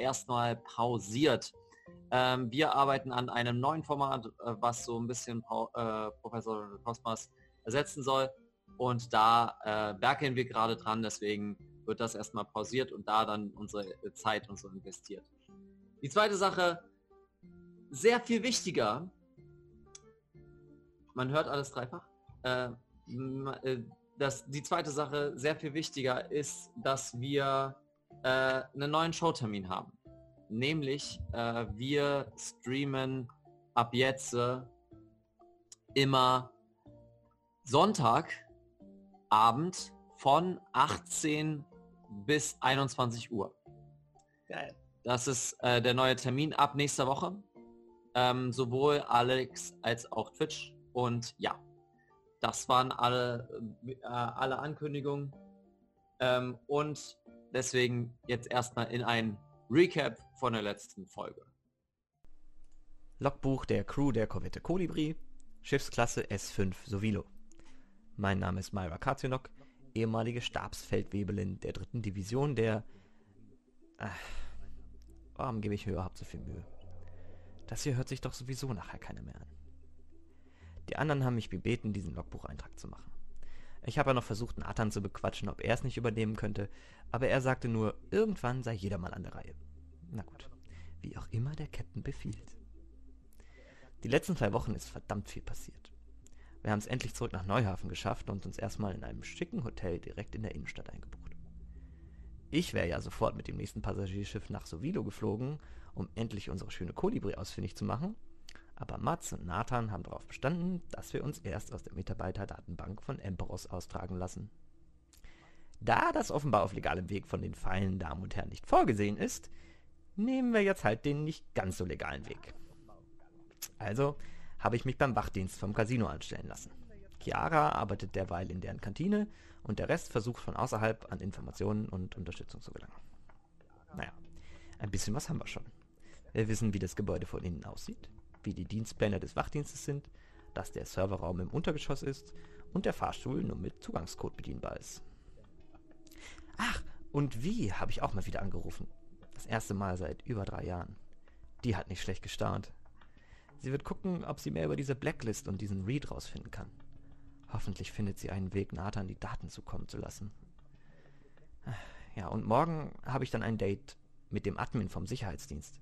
Erstmal pausiert. Ähm, wir arbeiten an einem neuen Format, äh, was so ein bisschen Pau äh, Professor Cosmas ersetzen soll. Und da äh, werkeln wir gerade dran, deswegen wird das erstmal pausiert und da dann unsere Zeit und so investiert. Die zweite Sache, sehr viel wichtiger, man hört alles dreifach, äh, äh, das, die zweite Sache, sehr viel wichtiger ist, dass wir äh, einen neuen Showtermin haben. Nämlich, äh, wir streamen ab jetzt äh, immer Sonntag Abend von 18 bis 21 Uhr. Geil. Das ist äh, der neue Termin ab nächster Woche. Ähm, sowohl Alex als auch Twitch. Und ja, das waren alle, äh, alle Ankündigungen. Ähm, und deswegen jetzt erstmal in ein Recap von der letzten Folge. Logbuch der Crew der Korvette Kolibri, Schiffsklasse S5 Sovilo. Mein Name ist Myra Karzionok, ehemalige Stabsfeldwebelin der dritten Division der... Ach, warum gebe ich mir überhaupt so viel Mühe? Das hier hört sich doch sowieso nachher keiner mehr an. Die anderen haben mich gebeten, diesen Logbucheintrag zu machen. Ich habe ja noch versucht, Nathan zu bequatschen, ob er es nicht übernehmen könnte, aber er sagte nur, irgendwann sei jeder mal an der Reihe. Na gut, wie auch immer der Captain befiehlt. Die letzten zwei Wochen ist verdammt viel passiert. Wir haben es endlich zurück nach Neuhafen geschafft und uns erstmal in einem schicken Hotel direkt in der Innenstadt eingebucht. Ich wäre ja sofort mit dem nächsten Passagierschiff nach Sovilo geflogen, um endlich unsere schöne Kolibri ausfindig zu machen, aber Mats und Nathan haben darauf bestanden, dass wir uns erst aus der Mitarbeiterdatenbank von Emperos austragen lassen. Da das offenbar auf legalem Weg von den feinen Damen und Herren nicht vorgesehen ist, nehmen wir jetzt halt den nicht ganz so legalen Weg. Also habe ich mich beim Wachdienst vom Casino anstellen lassen. Chiara arbeitet derweil in deren Kantine und der Rest versucht von außerhalb an Informationen und Unterstützung zu gelangen. Naja, ein bisschen was haben wir schon. Wir wissen, wie das Gebäude von innen aussieht wie die Dienstpläne des Wachdienstes sind, dass der Serverraum im Untergeschoss ist und der Fahrstuhl nur mit Zugangscode bedienbar ist. Ach, und wie habe ich auch mal wieder angerufen. Das erste Mal seit über drei Jahren. Die hat nicht schlecht gestarrt. Sie wird gucken, ob sie mehr über diese Blacklist und diesen Read rausfinden kann. Hoffentlich findet sie einen Weg, Nathan die Daten zukommen zu lassen. Ja, und morgen habe ich dann ein Date mit dem Admin vom Sicherheitsdienst.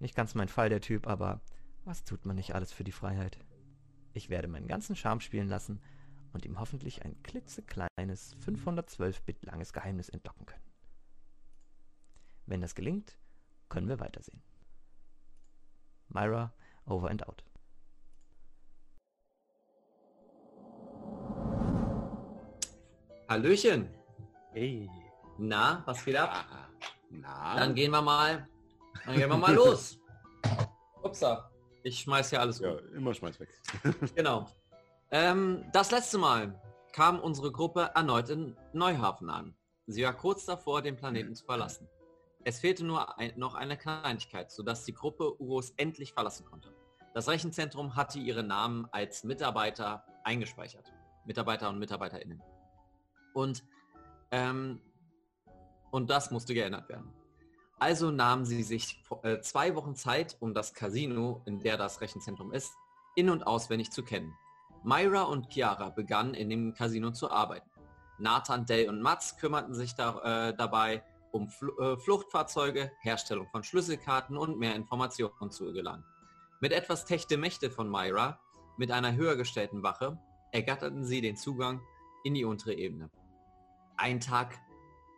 Nicht ganz mein Fall, der Typ, aber was tut man nicht alles für die Freiheit? Ich werde meinen ganzen Charme spielen lassen und ihm hoffentlich ein klitzekleines 512-Bit langes Geheimnis entlocken können. Wenn das gelingt, können wir weitersehen. Myra, over and out. Hallöchen. Hey. Na, was geht ab? Na? Dann gehen wir mal, dann gehen wir mal los. Upsa. Ich schmeiß hier alles Ja, immer schmeiß weg. Genau. Ähm, das letzte Mal kam unsere Gruppe erneut in Neuhafen an. Sie war kurz davor, den Planeten zu verlassen. Es fehlte nur ein, noch eine Kleinigkeit, sodass die Gruppe Uros endlich verlassen konnte. Das Rechenzentrum hatte ihre Namen als Mitarbeiter eingespeichert. Mitarbeiter und MitarbeiterInnen. Und, ähm, und das musste geändert werden. Also nahmen sie sich äh, zwei Wochen Zeit, um das Casino, in der das Rechenzentrum ist, in- und auswendig zu kennen. Myra und Chiara begannen in dem Casino zu arbeiten. Nathan, Dale und Mats kümmerten sich da, äh, dabei um Fl äh, Fluchtfahrzeuge, Herstellung von Schlüsselkarten und mehr Informationen zu gelangen. Mit etwas Techte-Mächte von Myra, mit einer höher gestellten Wache, ergatterten sie den Zugang in die untere Ebene. Ein Tag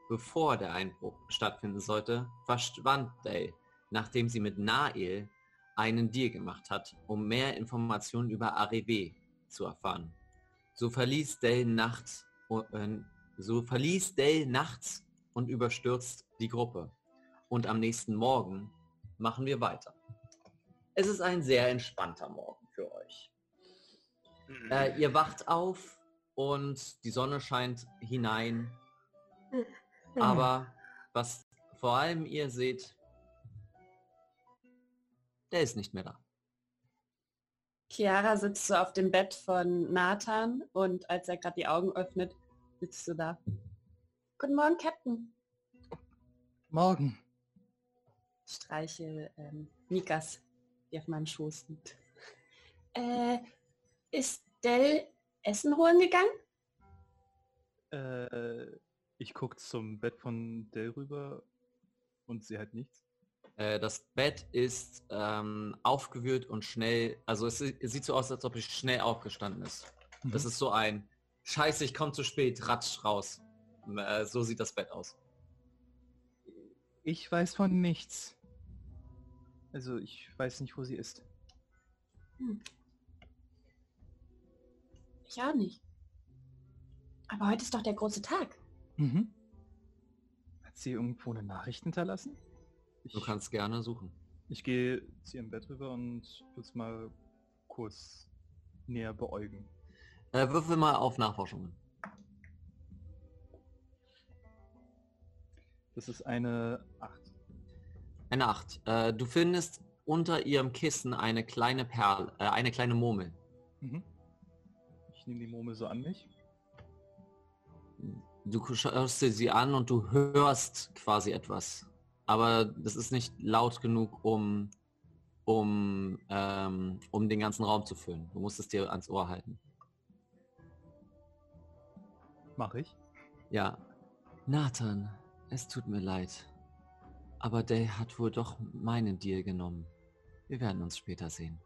Bevor der Einbruch stattfinden sollte, verschwand Dale, nachdem sie mit Nael einen Deal gemacht hat, um mehr Informationen über AREW zu erfahren. So verließ Dale nachts, äh, So verließ Dale nachts und überstürzt die Gruppe. Und am nächsten Morgen machen wir weiter. Es ist ein sehr entspannter Morgen für euch. Äh, ihr wacht auf und die Sonne scheint hinein. Aber was vor allem ihr seht, der ist nicht mehr da. Chiara sitzt so auf dem Bett von Nathan und als er gerade die Augen öffnet, sitzt du da. Guten Morgen, Captain. Morgen. Streiche ähm, Mikas, die auf meinem Schoß liegt. Äh, ist Dell Essen holen gegangen? Äh, ich guck zum Bett von Del rüber und sehe halt nichts. Äh, das Bett ist ähm, aufgewühlt und schnell, also es, si- es sieht so aus, als ob es schnell aufgestanden ist. Das Mhm. ist so ein Scheiße, ich komme zu spät, ratsch raus. Äh, so sieht das Bett aus. Ich weiß von nichts. Also ich weiß nicht, wo sie ist. Ich auch nicht. Aber heute ist doch der große Tag. Mhm. Hat sie irgendwo eine Nachricht hinterlassen? Ich, Du kannst gerne suchen. ich gehe zu ihrem Bett rüber und würde es mal kurz näher beäugen. Äh, würfel mal auf Nachforschungen. Das ist eine 8. Eine 8. Äh, du findest unter ihrem Kissen eine kleine Perle, äh, eine kleine Murmel. Mhm. Ich nehme die Murmel so an mich. Du schaust dir sie an und du hörst quasi etwas. Aber das ist nicht laut genug, um, um, ähm, um den ganzen Raum zu füllen. Du musst es dir ans Ohr halten. Mache ich. Ja. Nathan, es tut mir leid. Aber Day hat wohl doch meinen Deal genommen. Wir werden uns später sehen.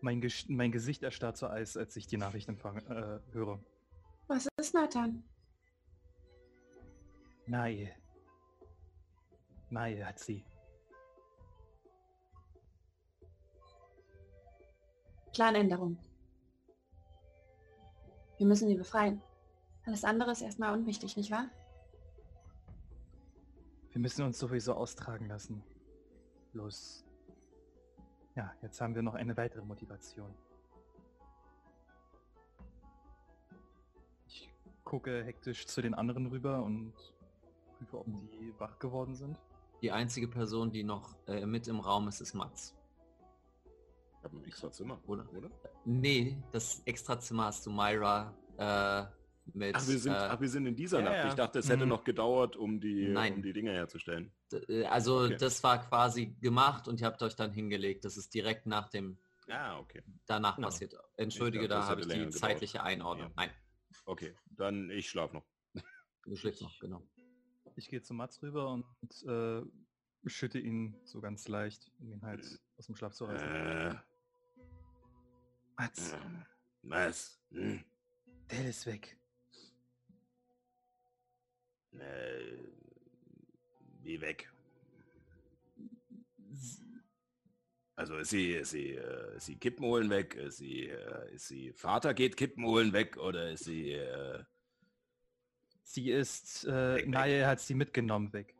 Mein, Ges mein Gesicht erstarrt zu Eis, als ich die Nachricht empfange, äh, höre. Was ist Nathan? Nae. Nae hat sie. Planänderung. Wir müssen sie befreien. Alles andere ist erstmal unwichtig, nicht wahr? Wir müssen uns sowieso austragen lassen. Los. Ja, jetzt haben wir noch eine weitere Motivation. Gucke hektisch zu den anderen rüber und prüfe, ob die wach geworden sind. Die einzige Person, die noch äh, mit im Raum ist, ist Mats. Ich habe ein extra Zimmer, Oder? oder? Nee, das Extrazimmer hast du Myra äh, mit. Ach wir, sind, äh, ach, wir sind in dieser ja, Nacht. ja. Ich dachte, es hätte Mhm. noch gedauert, um die, Nein. um die Dinger herzustellen. d- äh, also Okay. das war quasi gemacht und ihr habt euch dann hingelegt. Das ist direkt nach dem Ah, okay. danach Ja. passiert. Entschuldige, dachte, da habe ich die gedauert. zeitliche Einordnung. Ja. Nein, Okay, dann ich schlaf noch. du schläfst noch, genau. Ich gehe zu Mats rüber und äh, schütte ihn so ganz leicht, um ihn halt aus dem Schlaf zu reißen. Äh, Mats, äh, was? Hm? der ist weg. Äh, wie weg? Also ist sie, sie, äh, ist sie Kippen holen weg? Ist sie, äh, ist sie Vater geht Kippen holen weg? Oder ist sie, äh, Sie ist, äh, Weg, hat sie mitgenommen weg.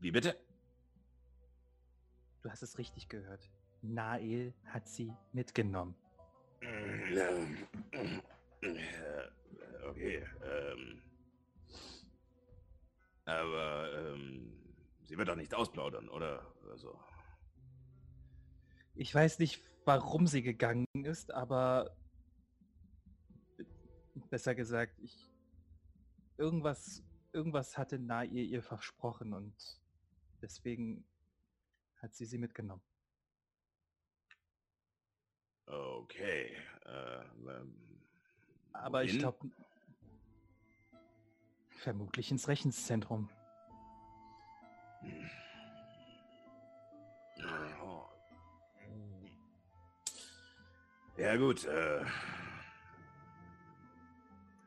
wie bitte? Du hast es richtig gehört. Nael hat sie mitgenommen. Okay. Ähm, aber ähm, sie wird doch nicht ausplaudern, oder? Also, Ich weiß nicht, warum sie gegangen ist, aber besser gesagt, ich irgendwas irgendwas hatte Nae ihr versprochen und deswegen hat sie sie mitgenommen. okay. Äh, ähm, Aber ich glaube vermutlich ins Rechenzentrum. Ja gut, äh,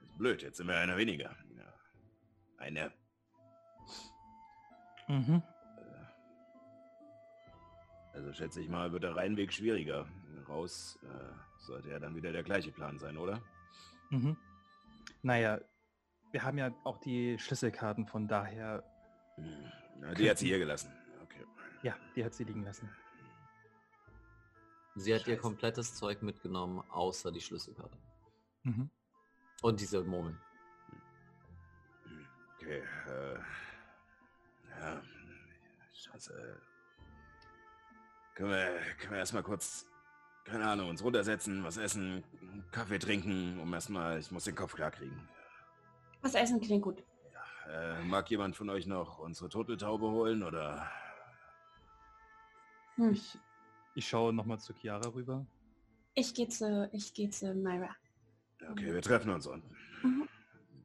ist blöd, jetzt sind wir einer weniger. Eine. Mhm. Also schätze ich mal, wird der Rheinweg schwieriger. Raus, äh, sollte ja dann wieder der gleiche Plan sein, oder? Mhm. Naja, wir haben ja auch die Schlüsselkarten, von daher, Hm, Na, die hat sie hier gelassen. Okay. ja, die hat sie liegen lassen. Sie hat ihr Scheiße. komplettes Zeug mitgenommen, außer die Schlüsselkarte. Mhm. Und diese Murmel. Okay. Äh, ja. Scheiße. Können wir, können wir erstmal kurz, keine Ahnung, uns runtersetzen, was essen, Kaffee trinken, um erstmal, ich muss den Kopf klar kriegen. Was essen klingt gut. Äh, mag jemand von euch noch unsere Turteltaube holen oder? Hm. Ich, ich schaue nochmal zu Chiara rüber. Ich gehe zu, ich gehe zu Myra. Okay, wir treffen uns unten. Mhm.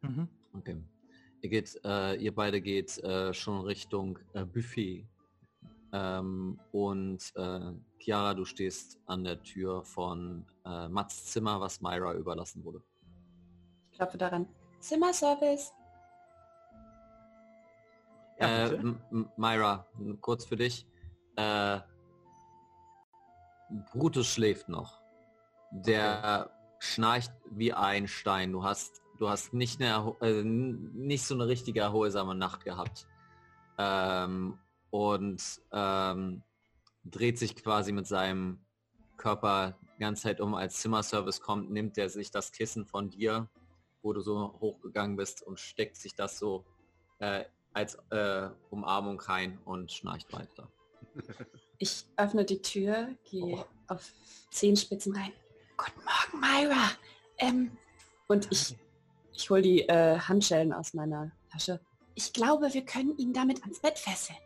Mhm. Okay. Ihr geht, äh, ihr beide geht äh, schon Richtung äh, Buffet. Ähm, und äh, Chiara, du stehst an der Tür von äh, Mats Zimmer, was Myra überlassen wurde. Ich klopfe daran. Zimmerservice. Ja, äh, Myra, kurz für dich. Äh, Brutus schläft noch. Der schnarcht wie ein Stein. Du hast, du hast nicht, eine, äh, nicht so eine richtige erholsame Nacht gehabt. Ähm, und ähm, dreht sich quasi mit seinem Körper die ganze Zeit um. Als Zimmerservice kommt, nimmt er sich das Kissen von dir, wo du so hochgegangen bist und steckt sich das so äh, als äh, Umarmung rein und schnarcht weiter. Ich öffne die Tür, gehe Oh. auf Zehenspitzen rein. Guten Morgen, Myra. Ähm, und ich, ich hole die äh, Handschellen aus meiner Tasche. Ich glaube, wir können ihn damit ans Bett fesseln.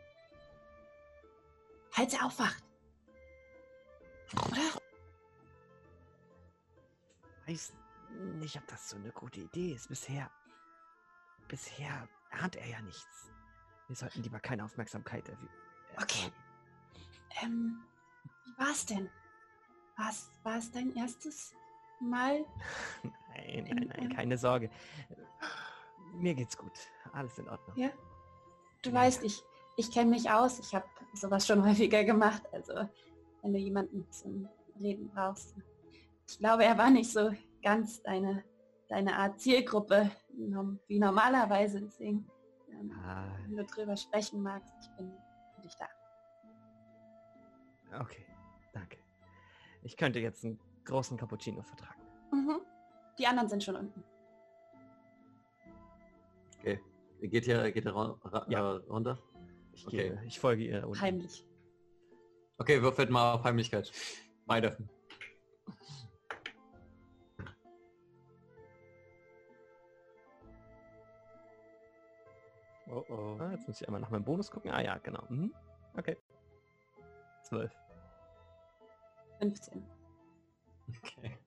Falls er aufwacht. Oder? weiß nicht, ob das so eine gute Idee ist. Bisher, bisher ahnt er ja nichts. Wir sollten lieber keine Aufmerksamkeit erw- Okay. Ähm, wie war's denn? War's, war es dein erstes Mal? Nein, In- nein, nein, keine Sorge. Mir geht's gut. Alles in Ordnung. Ja? Du Ja. weißt, ich, ich kenne mich aus. Ich habe sowas schon häufiger gemacht. Also, wenn du jemanden zum Reden brauchst. Ich glaube, er war nicht so ganz deine, deine Art Zielgruppe wie normalerweise. Deswegen, ähm, Ah, wenn du drüber sprechen magst, ich bin für dich da. okay, danke. Ich könnte jetzt einen großen Cappuccino vertragen. Mhm. Die anderen sind schon unten. Okay. Geht hier, geht hier Ja. runter? Ich, Okay. gehe, ich folge ihr unten. Heimlich. Okay, würfelt mal auf Heimlichkeit. Beide. Oh oh. Ah, jetzt muss ich einmal nach meinem Bonus gucken. Ah ja, genau. Mhm. Okay. Zwölf. 15. Okay.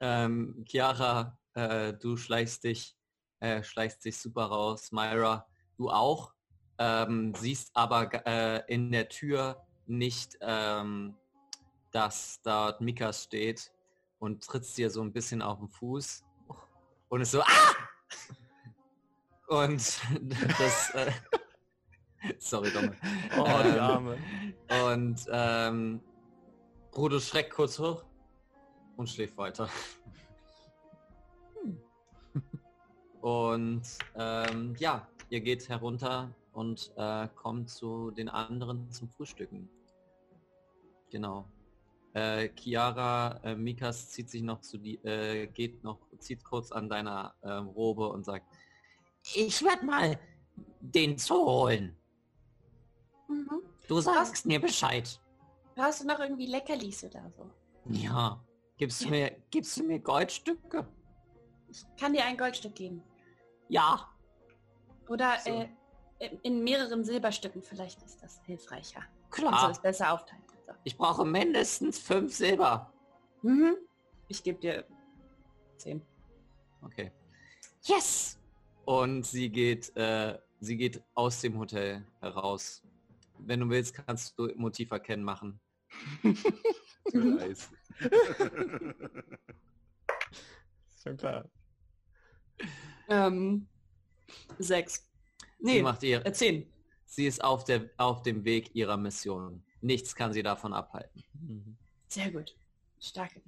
Ähm, Chiara, äh, du schleichst dich, äh, schleichst dich super raus. Myra, du auch. Ähm, siehst aber äh, in der Tür nicht, ähm, dass dort Mikas steht und trittst dir so ein bisschen auf den Fuß und ist so ah! Und das äh, sorry Domme. Oh, die Ähm, Arme. Und ähm, Bruder schreckt kurz hoch und schläft weiter. Und ähm, ja, ihr geht herunter und äh, kommt zu den anderen zum Frühstücken. Genau. Äh, Chiara, äh, Mikas zieht sich noch zu die, äh, geht noch, zieht kurz an deiner ähm, Robe und sagt, ich werde mal den Zoo holen. Mhm. Du sagst mir Bescheid. Brauchst du noch irgendwie Leckerlis oder so? Ja. Gibst du mir, gibst du mir Goldstücke? Ich kann dir ein Goldstück geben. Ja. Oder So. äh, in- mehreren Silberstücken, vielleicht ist das hilfreicher. Kannst du Klar. das besser aufteilen. So. Ich brauche mindestens fünf Silber. Mhm. Ich gebe dir zehn. Okay. Yes! Und sie geht, äh, sie geht aus dem Hotel heraus. Wenn du willst, kannst du Motiv erkennen machen. Schon klar. Ähm, sechs. Sie Nee, macht ihr, äh, zehn. sie ist auf, der, auf dem Weg ihrer Mission. Nichts kann sie davon abhalten. Mhm. Sehr gut. Starke.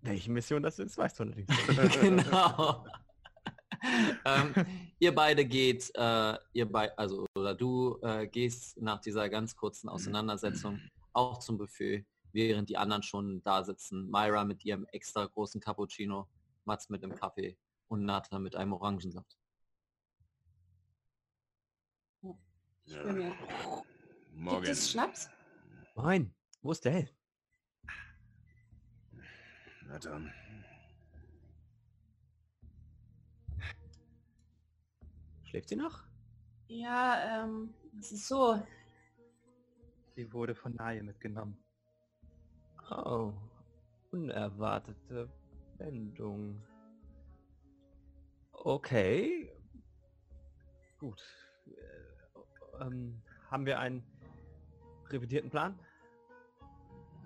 Welche Mission das ist, weißt du allerdings. genau. Ähm, ihr beide geht, äh, ihr bei, also oder du äh, gehst nach dieser ganz kurzen Auseinandersetzung auch zum Buffet, während die anderen schon da sitzen. Myra mit ihrem extra großen Cappuccino, Mats mit dem Kaffee und Nathan mit einem Orangensaft. Ich will mir. Gibt Morgen. es Schnaps? Nein, wo ist Dell? Na dann. Schläft sie noch? Ja, ähm, es ist so. Sie wurde von Nahe mitgenommen. Oh, unerwartete Wendung. Okay. Gut. Äh, ähm, haben wir einen revidierten Plan?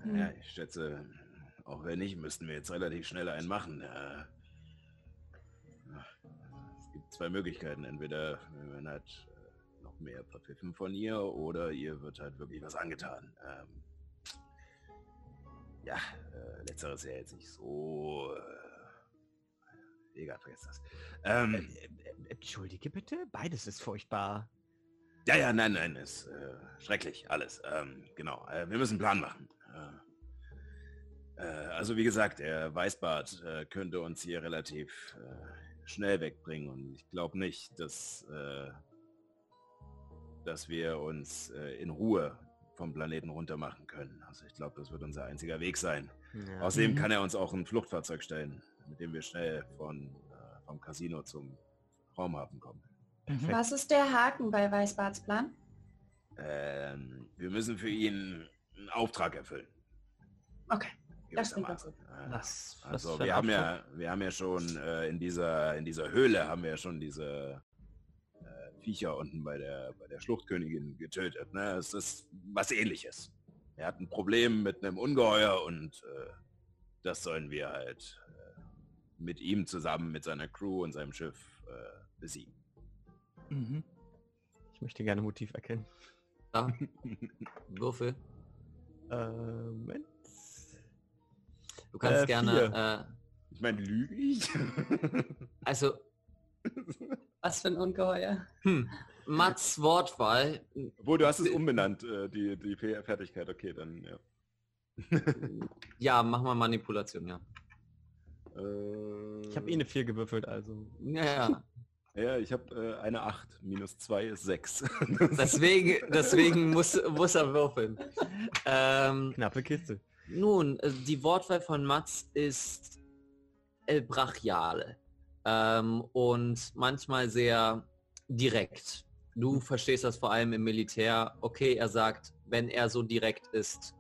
Hm. Ja, ich schätze, auch wenn nicht, müssten wir jetzt relativ schnell einen machen. Äh, zwei Möglichkeiten. Entweder wir werden halt äh, noch mehr verpfiffen von ihr oder ihr wird halt wirklich was angetan. Ähm, ja, äh, letzteres ja jetzt nicht so... Äh, egal, vergesst das. Ähm, Äh, äh, Entschuldige bitte, beides ist furchtbar. Ja, ja, nein, nein, ist äh, schrecklich, alles. Ähm, genau, äh, wir müssen einen Plan machen. Äh, äh, also wie gesagt, der Weißbart äh, könnte uns hier relativ äh, schnell wegbringen und ich glaube nicht, dass, äh, dass wir uns äh, in Ruhe vom Planeten runter machen können. Also ich glaube, das wird unser einziger Weg sein. Ja. Außerdem Mhm. kann er uns auch ein Fluchtfahrzeug stellen, mit dem wir schnell von, äh, vom Casino zum Raumhafen kommen. Perfekt. Was ist der Haken bei Weißbarts Plan? Ähm, wir müssen für ihn einen Auftrag erfüllen. Okay. Das. Äh, Was, was Also wir haben ja, wir haben ja schon äh, in dieser in dieser Höhle haben wir ja schon diese äh, Viecher unten bei der bei der Schluchtkönigin getötet. Ne? Es ist was Ähnliches. Er hat ein Problem mit einem Ungeheuer und äh, das sollen wir halt äh, mit ihm zusammen mit seiner Crew und seinem Schiff äh, besiegen. Mhm. Ich möchte gerne Motiv erkennen. Ja. Würfel. Äh, Moment. Du kannst Äh, gerne, Ich meine, lüge ich? äh, also Was für ein Ungeheuer. hm, Mats Wortwahl, Obwohl, du hast es umbenannt, äh, die, die Fertigkeit. Okay, dann, ja. ja, mach mal Manipulation, ja. Äh, Ich habe eh eine 4 gewürfelt, also. Ja, ja. Ja, ich habe äh, eine 8. Minus 2 ist 6. Deswegen, deswegen muss, muss er würfeln. Ähm, Knappe Kiste. Nun, äh, die Wortwahl von Mats ist El Brachiale. Ähm, und manchmal sehr direkt. Du verstehst das vor allem im Militär. Okay, er sagt, wenn er so direkt ist,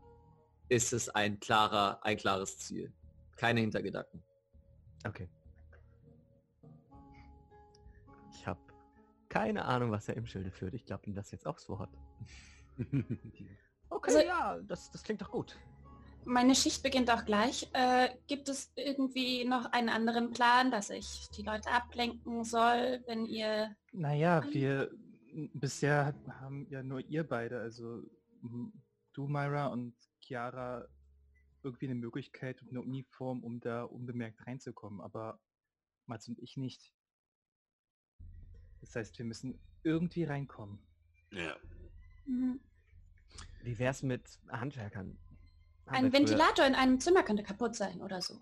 ist es ein klarer, ein klares Ziel. Keine Hintergedanken. Okay. Ich habe keine Ahnung, was er im Schilde führt. Ich glaube ihm das jetzt aufs Wort. Okay, Also- ja, das, das klingt doch gut. Meine Schicht beginnt auch gleich. Äh, gibt es irgendwie noch einen anderen Plan, dass ich die Leute ablenken soll, wenn ihr... Naja, wir bisher haben ja nur ihr beide, also du, Myra und Chiara, irgendwie eine Möglichkeit und eine Uniform, um da unbemerkt reinzukommen, aber Mats und ich nicht. Das heißt, wir müssen irgendwie reinkommen. ja. Mhm. Wie wär's mit Handwerkern? Ein Ventilator in einem Zimmer könnte kaputt sein oder so.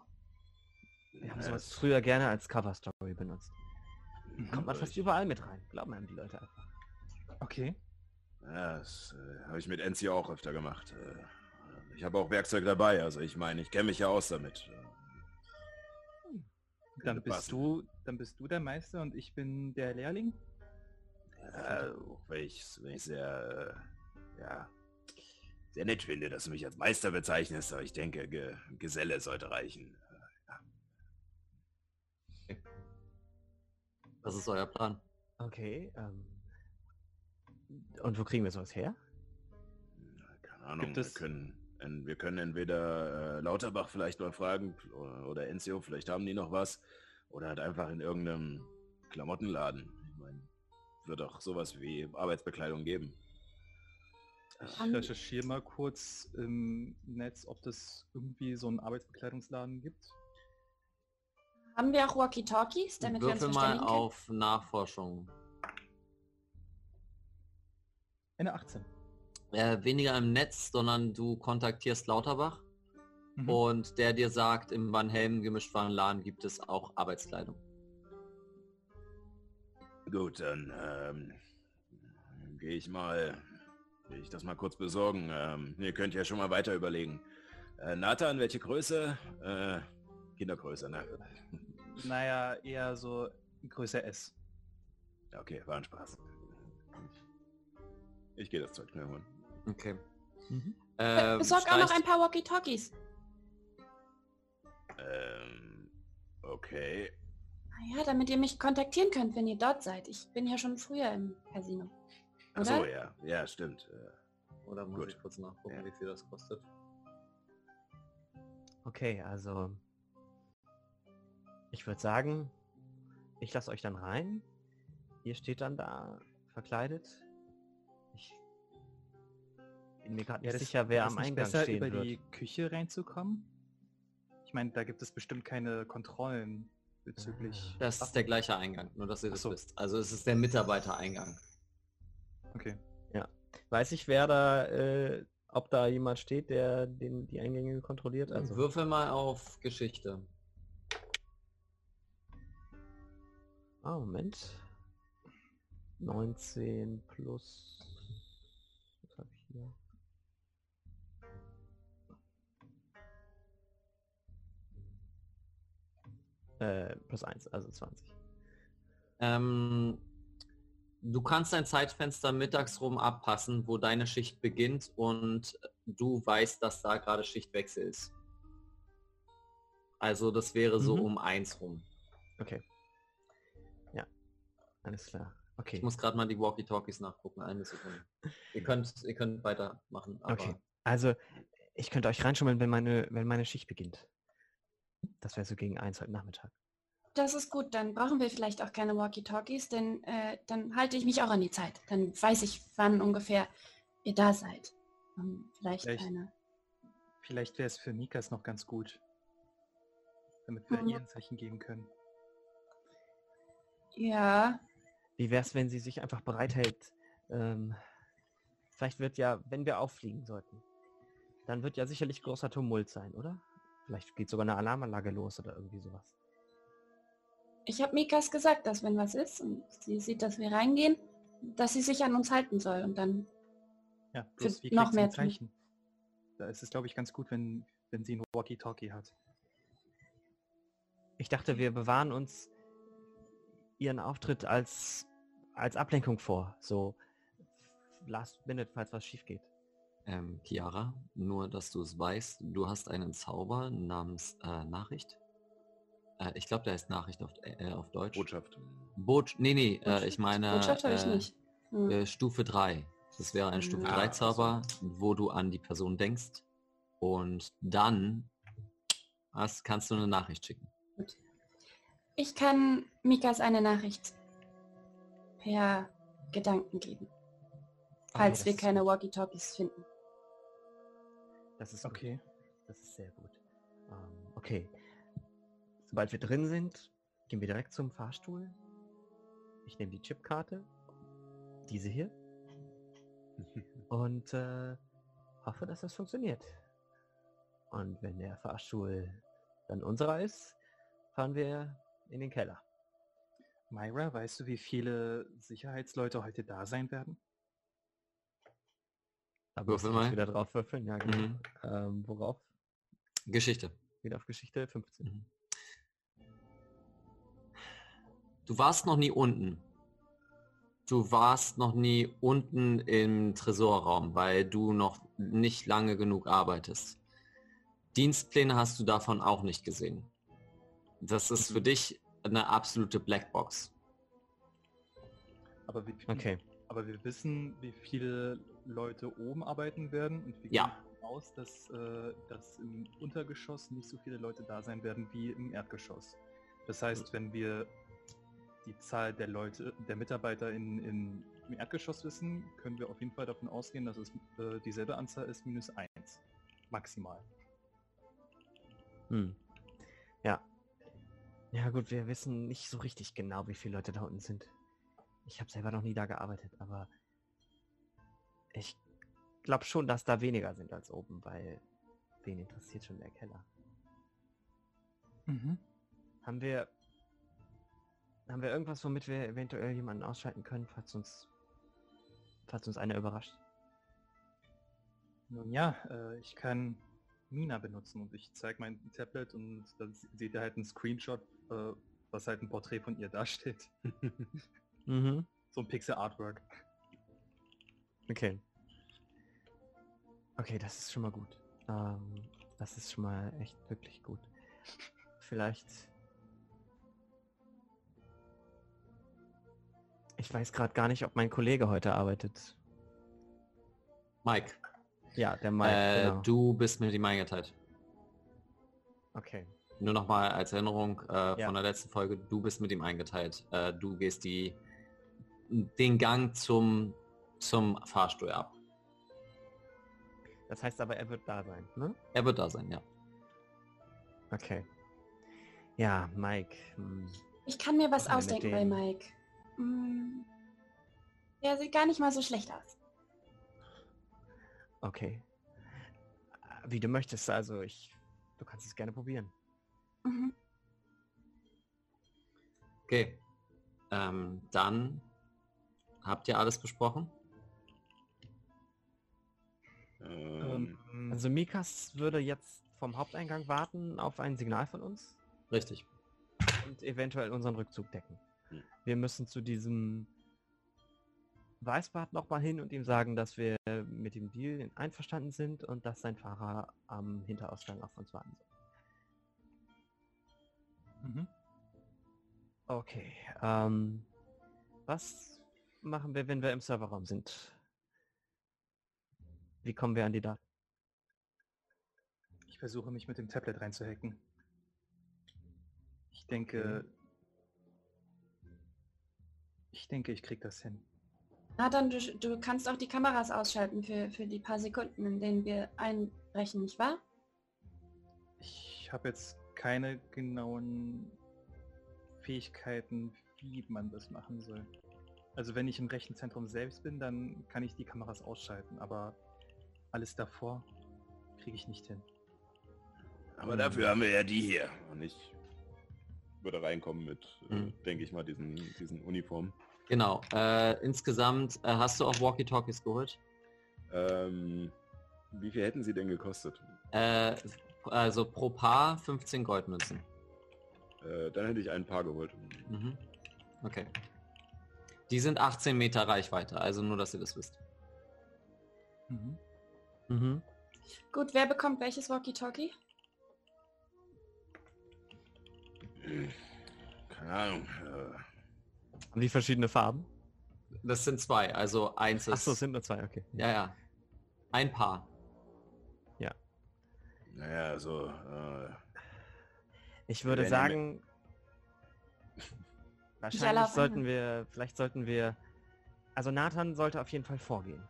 Wir haben sowas früher gerne als Cover-Story benutzt. Mhm. Kommt man fast überall mit rein. Glauben einem die Leute einfach. Okay. Ja, das äh, habe ich mit Enzi auch öfter gemacht. Äh, ich habe auch Werkzeug dabei, also ich meine, ich kenne mich ja aus damit. Dann Könnte bist passen. du, dann bist du der Meister und ich bin der Lehrling. Ja, auch wenn ich wenn ich sehr, äh, ja, sehr nett finde, dass du mich als Meister bezeichnest, aber ich denke, Ge Geselle sollte reichen. Was ist euer Plan? Okay, ähm. Und wo kriegen wir sowas her? Keine Ahnung, Gibt wir es- können, en- wir können entweder äh, Lauterbach vielleicht mal fragen oder, oder Enzio, vielleicht haben die noch was. Oder halt einfach in irgendeinem Klamottenladen. Ich meine, wird auch sowas wie Arbeitsbekleidung geben. Ich recherchiere mal kurz im Netz, ob das irgendwie so einen Arbeitsbekleidungsladen gibt. Haben wir auch Walkie-Talkies, damit wir uns Würfel mal verständigen können? auf Nachforschung. Eine 18. Äh, weniger im Netz, sondern du kontaktierst Lauterbach Mhm. und der dir sagt, im Van Helm Gemischtwarenladen gibt es auch Arbeitskleidung. Gut, dann ähm, gehe ich mal, ich das mal kurz besorgen. Ähm, ihr könnt ja schon mal weiter überlegen. Äh, Nathan, welche Größe? Äh, Kindergröße, ne? Naja, eher so Größe S. Okay, war ein Spaß. Ich, gehe das Zeug schnell holen. Okay. Mhm. Äh, Besorg auch noch ein paar Walkie-Talkies. Ähm, okay. Naja, damit ihr mich kontaktieren könnt, wenn ihr dort seid. Ich bin ja schon früher im Casino. Achso, ja. Ja, stimmt. Oder muss Gut. ich kurz nachgucken, Ja. wie viel das kostet? Okay, also ich würde sagen, ich lasse euch dann rein. Ihr steht dann da verkleidet. Ich bin mir gerade nicht das- sicher, wer am nicht Eingang besser, stehen über wird. die Küche reinzukommen? Ich meine, da gibt es bestimmt keine Kontrollen bezüglich... Das ist der gleiche Eingang, nur dass ihr das so. wisst. Also es ist der Mitarbeitereingang. Okay. Weiß ich, wer da, äh, ob da jemand steht, der den, die Eingänge kontrolliert? Also Würfel mal auf Geschichte. Ah, Moment. 19 plus. Was habe ich hier? Äh, plus 1, also 20. Ähm, du kannst dein Zeitfenster mittags rum abpassen, wo deine Schicht beginnt und du weißt, dass da gerade Schichtwechsel ist. Also das wäre so Mhm. um eins rum. Okay. Ja. Alles klar. Okay. Ich muss gerade mal die Walkie-Talkies nachgucken. Eine Sekunde. Ihr könnt, ihr könnt weitermachen. Aber Okay. Also, ich könnte euch reinschummeln, wenn meine, wenn meine Schicht beginnt. Das wäre so gegen eins heute Nachmittag. Das ist gut, dann brauchen wir vielleicht auch keine Walkie-Talkies, denn äh, dann halte ich mich auch an die Zeit. Dann weiß ich, wann ungefähr ihr da seid. Um vielleicht Vielleicht- eine. Vielleicht wäre es für Nikas noch ganz gut. Damit wir Mhm. ihr ein Zeichen geben können. Ja, Wie wär's, wenn sie sich einfach bereithält? Ähm, vielleicht wird ja, wenn wir auffliegen sollten, dann wird ja sicherlich großer Tumult sein, oder? Vielleicht geht sogar eine Alarmanlage los oder irgendwie sowas. Ich habe Mikas gesagt, dass wenn was ist und sie sieht, dass wir reingehen, dass sie sich an uns halten soll und dann Ja, bloß wie noch kriegt sie mehr. Zeichen? Da ist es, glaube ich, ganz gut, wenn, wenn sie ein Walkie-Talkie hat. Ich dachte, wir bewahren uns ihren Auftritt als, als Ablenkung vor. So last minute, falls was schief geht. ähm, Chiara, nur dass du es weißt, du hast einen Zauber namens äh, Nachricht. Äh, ich glaube, der heißt Nachricht auf, äh, auf Deutsch. Botschaft. Bot nee, nee, äh, Botschaft- ich meine Botschaft habe ich äh, nicht. Hm. äh, Stufe 3. Das wäre ein Stufe Ah, 3 ach so. Zauber, wo du an die Person denkst und dann hast, kannst du eine Nachricht schicken. Ich kann Mikas eine Nachricht per Gedanken geben, falls wir ist keine gut. Walkie-Talkies finden. Das ist gut. Okay. Das ist sehr gut. Ähm, okay. Sobald wir drin sind, gehen wir direkt zum Fahrstuhl. Ich nehme die Chipkarte. Diese hier. Und äh, hoffe, dass das funktioniert. Und wenn der Fahrstuhl dann unserer ist, fahren wir in den Keller. Myra, weißt du, wie viele Sicherheitsleute heute da sein werden? Da muss ich wieder drauf würfeln. Ja, genau. Mhm. Ähm, worauf? Geschichte. Wieder auf Geschichte 15. Mhm. Du warst noch nie unten. Du warst noch nie unten im Tresorraum, weil du noch nicht lange genug arbeitest. Dienstpläne hast du davon auch nicht gesehen. Das ist für Mhm. dich eine absolute Blackbox. Aber, wie, Okay. aber wir wissen, wie viele Leute oben arbeiten werden und wir Ja. gehen davon aus, dass, äh, dass im Untergeschoss nicht so viele Leute da sein werden wie im Erdgeschoss. Das heißt, wenn wir die Zahl der Leute, der Mitarbeiter in, in im Erdgeschoss wissen, können wir auf jeden Fall davon ausgehen, dass es äh, dieselbe Anzahl ist, minus 1. Maximal. Hm. Ja. Ja gut, wir wissen nicht so richtig genau, wie viele Leute da unten sind. Ich habe selber noch nie da gearbeitet, aber ich glaube schon, dass da weniger sind als oben, weil wen interessiert schon der Keller? Mhm. Haben wir haben wir irgendwas, womit wir eventuell jemanden ausschalten können, falls uns falls uns einer überrascht? Nun ja, äh, ich kann Mina benutzen und ich zeige mein Tablet und dann seht ihr halt einen Screenshot, äh, was halt ein Porträt von ihr darstellt. Mhm. so ein Pixel Artwork. Okay. Okay, das ist schon mal gut. Ähm, das ist schon mal echt wirklich gut. Vielleicht. Ich weiß gerade gar nicht, ob mein Kollege heute arbeitet. Mike, Ja, der Mike. äh, genau. du bist mit ihm eingeteilt. Okay. Nur noch mal als Erinnerung äh, Ja. von der letzten Folge, du bist mit ihm eingeteilt. Äh, du gehst die, den Gang zum, zum Fahrstuhl ab. Das heißt aber, er wird da sein, ne? Er wird da sein, ja. Okay. Ja, Mike. hm, Ich kann mir was ausdenken bei. Mike. Hm, Der sieht gar nicht mal so schlecht aus. Okay. Äh, Wie du möchtest, also ich. Du kannst es gerne probieren. Mhm. Okay. Ähm, dann habt ihr alles besprochen? Ähm, Ähm, Also Mikas würde jetzt vom Haupteingang warten auf ein Signal von uns Richtig. und eventuell unseren Rückzug decken. Wir müssen zu diesem Weißbart nochmal hin und ihm sagen, dass wir mit dem Deal einverstanden sind und dass sein Fahrer am Hinterausgang auf uns warten soll. mhm. Okay. Ähm, was machen wir, wenn wir im Serverraum sind? Wie kommen wir an die Daten? Ich versuche mich mit dem Tablet reinzuhacken. Ich denke... Ich denke, ich krieg das hin. Na dann, du, du kannst auch die Kameras ausschalten für, für die paar Sekunden, in denen wir einbrechen, nicht wahr? Ich habe jetzt keine genauen Fähigkeiten, wie man das machen soll. Also wenn ich im Rechenzentrum selbst bin, dann kann ich die Kameras ausschalten, aber alles davor kriege ich nicht hin. aber dafür haben wir ja die hier. Und ich würde reinkommen mit, äh, Mhm. denke ich mal, diesen, diesen Uniform. Genau. Äh, insgesamt äh, hast du auch Walkie-Talkies geholt? Ähm, wie viel hätten sie denn gekostet? Äh, also pro Paar 15 Goldmünzen. Äh, dann hätte ich ein paar geholt. Mhm. Okay. Die sind 18 Meter Reichweite, also nur, dass ihr das wisst. Mhm. Mhm. Gut, wer bekommt welches Walkie-Talkie? Keine Ahnung. Haben die verschiedene Farben? Das sind zwei, also eins ist... Achso, es sind nur zwei, okay. Ja, ja. Ein Paar. naja, so. Äh, Ich würde sagen, wahrscheinlich sollten wir, vielleicht sollten wir, also Nathan sollte auf jeden Fall vorgehen,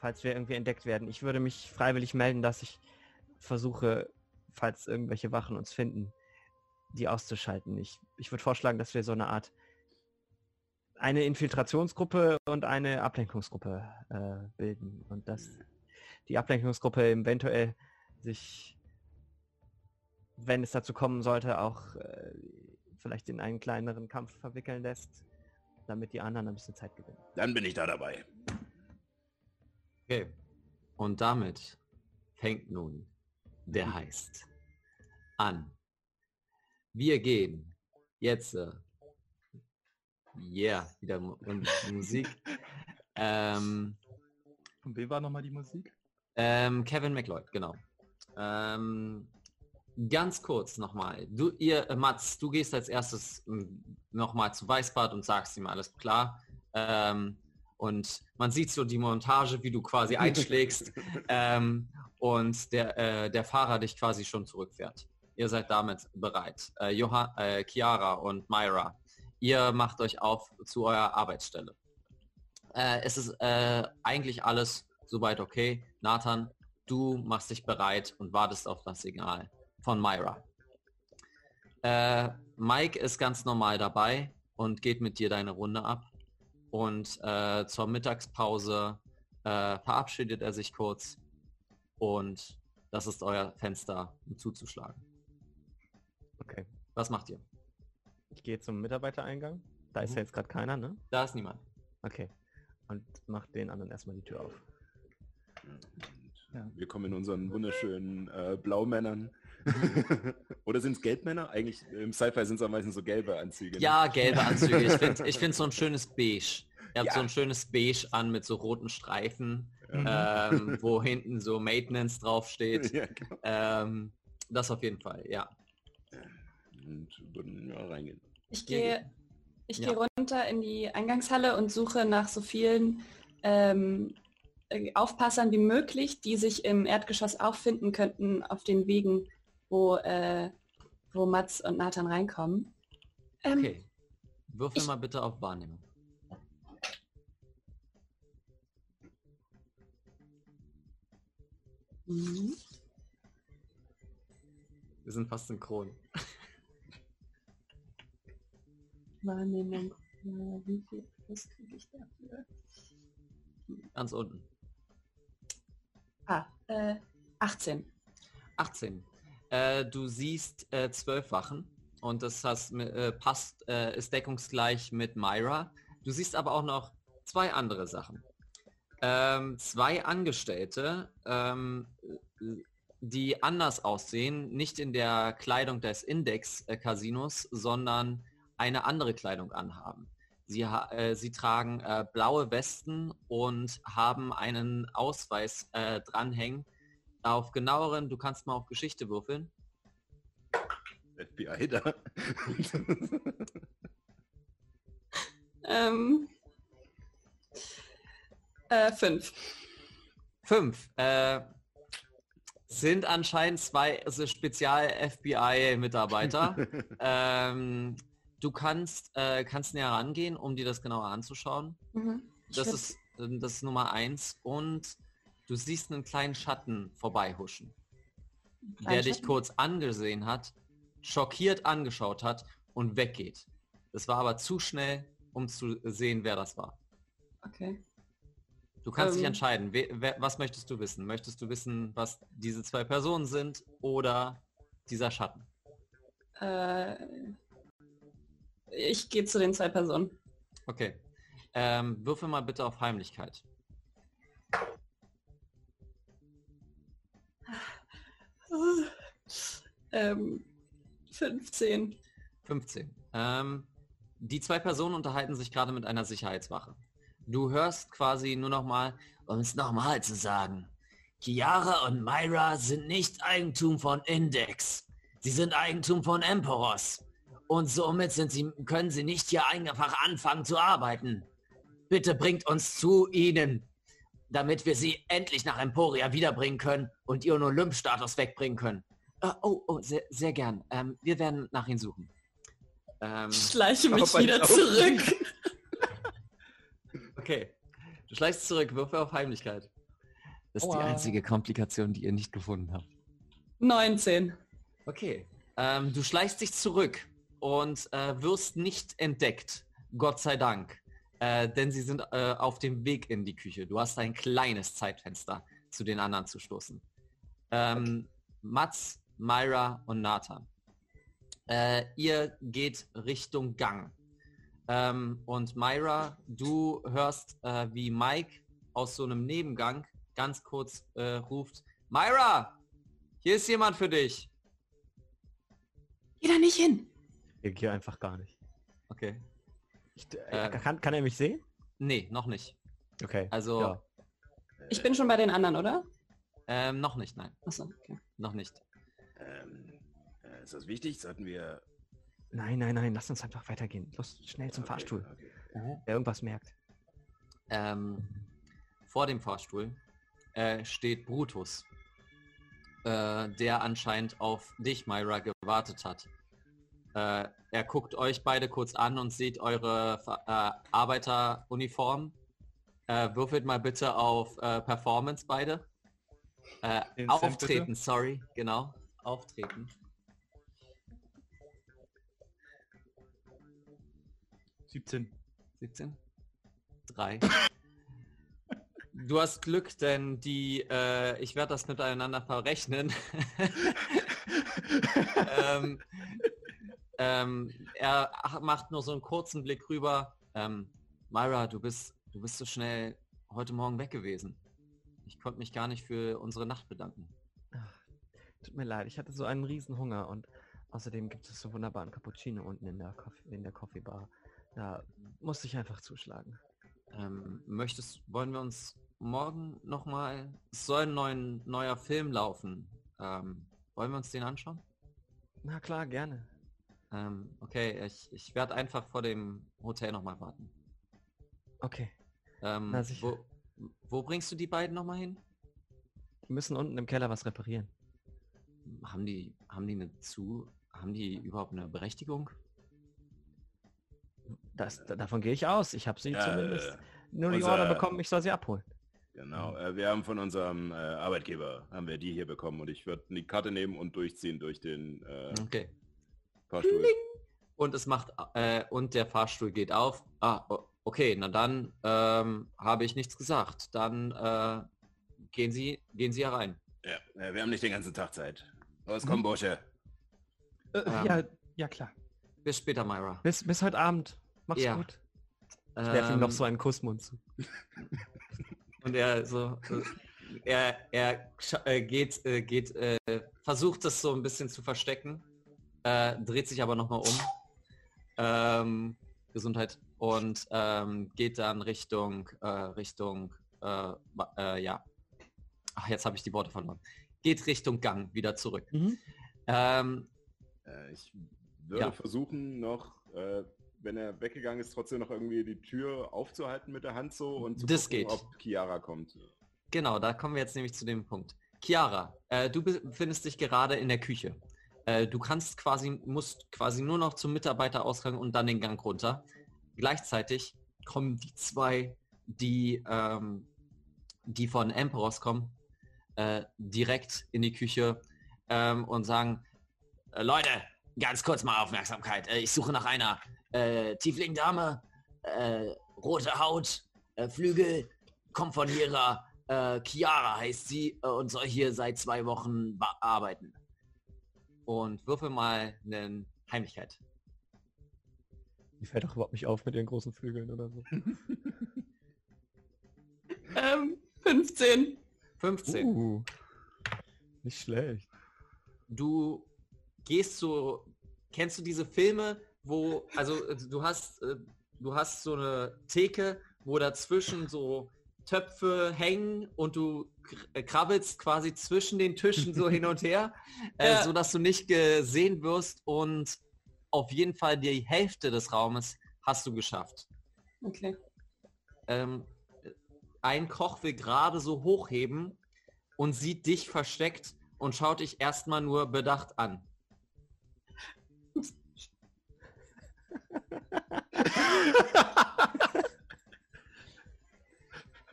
falls wir irgendwie entdeckt werden. Ich würde mich freiwillig melden, dass ich versuche, falls irgendwelche Wachen uns finden, die auszuschalten. Ich, ich würde vorschlagen, dass wir so eine Art, eine Infiltrationsgruppe und eine Ablenkungsgruppe äh, bilden und dass die Ablenkungsgruppe eventuell sich wenn es dazu kommen sollte, auch äh, vielleicht in einen kleineren Kampf verwickeln lässt, damit die anderen ein bisschen Zeit gewinnen. dann bin ich da dabei. Okay. Und damit fängt nun der Heist an. Wir gehen jetzt, äh, yeah, wieder Musik. ähm, Und wem war nochmal die Musik? ähm, Kevin McLeod, genau. Ähm, ganz kurz nochmal. Du, ihr, äh, Mats, du gehst als erstes nochmal zu Weißbart und sagst ihm alles klar. Ähm, und man sieht so die Montage, wie du quasi einschlägst ähm, und der, äh, der Fahrer dich quasi schon zurückfährt. Ihr seid damit bereit. Äh, Johann, äh, Chiara und Myra, ihr macht euch auf zu eurer Arbeitsstelle. Äh, es ist äh, eigentlich alles soweit okay. Nathan, du machst dich bereit und wartest auf das Signal von Myra. Äh, Mike ist ganz normal dabei und geht mit dir deine Runde ab. Und äh, zur Mittagspause äh, verabschiedet er sich kurz und das ist euer Fenster, um zuzuschlagen. Okay. Was macht ihr? Ich gehe zum Mitarbeitereingang. Da ist Mhm. ja jetzt gerade keiner, ne? Da ist niemand. Okay. Und mach den anderen erstmal die Tür auf. Ja. Wir kommen in unseren wunderschönen äh, Blaumännern. Oder sind es Gelbmänner? Eigentlich im Sci-Fi sind es am meisten so gelbe Anzüge. ne? Ja, gelbe Anzüge. Ich finde ich find so ein schönes Beige. Ihr habt Ja. so ein schönes Beige an mit so roten Streifen, Ja. ähm, wo hinten so Maintenance draufsteht. ja, genau. Ähm, das auf jeden Fall, ja. Und würden ja, reingehen. Ich gehe ich Ja. gehe runter in die Eingangshalle und suche nach so vielen ähm, äh, Aufpassern wie möglich, die sich im Erdgeschoss auffinden könnten auf den Wegen, wo, äh, wo Mats und Nathan reinkommen. Ähm, Okay. Würfel ich- mal bitte auf Wahrnehmung. mhm. Wir sind fast synchron. Wahrnehmung. Äh, wie viel Plus kriege ich dafür? Ganz unten. Ah, äh, 18. 18. Äh, du siehst äh, zwölf Wachen und das hast, äh, passt, äh, ist deckungsgleich mit Myra. Du siehst aber auch noch zwei andere Sachen. Ähm, zwei Angestellte, ähm, die anders aussehen, nicht in der Kleidung des Index-Casinos, sondern eine andere Kleidung anhaben. Sie, äh, sie tragen äh, blaue Westen und haben einen Ausweis äh, dranhängen, auf genaueren, du kannst mal auf Geschichte würfeln. FBI da. Ähm, äh, 5. Fünf. Äh, sind anscheinend zwei also Spezial-FBI-Mitarbeiter. ähm, du kannst, äh, kannst näher rangehen, um dir das genauer anzuschauen. Mhm. Das ist, ähm, das ist Nummer eins. Und du siehst einen kleinen Schatten vorbeihuschen, der Kleinen dich Schatten? kurz angesehen hat, schockiert angeschaut hat und weggeht. Das war aber zu schnell, um zu sehen, wer das war. Okay. Du kannst dich Ähm. entscheiden. We wer, was möchtest du wissen? Möchtest du wissen, was diese zwei Personen sind oder dieser Schatten? Äh, ich gehe zu den zwei Personen. Okay. Ähm, würfel mal bitte auf Heimlichkeit. Ähm, 15. 15. Ähm, die zwei Personen unterhalten sich gerade mit einer Sicherheitswache. Du hörst quasi nur noch mal, um es nochmal zu sagen, Chiara und Myra sind nicht Eigentum von Index. Sie sind Eigentum von Emporos. Und somit sie, können sie nicht hier einfach anfangen zu arbeiten. Bitte bringt uns zu ihnen, damit wir sie endlich nach Emporia wiederbringen können und ihren Olymp-Status wegbringen können. Äh, oh, oh, sehr, sehr gern. Ähm, wir werden nach ihnen suchen. Ähm, Ich schleiche mich wieder zurück. okay. Du schleichst zurück, Würfe auf Heimlichkeit. Das ist die Aua. einzige Komplikation, die ihr nicht gefunden habt. 19. Okay. Ähm, du schleichst dich zurück und äh, wirst nicht entdeckt. Gott sei Dank. Äh, denn sie sind äh, auf dem Weg in die Küche. Du hast ein kleines Zeitfenster, zu den anderen zu stoßen. Ähm, Mats, Myra und Nathan. Äh, ihr geht Richtung Gang. Ähm, und Myra, du hörst, äh, wie Mike aus so einem Nebengang ganz kurz äh, ruft, Myra, hier ist jemand für dich. Geh da nicht hin. Ich gehe einfach gar nicht. Okay. Ich, äh, Äh. kann, kann er mich sehen? Nee, noch nicht. Okay. Also, ja. Ich bin schon bei den anderen, oder? ähm, noch nicht, nein. Achso, okay. Noch nicht. Ähm, äh, ist das wichtig? Sollten wir... Nein, nein, nein, lass uns einfach weitergehen. Los, schnell zum Okay, Fahrstuhl. okay. Wer irgendwas merkt. Ähm, vor dem Fahrstuhl äh, steht Brutus, äh, der anscheinend auf dich, Myra, gewartet hat. Äh, er guckt euch beide kurz an und sieht eure äh, Arbeiteruniform Äh, würfelt mal bitte auf äh, Performance beide. Äh, auftreten, bitte. sorry, genau. Auftreten. 17. 17? 3. Du hast Glück, denn die, äh, ich werde das miteinander verrechnen. ähm, ähm, er ach- macht nur so einen kurzen Blick rüber. Ähm, Myra, du bist, du bist so schnell heute Morgen weg gewesen. Ich konnte mich gar nicht für unsere Nacht bedanken. Ach, tut mir leid, ich hatte so einen riesen Hunger und außerdem gibt es so wunderbaren Cappuccino unten in der, Coffee, in der Coffee Bar. Da musste ich einfach zuschlagen. Ähm, möchtest, wollen wir uns morgen nochmal, es soll ein neuen, neuer Film laufen. Ähm, wollen wir uns den anschauen? Na klar, gerne. Ähm, okay, ich, ich werde einfach vor dem Hotel nochmal warten. Okay. Ähm, Na sicher. wo, wo bringst du die beiden nochmal hin? Wir müssen unten im Keller was reparieren. Haben die, haben die eine zu, haben die überhaupt eine Berechtigung? Das, da- davon gehe ich aus. Ich habe sie Ja, zumindest äh, nur die unser- Order bekommen, ich soll sie abholen. genau. Äh, wir haben von unserem äh, Arbeitgeber, haben wir die hier bekommen und ich würde die Karte nehmen und durchziehen durch den äh, Okay. Fahrstuhl. Und es macht, äh, und der Fahrstuhl geht auf. Ah, okay, na dann ähm, habe ich nichts gesagt. Dann äh, gehen Sie, gehen Sie herein. Ja, äh, wir haben nicht den ganzen Tag Zeit. Los, Mhm. komm, Bursche. Äh, Ähm. ja, ja klar. Bis später, Myra. Bis, bis heute Abend. Mach's Ja. gut. Ich werfe ihm noch Ähm, so einen Kussmund zu. Und er so, äh, er, er äh, geht, geht, versucht das so ein bisschen zu verstecken, äh, dreht sich aber nochmal um. Ähm, Gesundheit. Und ähm, geht dann Richtung, äh, Richtung, äh, äh, ja. Ach, jetzt habe ich die Worte verloren. Geht Richtung Gang wieder zurück. Mhm. Ähm, Äh, ich würde Ja. versuchen noch, äh, wenn er weggegangen ist, trotzdem noch irgendwie die Tür aufzuhalten mit der Hand so und zu Das gucken, geht. ob Chiara kommt. Genau, da kommen wir jetzt nämlich zu dem Punkt. Chiara, äh, du befindest dich gerade in der Küche. Äh, du kannst quasi, musst quasi nur noch zum Mitarbeiterausgang und dann den Gang runter. Gleichzeitig kommen die zwei, die, ähm, die von Emperos kommen, äh, direkt in die Küche ähm, und sagen, äh, Leute, ganz kurz mal Aufmerksamkeit. Äh, ich suche nach einer äh, Tiefling-Dame, äh, rote Haut, äh, Flügel, kommt von ihrer Chiara heißt sie und soll hier seit zwei Wochen arbeiten. Und würfel mal eine Heimlichkeit. Die fällt doch überhaupt nicht auf mit ihren großen Flügeln oder so. Ähm, 15. 15. Uh, nicht schlecht. Du gehst so, kennst du diese Filme, wo, also äh, du hast, äh, du hast so eine Theke, wo dazwischen so Töpfe hängen und du äh, krabbelst quasi zwischen den Tischen so hin und her, äh, Ja. so dass du nicht gesehen wirst und auf jeden Fall die Hälfte des Raumes hast du geschafft. Okay. ähm, ein Koch will gerade so hochheben und sieht dich versteckt und schaut dich erstmal nur bedacht an.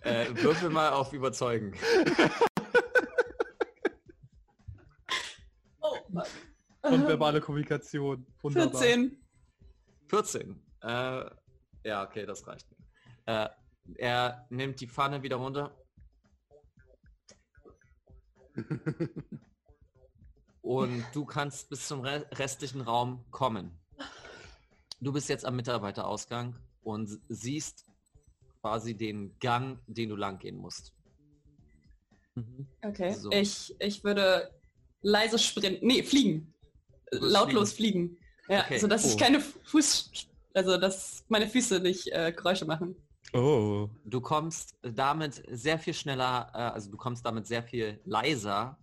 äh, würfel mal auf Überzeugen. Oh, Mann. Und verbale Kommunikation. Wunderbar. 14. 14. Äh, ja, okay, das reicht. Äh, er nimmt die Pfanne wieder runter. Und du kannst bis zum re restlichen Raum kommen. Du bist jetzt am Mitarbeiterausgang und siehst quasi den Gang, den du lang gehen musst. Mhm. Okay. So. Ich, ich würde leise sprinten. Nee, fliegen. Lautlos fliegen. Ja, Okay. sodass ich Oh. keine Fuß... Also, dass meine Füße nicht äh, Geräusche machen. Oh. Du kommst damit sehr viel schneller, äh, also du kommst damit sehr viel leiser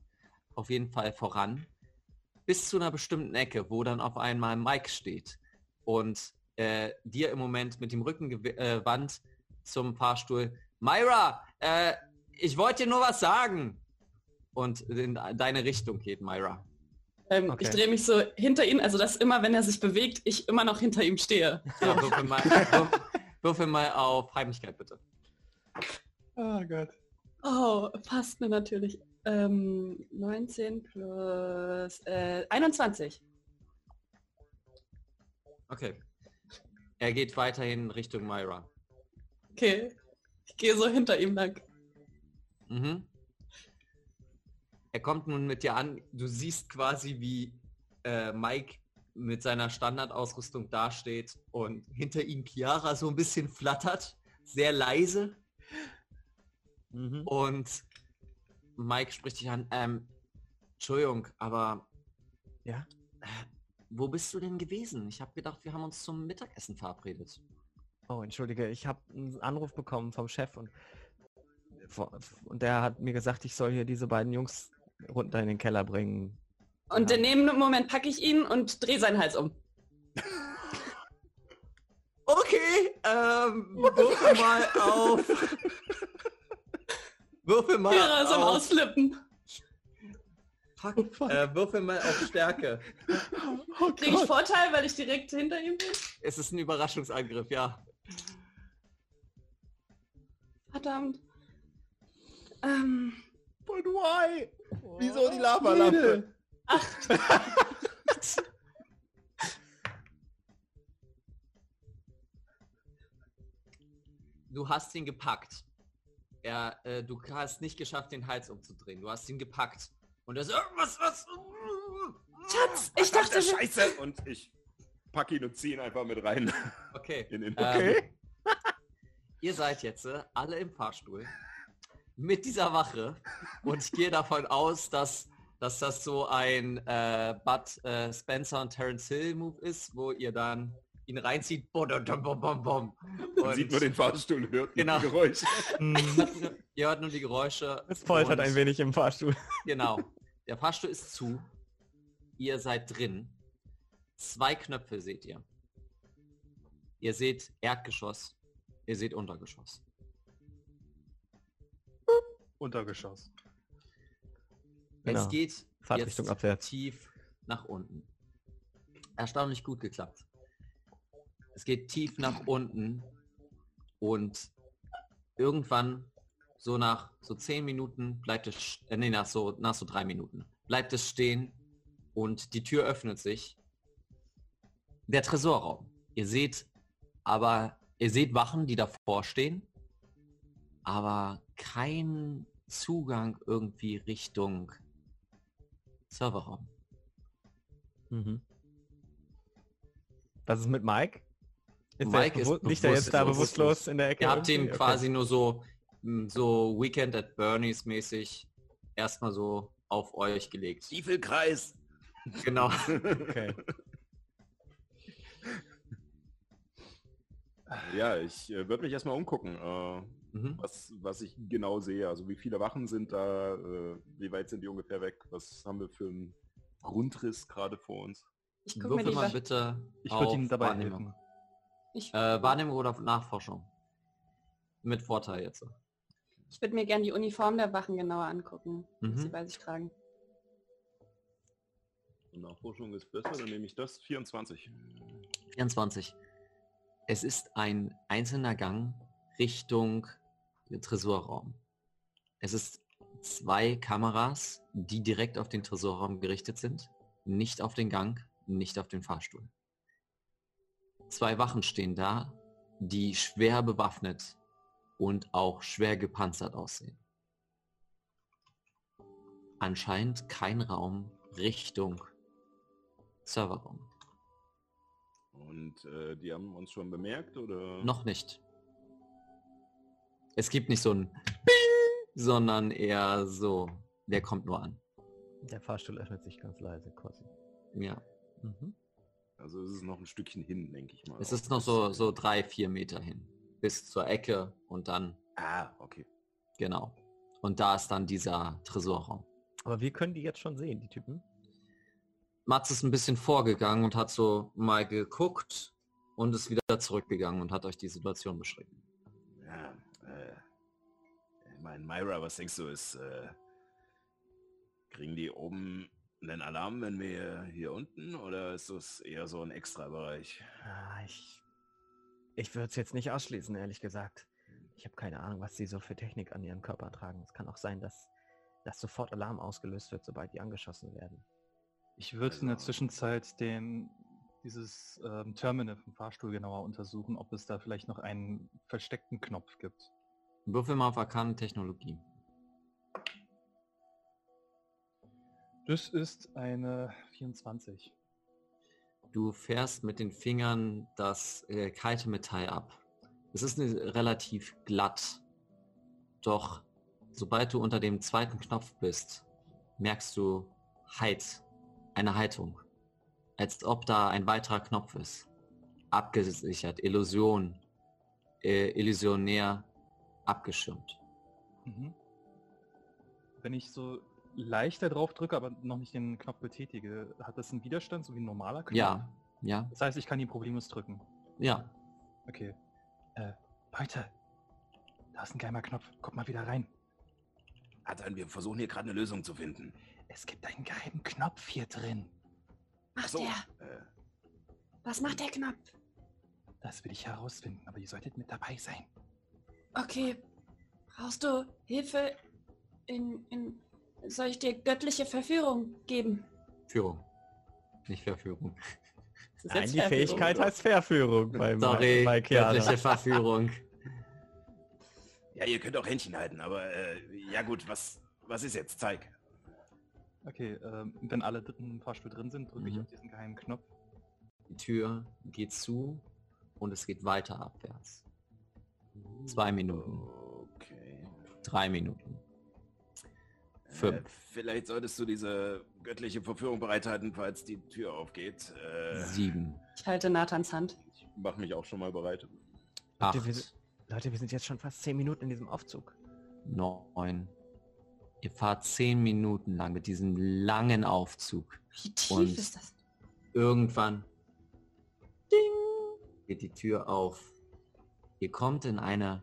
auf jeden Fall voran, bis zu einer bestimmten Ecke, wo dann auf einmal Mike steht und äh, dir im Moment mit dem Rücken gew- äh, zum Fahrstuhl. Myra, äh, ich wollte dir nur was sagen. Und in deine Richtung geht Myra. Ähm, Okay. Ich drehe mich so hinter ihn, also dass immer, wenn er sich bewegt, ich immer noch hinter ihm stehe. Ja, würfel, mal, würfel, würfel mal auf Heimlichkeit bitte. Oh Gott. Oh, passt mir natürlich. Ähm, 19 plus äh, 21. Okay. Er geht weiterhin Richtung Myra. Okay. Ich gehe so hinter ihm lang. Mhm. Er kommt nun mit dir an. Du siehst quasi, wie äh, Mike mit seiner Standardausrüstung dasteht und hinter ihm Chiara so ein bisschen flattert, sehr leise. Mhm. Und Mike spricht dich an. Ähm, Entschuldigung, aber Ja? wo bist du denn gewesen? Ich habe gedacht, wir haben uns zum Mittagessen verabredet. Oh, entschuldige, ich habe einen Anruf bekommen vom Chef und, und der hat mir gesagt, ich soll hier diese beiden Jungs runter in den Keller bringen. Und Ja. in dem Moment packe ich ihn und drehe seinen Hals um. Okay, ähm, würfel mal auf. Würfel mal Kira ist am auf. Ausflippen. Fuck, fuck. Äh, würfel mal auf Stärke. Oh Kriege ich Vorteil, weil ich direkt hinter ihm bin? Es ist ein Überraschungsangriff, ja. Verdammt. Ähm, But why? Wieso die Lavalampe? acht. Du hast ihn gepackt. Er, äh, du hast nicht geschafft, den Hals umzudrehen. Du hast ihn gepackt. Und er so, was, was? Schatz, ich dachte, Scheiße! Und ich pack ihn und zieh ihn einfach mit rein. Okay. In den Ähm, ihr seid jetzt äh, alle im Fahrstuhl mit dieser Wache und ich gehe davon aus, dass, dass das so ein äh, Bud äh, Spencer und Terence Hill Move ist, wo ihr dann ihn reinzieht bom, bom, bom, bom. Man sieht nur den Fahrstuhl und hört Genau. die Geräusche. ihr hört nur die Geräusche. Es poltert und- ein wenig im Fahrstuhl. Genau. Der Fahrstuhl ist zu. Ihr seid drin. Zwei Knöpfe seht ihr. Ihr seht Erdgeschoss. Ihr seht Untergeschoss. Untergeschoss. Genau. Es geht Fahrtrichtung jetzt abwärts. tief nach unten. Erstaunlich gut geklappt. Es geht tief nach unten und irgendwann so nach so zehn Minuten bleibt es, äh, nee, nach so, nach so drei Minuten bleibt es stehen und die Tür öffnet sich. Der Tresorraum. Ihr seht aber, ihr seht Wachen, die davor stehen, aber kein Zugang irgendwie Richtung Serverraum. Mhm. Was ist mit Mike? Ist Mike der ist bewu- liegt er jetzt da bewusstlos. in der Ecke? Ihr habt ihn irgendwie? Okay. quasi nur so, m, so Weekend at Bernie's mäßig erstmal so auf euch gelegt. Stiefelkreis. Genau. Okay. Ja, ich äh, würde mich erstmal umgucken, äh, Mhm. was, was ich genau sehe. Also wie viele Wachen sind da, äh, wie weit sind die ungefähr weg, was haben wir für einen Grundriss gerade vor uns. Ich guck mir Würfel die mal Wa- bitte Ich würde auf ihm dabei Wahrnehmung. helfen. Ich, Äh, Wahrnehmung oder Nachforschung? Mit Vorteil jetzt. ich würde mir gerne die Uniform der Wachen genauer angucken, die sie Mhm. bei sich tragen. Nachforschung ist besser, dann nehme ich das. 24. 24. Es ist ein einzelner Gang Richtung Tresorraum. Es ist zwei Kameras, die direkt auf den Tresorraum gerichtet sind, nicht auf den Gang, nicht auf den Fahrstuhl. Zwei Wachen stehen da, die schwer bewaffnet und auch schwer gepanzert aussehen. Anscheinend kein Raum Richtung Serverraum. Und äh, die haben uns schon bemerkt, oder? Noch nicht. Es gibt nicht so ein Bing, sondern eher so, der kommt nur an. Der Fahrstuhl öffnet sich ganz leise quasi. Ja. Mhm. Also es ist noch ein Stückchen hin, denke ich mal. Es ist noch so, so drei, vier Meter hin. Bis zur Ecke und dann, Ah, okay. genau. Und da ist dann dieser Tresorraum. Aber wir können die jetzt schon sehen, die Typen. Mats ist ein bisschen vorgegangen und hat so mal geguckt und ist wieder zurückgegangen und hat euch die Situation beschrieben. Ja, äh, ich meine, Myra, was denkst du, ist, äh, kriegen die oben einen Alarm, wenn wir hier unten, oder ist das eher so ein Extrabereich? Ah, ich ich würde es jetzt nicht ausschließen, ehrlich gesagt. Ich habe keine Ahnung, was sie so für Technik an ihren Körper tragen. Es kann auch sein, dass, dass sofort Alarm ausgelöst wird, sobald die angeschossen werden. Ich würde in der Also- Zwischenzeit den, dieses ähm, Terminal vom Fahrstuhl genauer untersuchen, ob es da vielleicht noch einen versteckten Knopf gibt. Würfel mal auf Arkane Technologie. Das ist eine 24. Du fährst mit den Fingern das äh, kalte Metall ab. Es ist eine, relativ glatt. Doch sobald du unter dem zweiten Knopf bist, merkst du Halt, eine Haltung. Als ob da ein weiterer Knopf ist. Abgesichert, Illusion, äh, illusionär, abgeschirmt. Mhm. Wenn ich so leichter drauf drücke, aber noch nicht den Knopf betätige, hat das einen Widerstand, so wie ein normaler Knopf? Ja, ja, Das heißt, ich kann ihn problemlos drücken. ja. Okay. Äh, Leute, da ist ein geheimer Knopf. Guck mal wieder rein. Nathan, wir versuchen hier gerade eine Lösung zu finden. Es gibt einen geheimen Knopf hier drin. Macht so, er? äh, Was macht der Knopf? Das will ich herausfinden, aber ihr solltet mit dabei sein. Okay. Brauchst du Hilfe in, in. Soll ich dir göttliche Verführung geben? Führung. Nicht Verführung. Nein, die Verführung. Fähigkeit heißt Verführung bei, Sorry, bei göttliche Verführung. ja, ihr könnt auch Händchen halten, aber äh, ja gut, was, was ist jetzt? Zeig. Okay, ähm, wenn alle im Fahrstuhl drin sind, drücke ich Mhm. auf diesen geheimen Knopf. Die Tür geht zu und es geht weiter abwärts. Zwei Minuten, Okay. drei Minuten. Äh, Fünf. vielleicht solltest du diese göttliche Verführung bereithalten, falls die Tür aufgeht. Äh, Sieben, Ich halte Nathans Hand. ich mache mich auch schon mal bereit. Leute, wir, acht, Leute, wir sind jetzt schon fast zehn Minuten in diesem Aufzug. neun. Ihr fahrt zehn Minuten lang mit diesem langen Aufzug. Wie tief Und- ist das? Irgendwann ding, geht die Tür auf. Ihr kommt in eine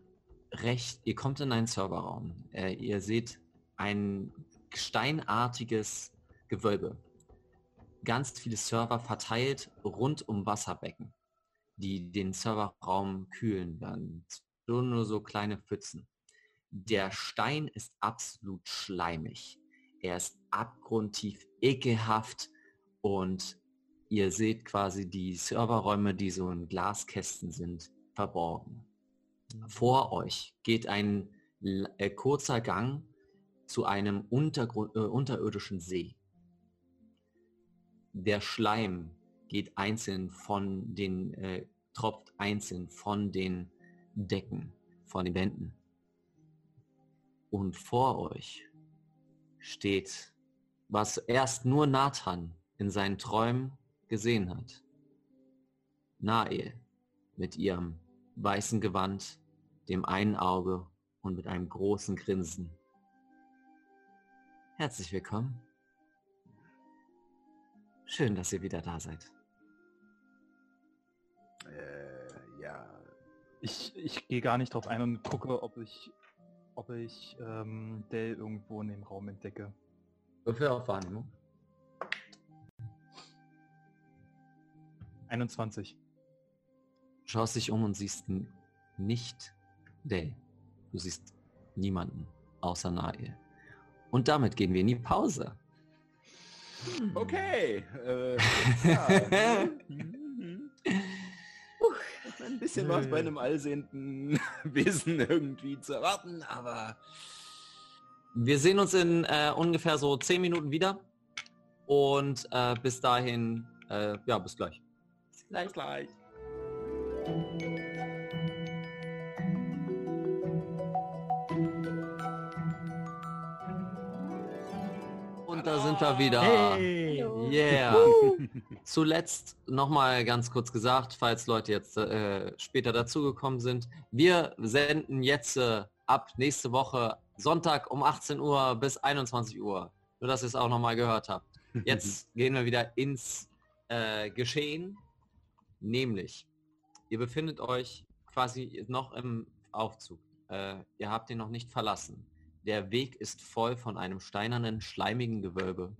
recht, ihr kommt in einen Serverraum. Äh, ihr seht ein steinartiges Gewölbe. Ganz viele Server verteilt rund um Wasserbecken, die den Serverraum kühlen werden. Nur, nur so kleine Pfützen. Der Stein ist absolut schleimig. Er ist abgrundtief ekelhaft und ihr seht quasi die Serverräume, die so in Glaskästen sind, verborgen. Vor euch geht ein äh, kurzer Gang zu einem Untergrund, äh, unterirdischen See. Der Schleim geht einzeln von den, äh, tropft einzeln von den Decken, von den Wänden. Und vor euch steht, was erst nur Nathan in seinen Träumen gesehen hat. Nae mit ihrem weißen Gewand, dem einen Auge und mit einem großen Grinsen. Herzlich willkommen. Schön, dass ihr wieder da seid. Äh, ja. Ich, ich gehe gar nicht drauf ein und gucke, ob ich, ob ich ähm, Dell irgendwo in dem Raum entdecke. Würfel auf Wahrnehmung. 21. Schaust dich um und siehst nicht Day. Du siehst niemanden außer Nae. Und damit gehen wir in die Pause. Okay. Äh, ja. Mhm. Ein bisschen was bei einem allsehenden Wesen irgendwie zu erwarten, aber Wir sehen uns in äh, ungefähr so 10 Minuten wieder. Und äh, bis dahin, äh, ja, bis gleich. Gleich. gleich. Da sind wir wieder. Hey! Hallo. Yeah. Zuletzt nochmal ganz kurz gesagt, falls Leute jetzt äh, später dazugekommen sind. Wir senden jetzt äh, ab nächste Woche Sonntag um 18 Uhr bis 21 Uhr. Nur, dass ihr es auch nochmal gehört habt. Jetzt gehen wir wieder ins äh, Geschehen. Nämlich, ihr befindet euch quasi noch im Aufzug. Äh, ihr habt ihn noch nicht verlassen. Der Weg ist voll von einem steinernen, schleimigen Gewölbe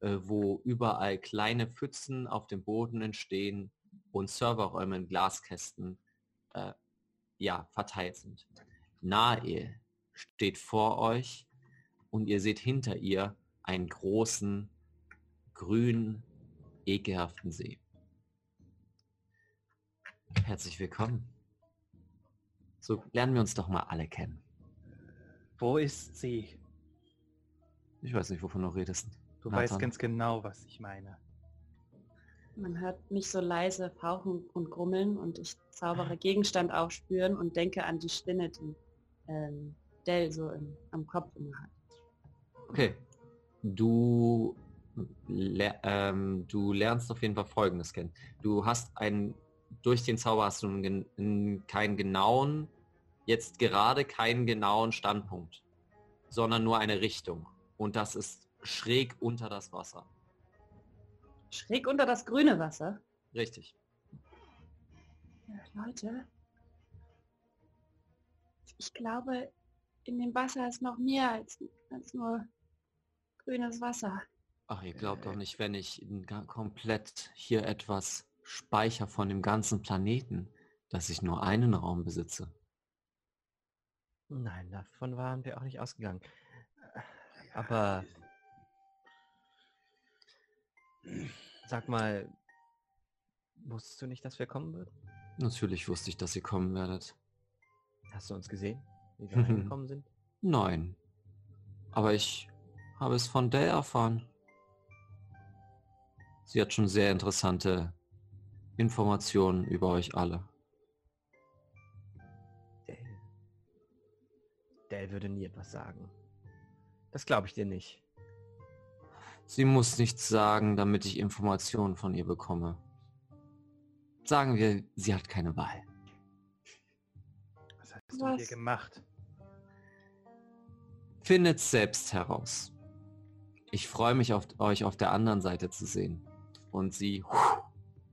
äh, wo überall kleine Pfützen auf dem Boden entstehen und Serverräume in Glaskästen äh, ja, verteilt sind. Nahe steht vor euch und ihr seht hinter ihr einen großen, grünen, ekelhaften See. Herzlich willkommen. So lernen wir uns doch mal alle kennen. Wo ist sie? Ich weiß nicht, wovon du redest. Du Nathan. weißt ganz genau, was ich meine. Man hört mich so leise fauchen und grummeln und ich zaubere Gegenstand aufspüren und denke an die Spinne, die ähm, Dell so im, am Kopf immer hat. Okay. Du, ler ähm, du lernst auf jeden Fall Folgendes kennen. Du hast einen, durch den Zauber hast du einen, einen, keinen genauen, jetzt gerade keinen genauen Standpunkt, sondern nur eine Richtung. Und das ist schräg unter das Wasser. Schräg unter das grüne Wasser. Richtig. Ja, Leute, ich glaube, in dem Wasser ist noch mehr als, als nur grünes Wasser. Ach, ihr glaubt doch nicht, wenn ich komplett hier etwas speicher von dem ganzen Planeten, dass ich nur einen Raum besitze. Nein, davon waren wir auch nicht ausgegangen. Aber sag mal, wusstest du nicht, dass wir kommen würden? Natürlich wusste ich, dass ihr kommen werdet. Hast du uns gesehen, wie wir reingekommen sind? Nein. Aber ich habe es von Dell erfahren. Sie hat schon sehr interessante Informationen über euch alle. Dell würde nie etwas sagen. Das glaube ich dir nicht. Sie muss nichts sagen, damit ich Informationen von ihr bekomme. Sagen wir, sie hat keine Wahl. Was hast du hier Was? gemacht? Findet selbst heraus. Ich freue mich auf euch auf der anderen Seite zu sehen. Und sie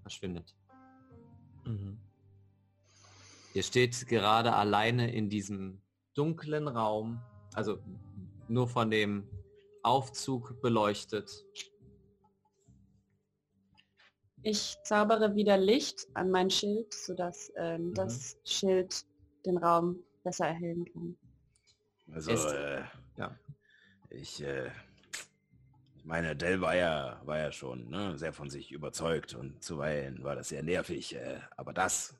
verschwindet. Mhm. Ihr steht gerade alleine in diesem dunklen Raum, also nur von dem Aufzug beleuchtet. Ich zaubere wieder Licht an mein Schild, sodass ähm, das Schild den Raum besser erhellen kann. Also, Ist- äh, ja. ich, äh, ich meine, Dell war ja, war ja schon ne, sehr von sich überzeugt und zuweilen war das sehr nervig. Äh, aber das,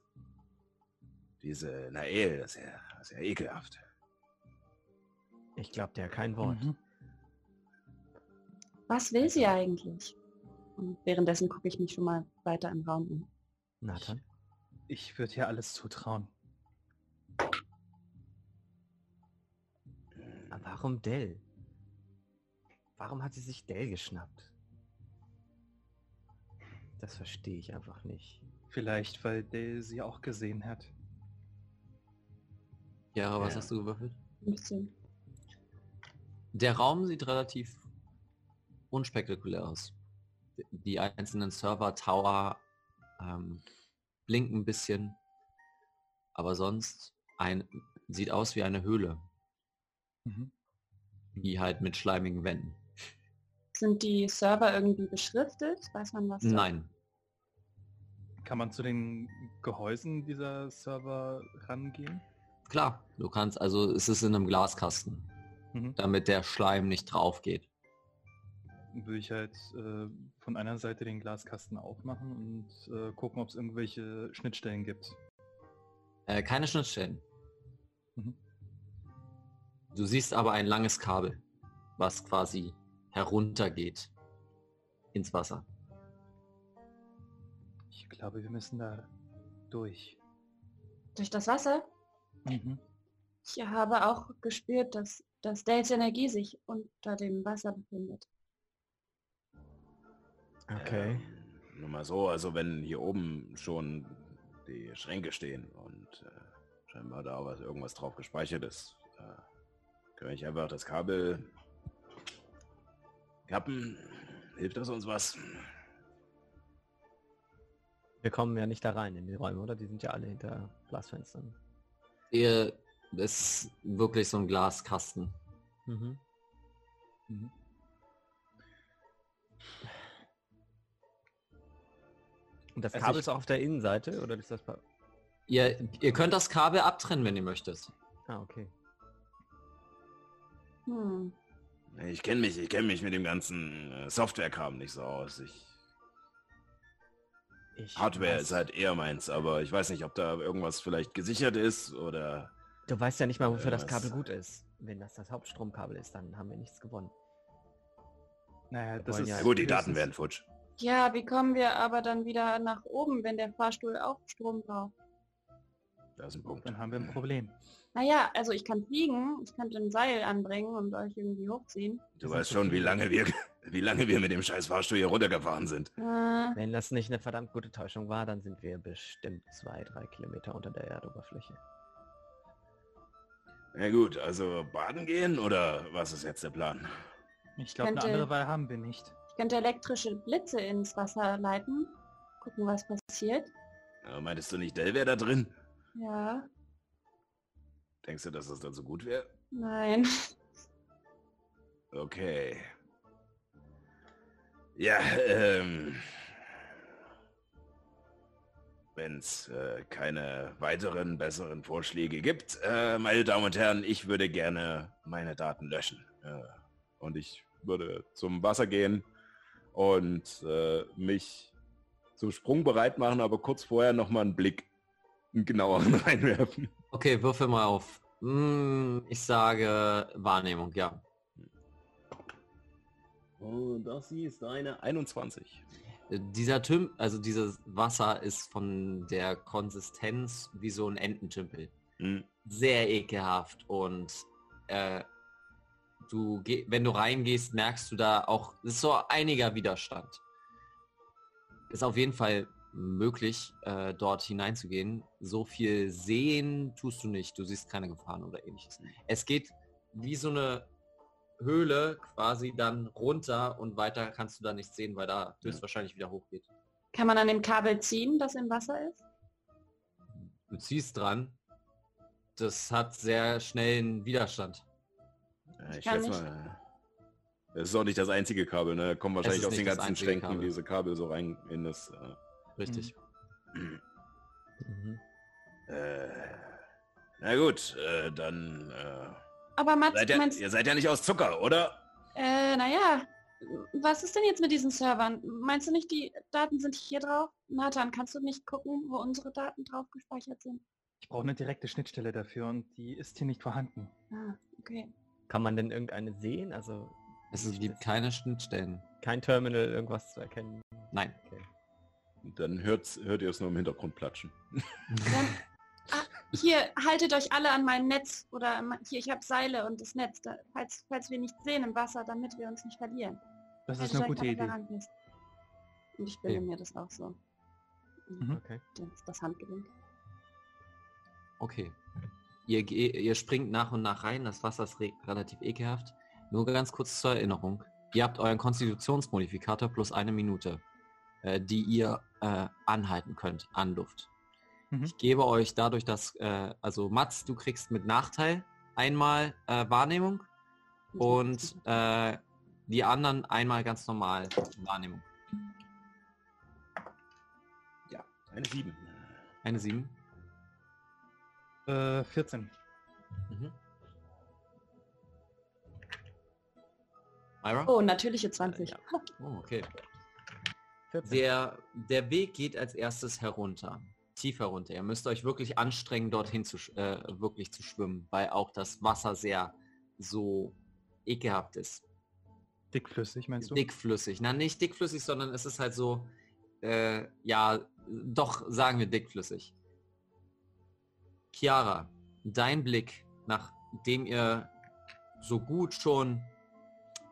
diese Nael, das ist ja, das ist ja ekelhaft. Ich glaube dir kein Wort. Mhm. Was will sie eigentlich? Und währenddessen gucke ich mich schon mal weiter im Raum um. Nathan? Ich würde hier alles zutrauen. Aber warum Dell? Warum hat sie sich Dell geschnappt? Das verstehe ich einfach nicht. Vielleicht, weil Dale sie auch gesehen hat. Ja, was Ja. hast du gewürfelt? Ein bisschen. Der Raum sieht relativ unspektakulär aus. Die einzelnen Server, Tower ähm, blinken ein bisschen, aber sonst ein, sieht aus wie eine Höhle, Mhm. die halt mit schleimigen Wänden. Sind die Server irgendwie beschriftet? Weiß man was? Nein, Kann man zu den Gehäusen dieser Server rangehen? klar, du kannst, also es ist in einem Glaskasten, Mhm. damit der Schleim nicht drauf geht. Würde ich halt äh, von einer Seite den Glaskasten aufmachen und äh, gucken, ob es irgendwelche Schnittstellen gibt. Äh, keine Schnittstellen. Mhm. Du siehst aber ein langes Kabel, was quasi heruntergeht ins Wasser. Ich glaube, wir müssen da durch. Durch das Wasser? Mhm. Ich habe auch gespürt, dass, dass Dales Energie sich unter dem Wasser befindet. Okay. Ähm, nur mal so, also wenn hier oben schon die Schränke stehen und äh, scheinbar da was, irgendwas drauf gespeichert ist, äh, kann ich einfach das Kabel kappen. Hilft das uns was? Wir kommen ja nicht da rein in die Räume, oder? Die sind ja alle hinter Glasfenstern. Ihr, ist wirklich so ein Glaskasten. Mhm. Mhm. Und das Also Kabel ich- ist auch auf der Innenseite, oder ist das... bei- Ihr, ihr könnt das Kabel abtrennen, wenn ihr möchtet. Ah, okay. Hm. Ich kenne mich, ich kenne mich mit dem ganzen äh, Software-Kram nicht so aus. Ich, Ich Hardware weiß- ist halt eher meins, aber ich weiß nicht, ob da irgendwas vielleicht gesichert ist oder. Du weißt ja nicht mal, wofür das Kabel gut ist. Wenn das das Hauptstromkabel ist, dann haben wir nichts gewonnen. Naja, das ist ja- Ja gut, die Daten werden futsch. Ja, wie kommen wir aber dann wieder nach oben, wenn der Fahrstuhl auch Strom braucht? Das ist ein Punkt. Dann haben wir ein Problem. Naja, also ich kann fliegen, ich könnte ein Seil anbringen und euch irgendwie hochziehen. Du Das weißt schon, wie lange wir, wie lange wir mit dem scheiß Fahrstuhl hier runtergefahren sind. Äh, Wenn das nicht eine verdammt gute Täuschung war, dann sind wir bestimmt zwei, drei Kilometer unter der Erdoberfläche. Ja gut, also baden gehen oder was ist jetzt der Plan? Ich glaube, eine Könnte- andere Wahl haben wir nicht. ich könnte elektrische Blitze ins Wasser leiten. Gucken, was passiert. Ja, meintest du nicht, Dell wäre da drin? Ja, Denkst du, dass das dann so gut wäre? nein. Okay. Ja, ähm. Wenn es äh, keine weiteren besseren Vorschläge gibt, äh, meine Damen und Herren, ich würde gerne meine Daten löschen. Äh, und ich würde zum Wasser gehen und äh, mich zum Sprung bereit machen, aber kurz vorher nochmal einen Blick, einen genaueren reinwerfen. Okay, würfel mal auf. Hm, ich sage Wahrnehmung, ja. Und das ist eine 21. Dieser Tüm, also dieses Wasser ist von der Konsistenz wie so ein Ententümpel. Hm. Sehr ekelhaft und äh, du, wenn du reingehst, merkst du da auch, es ist so einiger Widerstand. Ist auf jeden Fall möglich, äh, dort hineinzugehen. So viel sehen tust du nicht. Du siehst keine Gefahren oder ähnliches. Es geht wie so eine Höhle quasi dann runter und weiter kannst du da nichts sehen, weil da höchstwahrscheinlich wieder hochgeht. Kann man an dem Kabel ziehen, das im Wasser ist? Du ziehst dran. Das hat sehr schnellen Widerstand. Ja, ich kann schätze mal. Das ist auch nicht das einzige Kabel, ne? Kommen wahrscheinlich aus den ganzen Schränken Kabel. diese Kabel so rein in das. Richtig. Mhm. Äh, äh, na gut, äh, dann. Aber Mats, seid ihr, meinst, ihr seid ja nicht aus Zucker, oder? äh, naja, was ist denn jetzt mit diesen Servern? Meinst du nicht, die Daten sind hier drauf? Nathan, kannst du nicht gucken, wo unsere Daten drauf gespeichert sind? Ich brauche eine direkte Schnittstelle dafür und die ist hier nicht vorhanden. Ah, okay. Kann man denn irgendeine sehen? Also Es nicht gibt keine Schnittstellen. kein Terminal, irgendwas zu erkennen. Nein. Okay. Dann hört's, hört ihr es nur im Hintergrund platschen. Dann, ah, hier, haltet euch alle an mein Netz oder hier, ich habe Seile und das Netz, da, falls, falls wir nichts sehen im Wasser, damit wir uns nicht verlieren. Das Haltet ist eine gute Idee. Und ich bilde Okay. mir das auch so. Mhm. Okay. Das, das Handgelenk. Okay. Ihr, ihr springt nach und nach rein. Das Wasser ist re relativ ekelhaft. Nur ganz kurz zur Erinnerung. Ihr habt euren Konstitutionsmodifikator plus eine Minute, äh, die ihr äh, anhalten könnt an Luft. Mhm. Ich gebe euch dadurch, dass, äh, also Mats, du kriegst mit Nachteil einmal äh, Wahrnehmung und äh, die anderen einmal ganz normal Wahrnehmung. Eine 7. Eine 7. Äh, 14. Mhm. Myra? Oh, natürliche 20. ja. Oh, okay. 14. Der, der Weg geht als erstes herunter, tief herunter. Ihr müsst euch wirklich anstrengen, dorthin zu, äh, wirklich zu schwimmen, weil auch das Wasser sehr so ekelhaft ist. Dickflüssig, meinst du? Dickflüssig. Na, nicht dickflüssig, sondern es ist halt so, äh, ja, doch sagen wir dickflüssig. Chiara, dein Blick, nachdem ihr so gut schon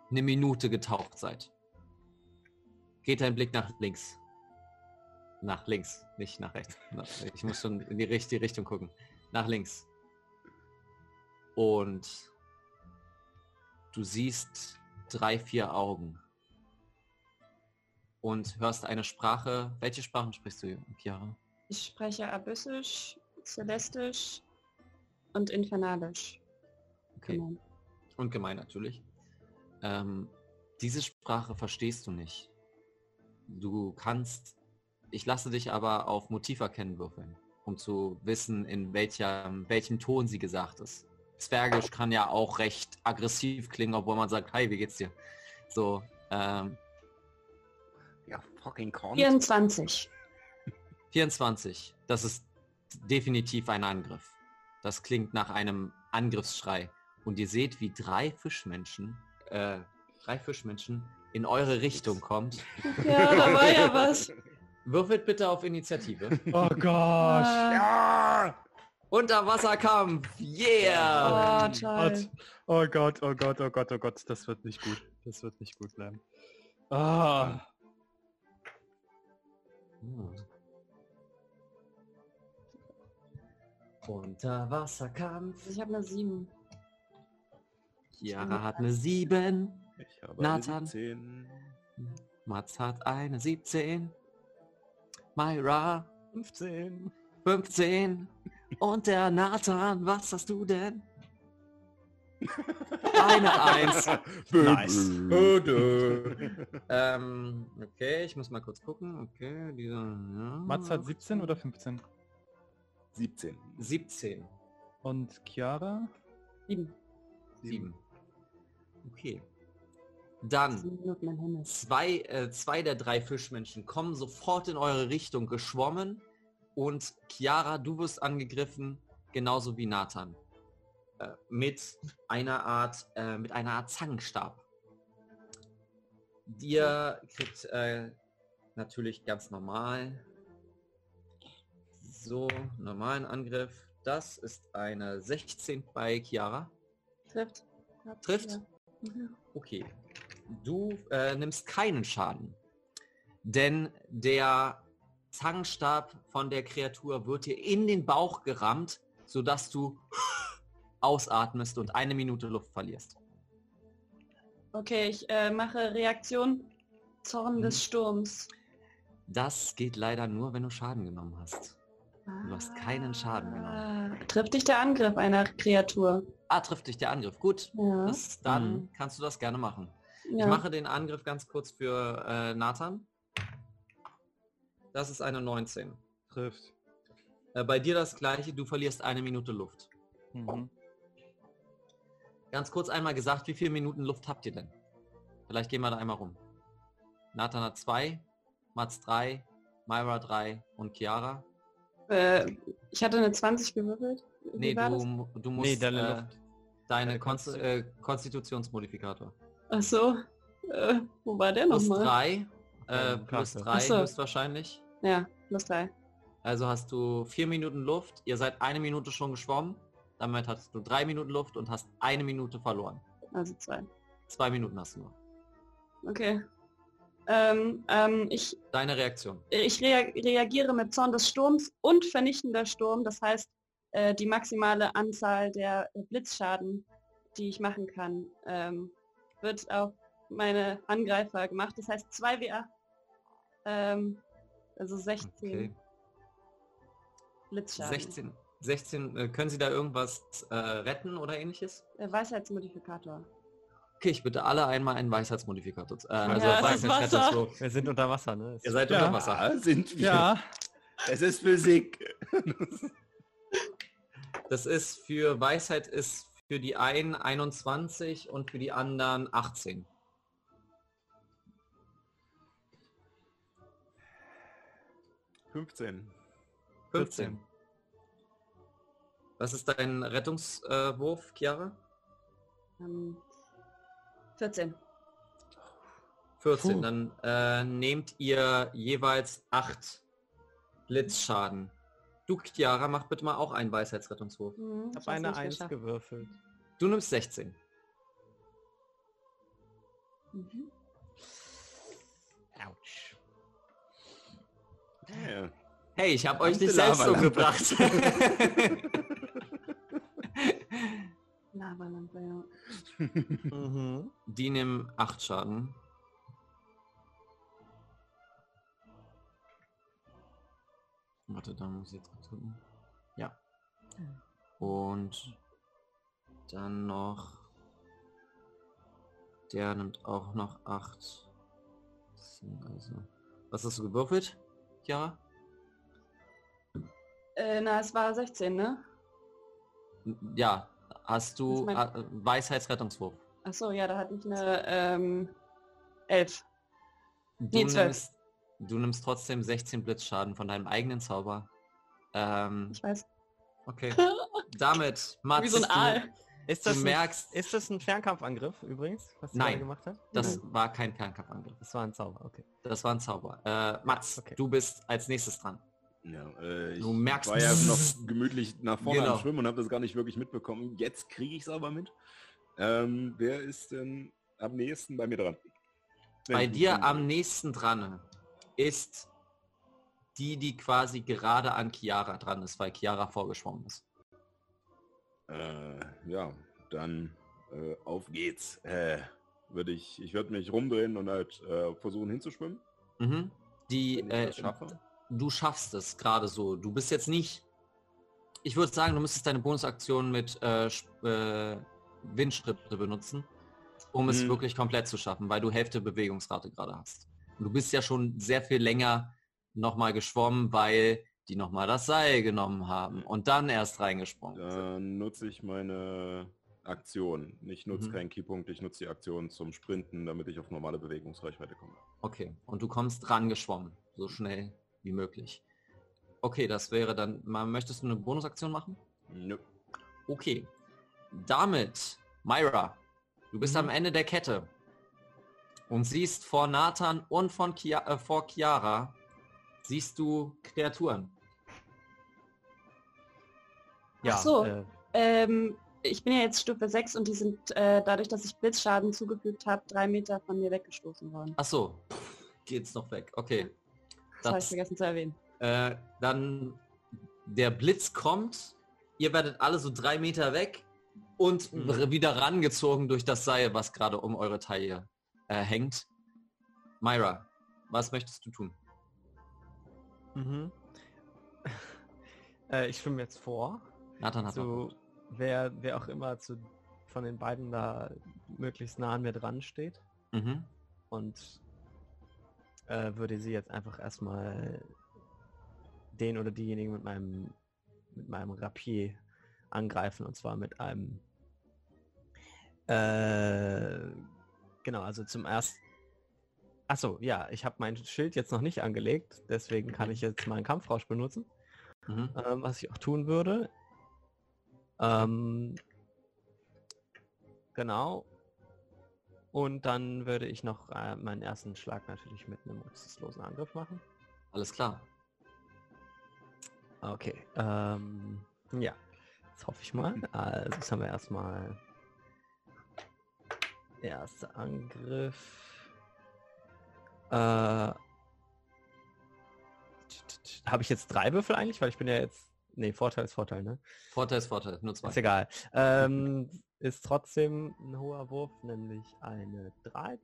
eine Minute getaucht seid, geht dein Blick nach links. Nach links, nicht nach rechts. Ich muss schon in die richtige Richtung gucken. Nach links. Und du siehst drei, vier Augen. Und hörst eine Sprache. Welche Sprachen sprichst du, Chiara? Ich spreche Abyssisch, Celestisch und Infernalisch. Okay. Genau. Und gemein natürlich. Ähm, diese Sprache verstehst du nicht. Du kannst, ich lasse dich aber auf Motiv erkennen würfeln. um zu wissen, in welcher, welchem Ton sie gesagt ist. Zwergisch kann ja auch recht aggressiv klingen, obwohl man sagt, hi, wie geht's dir? So, ähm, Ja, fucking Korn. 24. 24. Das ist definitiv ein Angriff. Das klingt nach einem Angriffsschrei. Und ihr seht, wie drei Fischmenschen, äh, drei Fischmenschen in eure Richtung kommt. Ja, da war ja was. Würfelt bitte auf Initiative. Oh Gott. Ah, Ja! Unterwasserkampf! Yeah! oh, toll. Oh Gott, oh Gott, oh Gott, oh Gott, das wird nicht gut. Das wird nicht gut bleiben. Ah. Hm. Unterwasserkampf. Ich habe eine 7. Chiara hat eine 7. Ich habe Nathan. eine 17. Mats hat eine 17. Myra 15. 15. Und der Nathan, was hast du denn? Eine Eins. nice. ähm, okay, ich muss mal kurz gucken. Okay, dieser. Ja, Mats hat 17 oder 15? 17. 17. Und Chiara? 7. 7. Okay. Dann zwei, äh, zwei der drei Fischmenschen kommen sofort in eure Richtung geschwommen und Chiara, du wirst angegriffen, genauso wie Nathan. Äh, mit einer Art, äh, mit einer Art Zangenstab. Dir kriegt äh, natürlich ganz normal so normalen Angriff. Das ist eine 16 bei Chiara. Trifft. Trifft? Ja. Mhm. Okay. Du äh, nimmst keinen Schaden. Denn der Zangenstab von der Kreatur wird dir in den Bauch gerammt, sodass du ausatmest und eine Minute Luft verlierst. Okay, ich äh, mache Reaktion. Zorn Mhm. des Sturms. Das geht leider nur, wenn du Schaden genommen hast. Du hast keinen Schaden genommen. Ah, Trifft dich der Angriff einer Kreatur? Ah, trifft dich der Angriff. Gut, Ja. das, dann Mhm. kannst du das gerne machen. Ja. Ich mache den Angriff ganz kurz für äh, Nathan. Das ist eine 19. Trifft. Äh, bei dir das gleiche, du verlierst eine Minute Luft. Mhm. Ganz kurz einmal gesagt, wie viele Minuten Luft habt ihr denn? Vielleicht gehen wir da einmal rum. Nathan hat zwei, Mats drei, Myra drei und Chiara. Äh, ich hatte eine 20 gewürfelt. Wie Nee, du, du musst Nee, deine äh, deine Deine Konst äh, Konstitutionsmodifikator. Ach so. Äh, wo war der Plus nochmal? drei, äh, plus drei Ach so. höchstwahrscheinlich. Ja, plus drei. Also hast du vier Minuten Luft. Ihr seid eine Minute schon geschwommen. Damit hast du drei Minuten Luft und hast eine Minute verloren. Also zwei. Zwei Minuten hast du noch. Okay. Ähm, ähm, ich Deine Reaktion. ich rea reagiere mit Zorn des Sturms und vernichtender Sturm. Das heißt, äh, die maximale Anzahl der Blitzschaden, die ich machen kann, ähm, wird auf meine Angreifer gemacht. Das heißt 2W8. Ähm, also 16 Okay. Blitzschaden. 16. 16. Äh, können Sie da irgendwas äh, retten oder ähnliches? Der Weisheitsmodifikator. Okay, ich bitte alle einmal einen Weisheitsmodifikator. Äh, also Ja, Weisheitsrettungswurf. Wir sind unter Wasser, ne? Ihr seid Ja. unter Wasser. Ja, sind wir. Ja, Es ist Physik. Das ist für Weisheit ist für die einen 21 und für die anderen 18. Fünfzehn. 15. Was ist dein Rettungswurf, Chiara? Ähm, 14. 14. Puh. Dann äh, nehmt ihr jeweils 8 Blitzschaden. Du, Chiara, mach bitte mal auch einen Weisheitsrettungswurf. Mhm, Ich habe eine nicht 1 geschafft. gewürfelt. Du nimmst 16. Mhm. Autsch. Ja. Hey, ich habe euch nicht selbst umgebracht. Lavalampe, ja. Mhm. Die nehmen 8 Schaden. Warte, da muss ich jetzt kurz gucken. Ja. Und dann noch. Der nimmt auch noch 8. Also. Was hast du gewürfelt? Ja. Äh, na, es war 16, ne? Ja, hast du äh, Weisheitsrettungswurf. Ach so, ja, da hatte ich eine ähm, 11. Du, Nee, zwölf. nimmst, du nimmst trotzdem 16 Blitzschaden von deinem eigenen Zauber. Ähm, Ich weiß. okay. Damit, Mats, Wie so ein Aal. Ist Du das, merkst- ein, ist das ein Fernkampfangriff übrigens, was sie Nein. gemacht hat? das war kein Fernkampfangriff. Das war ein Zauber, okay. Das war ein Zauber. Äh, Mats, Okay. du bist als nächstes dran. Ja, äh, ich Du merkst- war ja noch gemütlich nach vorne Genau. am Schwimmen und habe das gar nicht wirklich mitbekommen. Jetzt kriege ich es aber mit. Ähm, wer ist denn am nächsten bei mir dran? Wenn Bei dir am nächsten dran ist die, die quasi gerade an Chiara dran ist, weil Chiara vorgeschwommen ist. Äh, ja, dann äh, auf geht's. Äh, würde ich, ich würde mich rumdrehen und halt äh, versuchen hinzuschwimmen. Mhm. Die, äh, schaffe. du schaffst es gerade so. Du bist jetzt nicht. Ich würde sagen, du müsstest deine Bonusaktion mit äh, Sch- Windschritte benutzen, um es Hm. wirklich komplett zu schaffen, weil du Hälfte Bewegungsrate gerade hast. Und du bist ja schon sehr viel länger nochmal geschwommen, weil die nochmal das Seil genommen haben und dann erst reingesprungen sind. Dann nutze ich meine Aktion. Ich nutze Mhm. keinen Keypunkt, ich nutze die Aktion zum Sprinten, damit ich auf normale Bewegungsreichweite komme. Okay, und du kommst ran geschwommen, so schnell wie möglich. Okay, das wäre dann, mal, möchtest du eine Bonusaktion machen? Nö. Okay. Damit, Myra, du bist Mhm. am Ende der Kette und siehst vor Nathan und von Kia, äh, vor Chiara, siehst du Kreaturen. Ja, Ach so. äh, Ähm, ich bin ja jetzt Stufe 6 und die sind äh, dadurch, dass ich Blitzschaden zugefügt habe, drei Meter von mir weggestoßen worden. Ach so, geht's noch weg. Okay. Das habe ich Das, vergessen zu erwähnen. äh, dann der Blitz kommt, ihr werdet alle so drei Meter weg und Mhm. wieder rangezogen durch das Seil, was gerade um eure Taille äh, hängt. Myra, was möchtest du tun? mhm. äh, ich schwimme jetzt vor. Nathan hat zu wer, wer auch immer zu, von den beiden da möglichst nah an mir dran steht Mhm. und äh, würde sie jetzt einfach erstmal den oder diejenigen mit meinem mit meinem Rapier angreifen und zwar mit einem äh, genau also zum ersten Achso, ja, ich habe mein Schild jetzt noch nicht angelegt, deswegen kann Mhm. ich jetzt meinen Kampfrausch benutzen Mhm. ähm, was ich auch tun würde. Ähm, genau. Und dann würde ich noch äh, meinen ersten Schlag natürlich mit einem rücksichtslosen Angriff machen. Alles klar. Okay. Ähm, ja. Das hoffe ich mal. Also jetzt haben wir erstmal erster Angriff. Äh, habe ich jetzt drei Würfel eigentlich? Weil ich bin ja jetzt. Nee, Vorteil ist Vorteil, ne? Vorteil ist Vorteil, nur zwei. Ist egal. Ähm, ist trotzdem ein hoher Wurf, nämlich eine 3,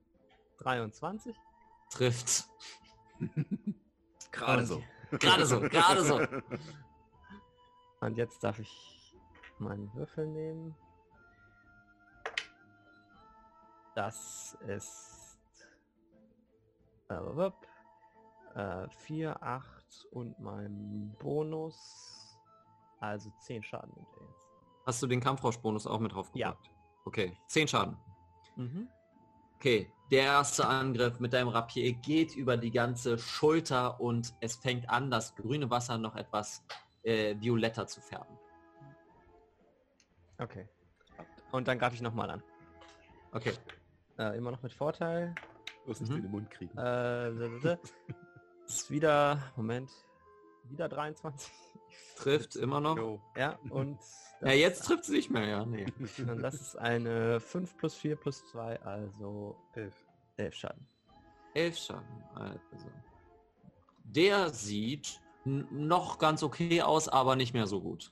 23. Trifft. Gerade so. Gerade so, gerade so. Und jetzt darf ich meinen Würfel nehmen. Das ist äh, 4, 8 und mein Bonus. Also 10 Schaden nimmt er jetzt. Hast du den Kampfrauschbonus auch mit draufgepackt? Okay, 10 Schaden. Mhm. Okay, der erste Angriff mit deinem Rapier geht über die ganze Schulter und es fängt an, das grüne Wasser noch etwas äh, violetter zu färben. Okay. Und dann greife ich nochmal an. Okay, Äh, immer noch mit Vorteil. Muss nicht Mhm. in den Mund kriegen. Äh, da, da, da. ist wieder, Moment, wieder 23. trifft immer noch. Jo. Ja, und Ja, jetzt trifft es nicht mehr, ja. Nee. Und das ist eine 5 plus 4 plus 2, also 11. 11 Schaden. Elf Schaden. Also. Der sieht noch ganz okay aus, aber nicht mehr so gut.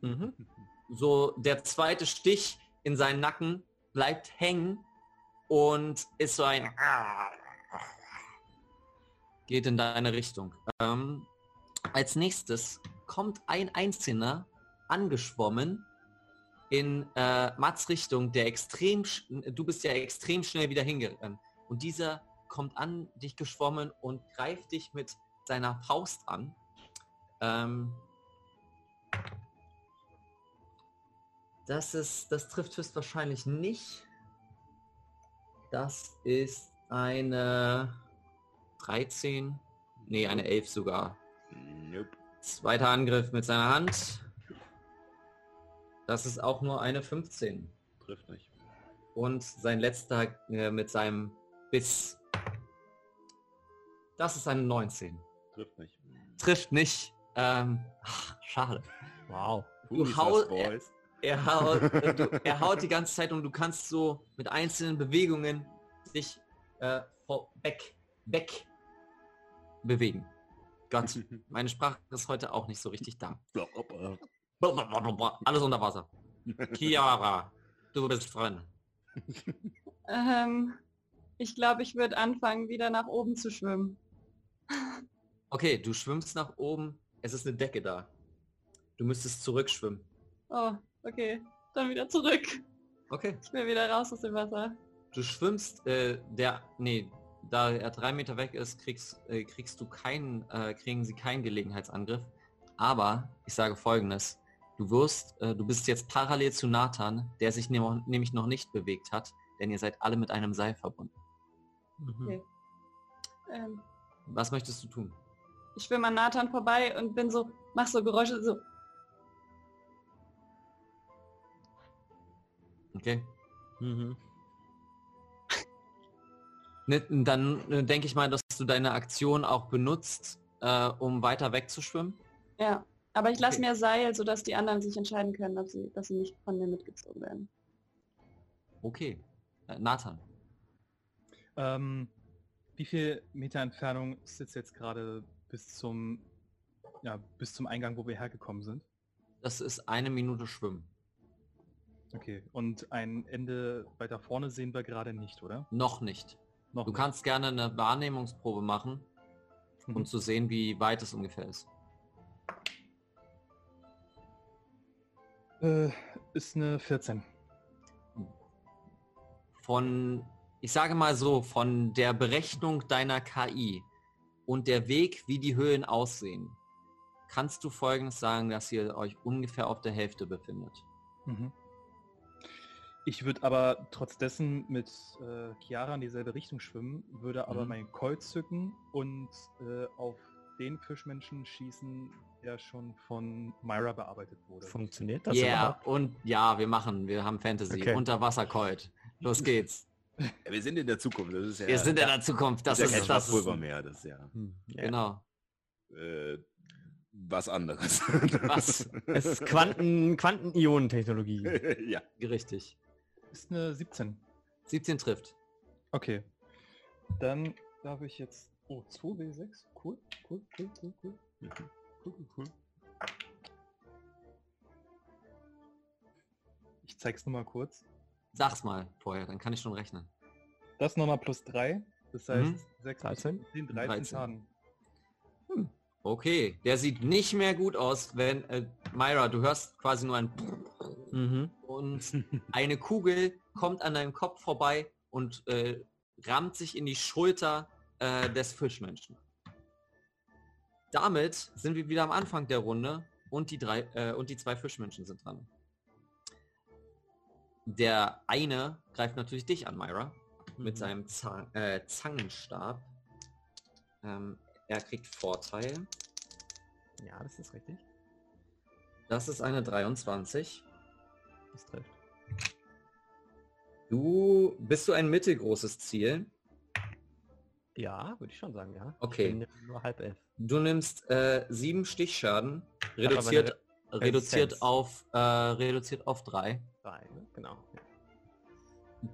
Mhm. So, der zweite Stich in seinen Nacken bleibt hängen und ist so ein geht in deine Richtung. Ähm, als nächstes kommt ein Einzelner angeschwommen in äh, Mats Richtung, der extrem, du bist ja extrem schnell wieder hingerannt. Und dieser kommt an dich geschwommen und greift dich mit seiner Faust an. Ähm, das ist, das trifft höchstwahrscheinlich nicht. Das ist eine 13. Nee, eine 11 sogar. Nope. Zweiter Angriff mit seiner Hand. Das ist auch nur eine 15. Trifft nicht. Und sein letzter äh, mit seinem Biss. Das ist eine 19. Trifft nicht. Trifft nicht. Ähm, ach, schade. Wow. Du Who is hau- us, boys? Er haut, äh, du, er haut die ganze Zeit und du kannst so mit einzelnen Bewegungen dich äh, weg, weg bewegen. Gott, meine Sprache ist heute auch nicht so richtig da. Alles unter Wasser. Chiara, du bist dran. Ähm, ich glaube, ich würde anfangen, wieder nach oben zu schwimmen. Okay, du schwimmst nach oben. Es ist eine Decke da. Du müsstest zurückschwimmen. Oh, okay. Dann wieder zurück. Okay. Ich will wieder raus aus dem Wasser. Du schwimmst, äh, der, nee, da er drei Meter weg ist, kriegst, äh, kriegst du keinen, äh, kriegen sie keinen Gelegenheitsangriff. Aber ich sage folgendes. Du wirst, äh, du bist jetzt parallel zu Nathan, der sich nehm- nämlich noch nicht bewegt hat, denn ihr seid alle mit einem Seil verbunden. Mhm. Okay. Ähm, Was möchtest du tun? ich schwimme an Nathan vorbei und bin so, mach so Geräusche, so. Okay. Mhm. Ne, Dann äh, denke ich mal, dass du deine Aktion auch benutzt, äh, um weiter wegzuschwimmen. Ja. Aber ich lasse Okay. mir Seil, sodass die anderen sich entscheiden können, ob sie, dass sie nicht von mir mitgezogen werden. Okay. Äh, Nathan. Ähm, wie viel Meter Entfernung ist es jetzt gerade bis zum, ja, bis zum Eingang, wo wir hergekommen sind? Das ist eine Minute Schwimmen. Okay. Und ein Ende weiter vorne sehen wir gerade nicht, oder? Noch nicht. Noch Du nicht. kannst gerne eine Wahrnehmungsprobe machen, um Mhm. zu sehen, wie weit es ungefähr ist. Äh, ist eine 14. Von, ich sage mal so, von der Berechnung deiner KI und der Weg, wie die Höhlen aussehen, kannst du folgendes sagen, dass ihr euch ungefähr auf der Hälfte befindet. Mhm. Ich würde aber trotz dessen mit äh, Chiara in dieselbe Richtung schwimmen, würde aber Mhm. meinen Colt zücken und äh, auf den Fischmenschen schießen, der schon von Myra bearbeitet wurde. Funktioniert das Ja, überhaupt? und ja, wir machen, wir haben Fantasy. Okay. Unterwasserkeult. Los geht's. Ja, wir sind in der Zukunft. Das ist ja, Wir sind in der Zukunft. Das das ist, ist ja kein das ist, mehr. Das ist ja Hm, ja. genau. äh, was anderes. Was? Es ist Quanten, Quanten-Ionen-Technologie. ja. Richtig. Ist eine 17. 17 trifft. Okay. Dann darf ich jetzt... Oh, 2W6. Cool, cool, cool, cool, cool. Mhm. Cool, cool, cool. Ich zeig's nochmal kurz. Sag's mal vorher, dann kann ich schon rechnen. Das nochmal plus 3. Das heißt Mhm. 6 13? 10, 13, 13. Schaden. Okay, der sieht nicht mehr gut aus, wenn äh, Myra, du hörst quasi nur ein Mhm. und eine Kugel kommt an deinem Kopf vorbei und äh, rammt sich in die Schulter äh, des Fischmenschen. Damit sind wir wieder am Anfang der Runde und die drei äh, und die zwei Fischmenschen sind dran. Der eine greift natürlich dich an, Myra, mit Mhm. seinem Zang äh, Zangenstab. Ähm, er kriegt Vorteil. Ja, das ist richtig. Das ist eine 23. Das trifft. Du bist du ein mittelgroßes Ziel. Ja, würde ich schon sagen, ja. Okay. Nur halb elf. Du nimmst äh, sieben Stichschaden, reduziert, reduziert Resistenz. auf äh, reduziert auf drei. Drei, ne? Genau. Ja.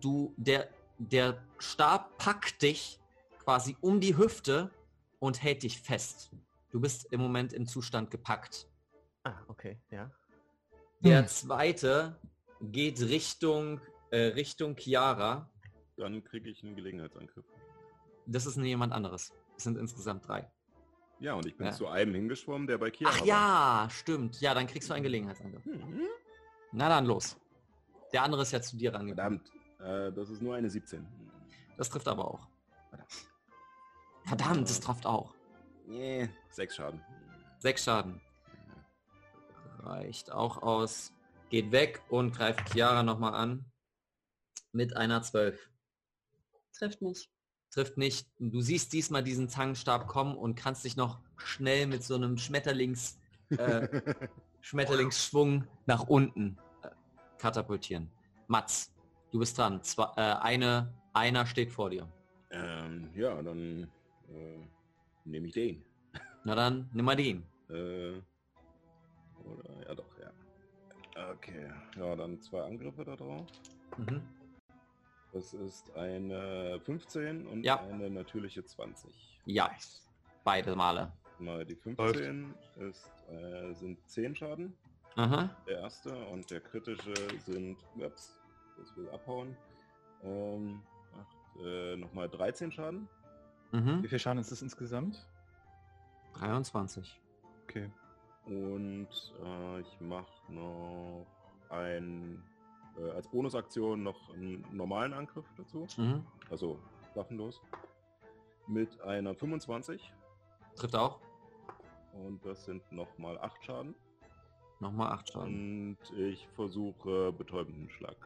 Du der der Stab packt dich quasi um die Hüfte und hält dich fest. Du bist im Moment im Zustand gepackt. Ah, okay, ja. Der Hm. zweite geht Richtung äh, Richtung Chiara. Dann kriege ich einen Gelegenheitsangriff. Das ist jemand anderes. Es sind insgesamt drei. Ja, und ich bin Ja. zu einem hingeschwommen, der bei Kia Ach ja, stimmt. Ja, dann kriegst du einen Gelegenheitsangriff. Hm, Na dann los. Der andere ist ja zu dir rangekommen. verdammt. Äh, das ist nur eine 17. Das trifft aber auch. Verdammt, das trifft auch. Nee, sechs Schaden. Sechs Schaden. Reicht auch aus. geht weg und greift Chiara nochmal an. Mit einer 12. Trifft nicht. Trifft nicht. Du siehst diesmal diesen Zangenstab kommen und kannst dich noch schnell mit so einem Schmetterlings, äh, Schmetterlingsschwung nach unten äh, katapultieren. Mats, du bist dran. Zwei, äh, eine, einer steht vor dir. ähm, ja, dann äh, nehme ich den. Na dann, nimm mal den. Äh, oder, ja doch, ja. Okay, ja, dann zwei Angriffe da drauf. Mhm. Das ist eine 15 und Ja. eine natürliche 20. Ja, beide Male. Mal die 15 ist, äh, sind 10 Schaden, Aha. der erste, und der kritische sind, ups, das will abhauen, ähm, acht, äh, nochmal 13 Schaden. Mhm. Wie viel Schaden ist das insgesamt? 23. Okay. Und äh, ich mache noch ein, äh, als Bonusaktion noch einen normalen Angriff dazu, Mhm. also waffenlos, mit einer 25 Trifft auch. und das sind nochmal 8 Schaden. Nochmal 8 Schaden. Und ich versuche betäubenden Schlag.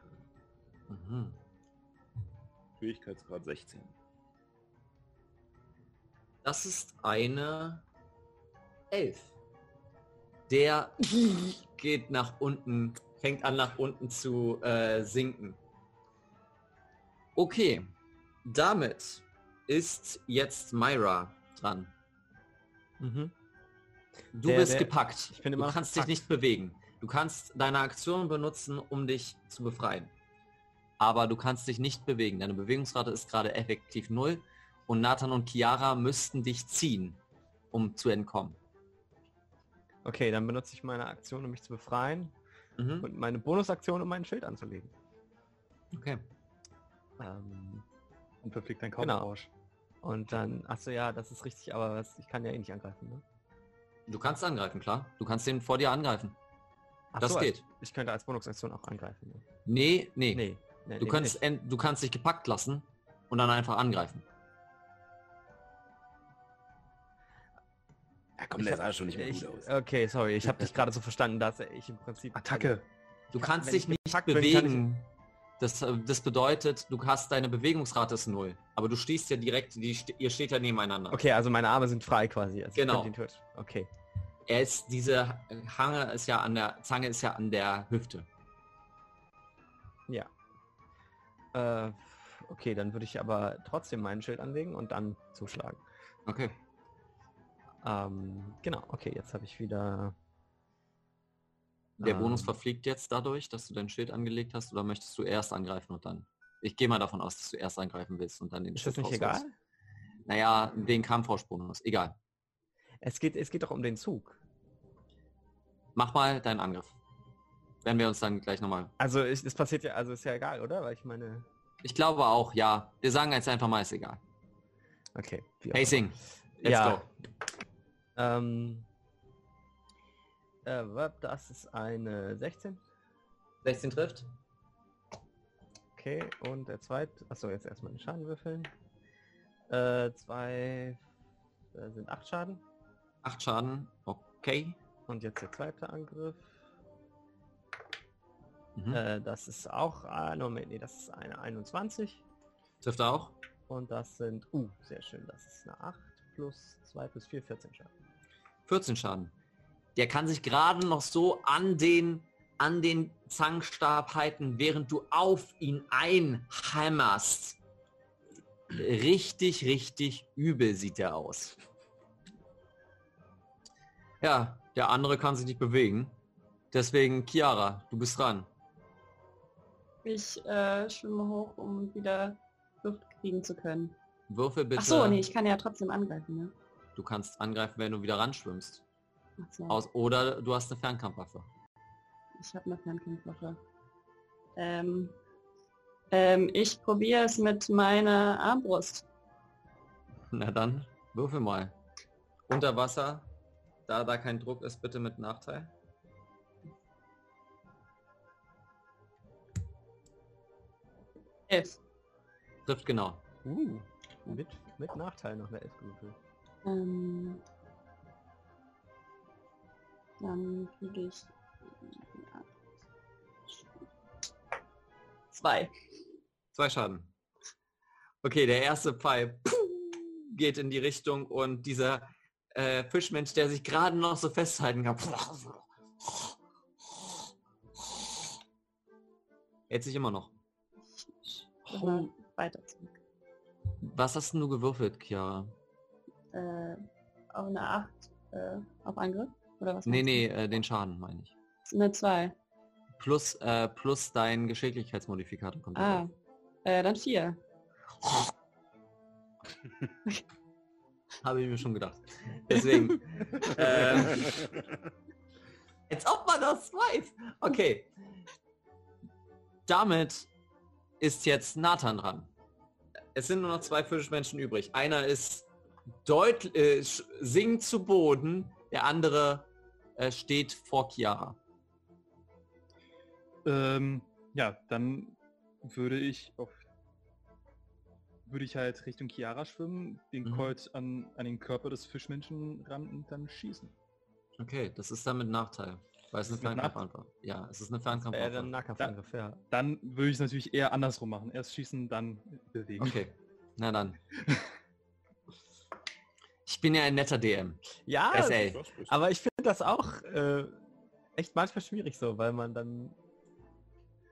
Mhm. Fähigkeitsgrad 16. Das ist eine 11. Der geht nach unten, fängt an nach unten zu äh, sinken. Okay, damit ist jetzt Myra dran. Mhm. Du Der- bist der- gepackt. ich bin du immer noch kannst gepackt. dich nicht bewegen. Du kannst deine Aktion benutzen, um dich zu befreien. Aber du kannst dich nicht bewegen. Deine Bewegungsrate ist gerade effektiv null. Und Nathan und Chiara müssten dich ziehen, um zu entkommen. Okay, dann benutze ich meine Aktion, um mich zu befreien Mhm. und meine Bonusaktion, um mein Schild anzulegen. Okay. Ähm, Und verfliegt dein Genau. Kauferrausch. und dann, achso ja, das ist richtig, aber was, ich kann ja eh nicht angreifen, ne? Du kannst angreifen, klar. Du kannst den vor dir angreifen. Ach Das so, geht. Also, ich könnte als Bonusaktion auch angreifen. Ne? Nee, nee. Nee, nee Du, nee, kannst, du kannst dich gepackt lassen und dann einfach angreifen. Ja, komm, der sah schon nicht mehr ich, gut aus. Okay, sorry, ich habe dich gerade so verstanden, dass ich im Prinzip... Attacke! Du Kann- kannst dich ich nicht bin, bewegen. Das, äh, das bedeutet, du hast deine Bewegungsrate ist null. Aber du stehst ja direkt, die, ihr steht ja nebeneinander. Okay, also meine Arme sind frei quasi. Also Genau. Okay. Er ist, diese Hange ist ja an der, Zange ist ja an der Hüfte. Ja. Äh, okay, dann würde ich aber trotzdem mein Schild anlegen und dann zuschlagen. Okay. Ähm, genau, okay, jetzt habe ich wieder... Der ähm, Bonus verfliegt jetzt dadurch, dass du dein Schild angelegt hast, oder möchtest du erst angreifen und dann? Ich gehe mal davon aus, dass du erst angreifen willst und dann den Ist das Schild nicht rausholst. egal? Naja, den Kampfrauschbonus. Egal. Es geht, es geht doch um den Zug. Mach mal deinen Angriff. Werden wir uns dann gleich nochmal. Also es, es passiert ja, also ist ja egal, oder? Weil ich meine... Ich glaube auch, ja. Wir sagen jetzt einfach mal, ist egal. Okay. Pacing. Let's Ja. go. Ähm, äh, das ist eine 16. 16 trifft. Okay, und der zweite, achso, jetzt erstmal den Schaden würfeln. Äh, zwei äh, sind 8 Schaden. 8 Schaden. Okay. Und jetzt der zweite Angriff. Mhm. Äh, das ist auch, ah, Moment, nee, das ist eine 21. Trifft auch. Und das sind, uh, sehr schön, das ist eine 8 plus 2 plus 4, 14 Schaden. 14 Schaden. Der kann sich gerade noch so an den an den Zangstab halten, während du auf ihn einhammerst. Richtig, richtig übel sieht er aus. Ja, der andere kann sich nicht bewegen. Deswegen, Chiara, du bist dran. Ich äh, schwimme hoch, um wieder Luft kriegen zu können. Würfel bitte. Ach so, nee, ich kann ja trotzdem angreifen, ne? Du kannst angreifen, wenn du wieder ranschwimmst. So. Aus, oder du hast eine Fernkampfwaffe. Ich habe eine Fernkampfwaffe. Ähm, ähm, ich probiere es mit meiner Armbrust. Na dann, würfel mal. Unter Wasser, da da kein Druck ist, bitte mit Nachteil. Elf. Trifft genau. Uh, mit, mit Nachteil noch eine 11 gewürfelt. Ähm, dann kriege ich Zwei. Zwei Schaden. Okay, der erste Pfeil geht in die Richtung und dieser äh, Fischmensch, der sich gerade noch so festhalten kann, hält sich immer noch. Weiter zurück. Was hast denn du gewürfelt, Chiara? Äh, auf eine 8 äh, auf Angriff? Oder was? Nee, nee, äh, den Schaden meine ich. Eine 2. Plus, äh, plus dein Geschicklichkeitsmodifikator kommt Ah. Äh, dann 4. Habe ich mir schon gedacht. Deswegen. ähm, als ob man das weiß. Okay. Damit ist jetzt Nathan dran. Es sind nur noch zwei Fischmenschen übrig. Einer ist deutlich, äh, sinkt zu Boden, der andere äh, steht vor Chiara. Ähm, ja, dann würde ich auf würde ich halt Richtung Chiara schwimmen, den Mhm. Colt an, an den Körper des Fischmenschen ran und dann schießen. Okay, das ist dann mit Nachteil. Weil es eine Ist mit Fernkampfwaffe war. Ja, es ist eine Wäre ein Fernkampfwaffe. Nahkampfangriff, ja. Dann würde ich es natürlich eher andersrum machen. Erst schießen, dann bewegen. Okay, na dann. Ich bin ja ein netter DM. Ja, SA. aber ich finde das auch äh, echt manchmal schwierig so, weil man dann...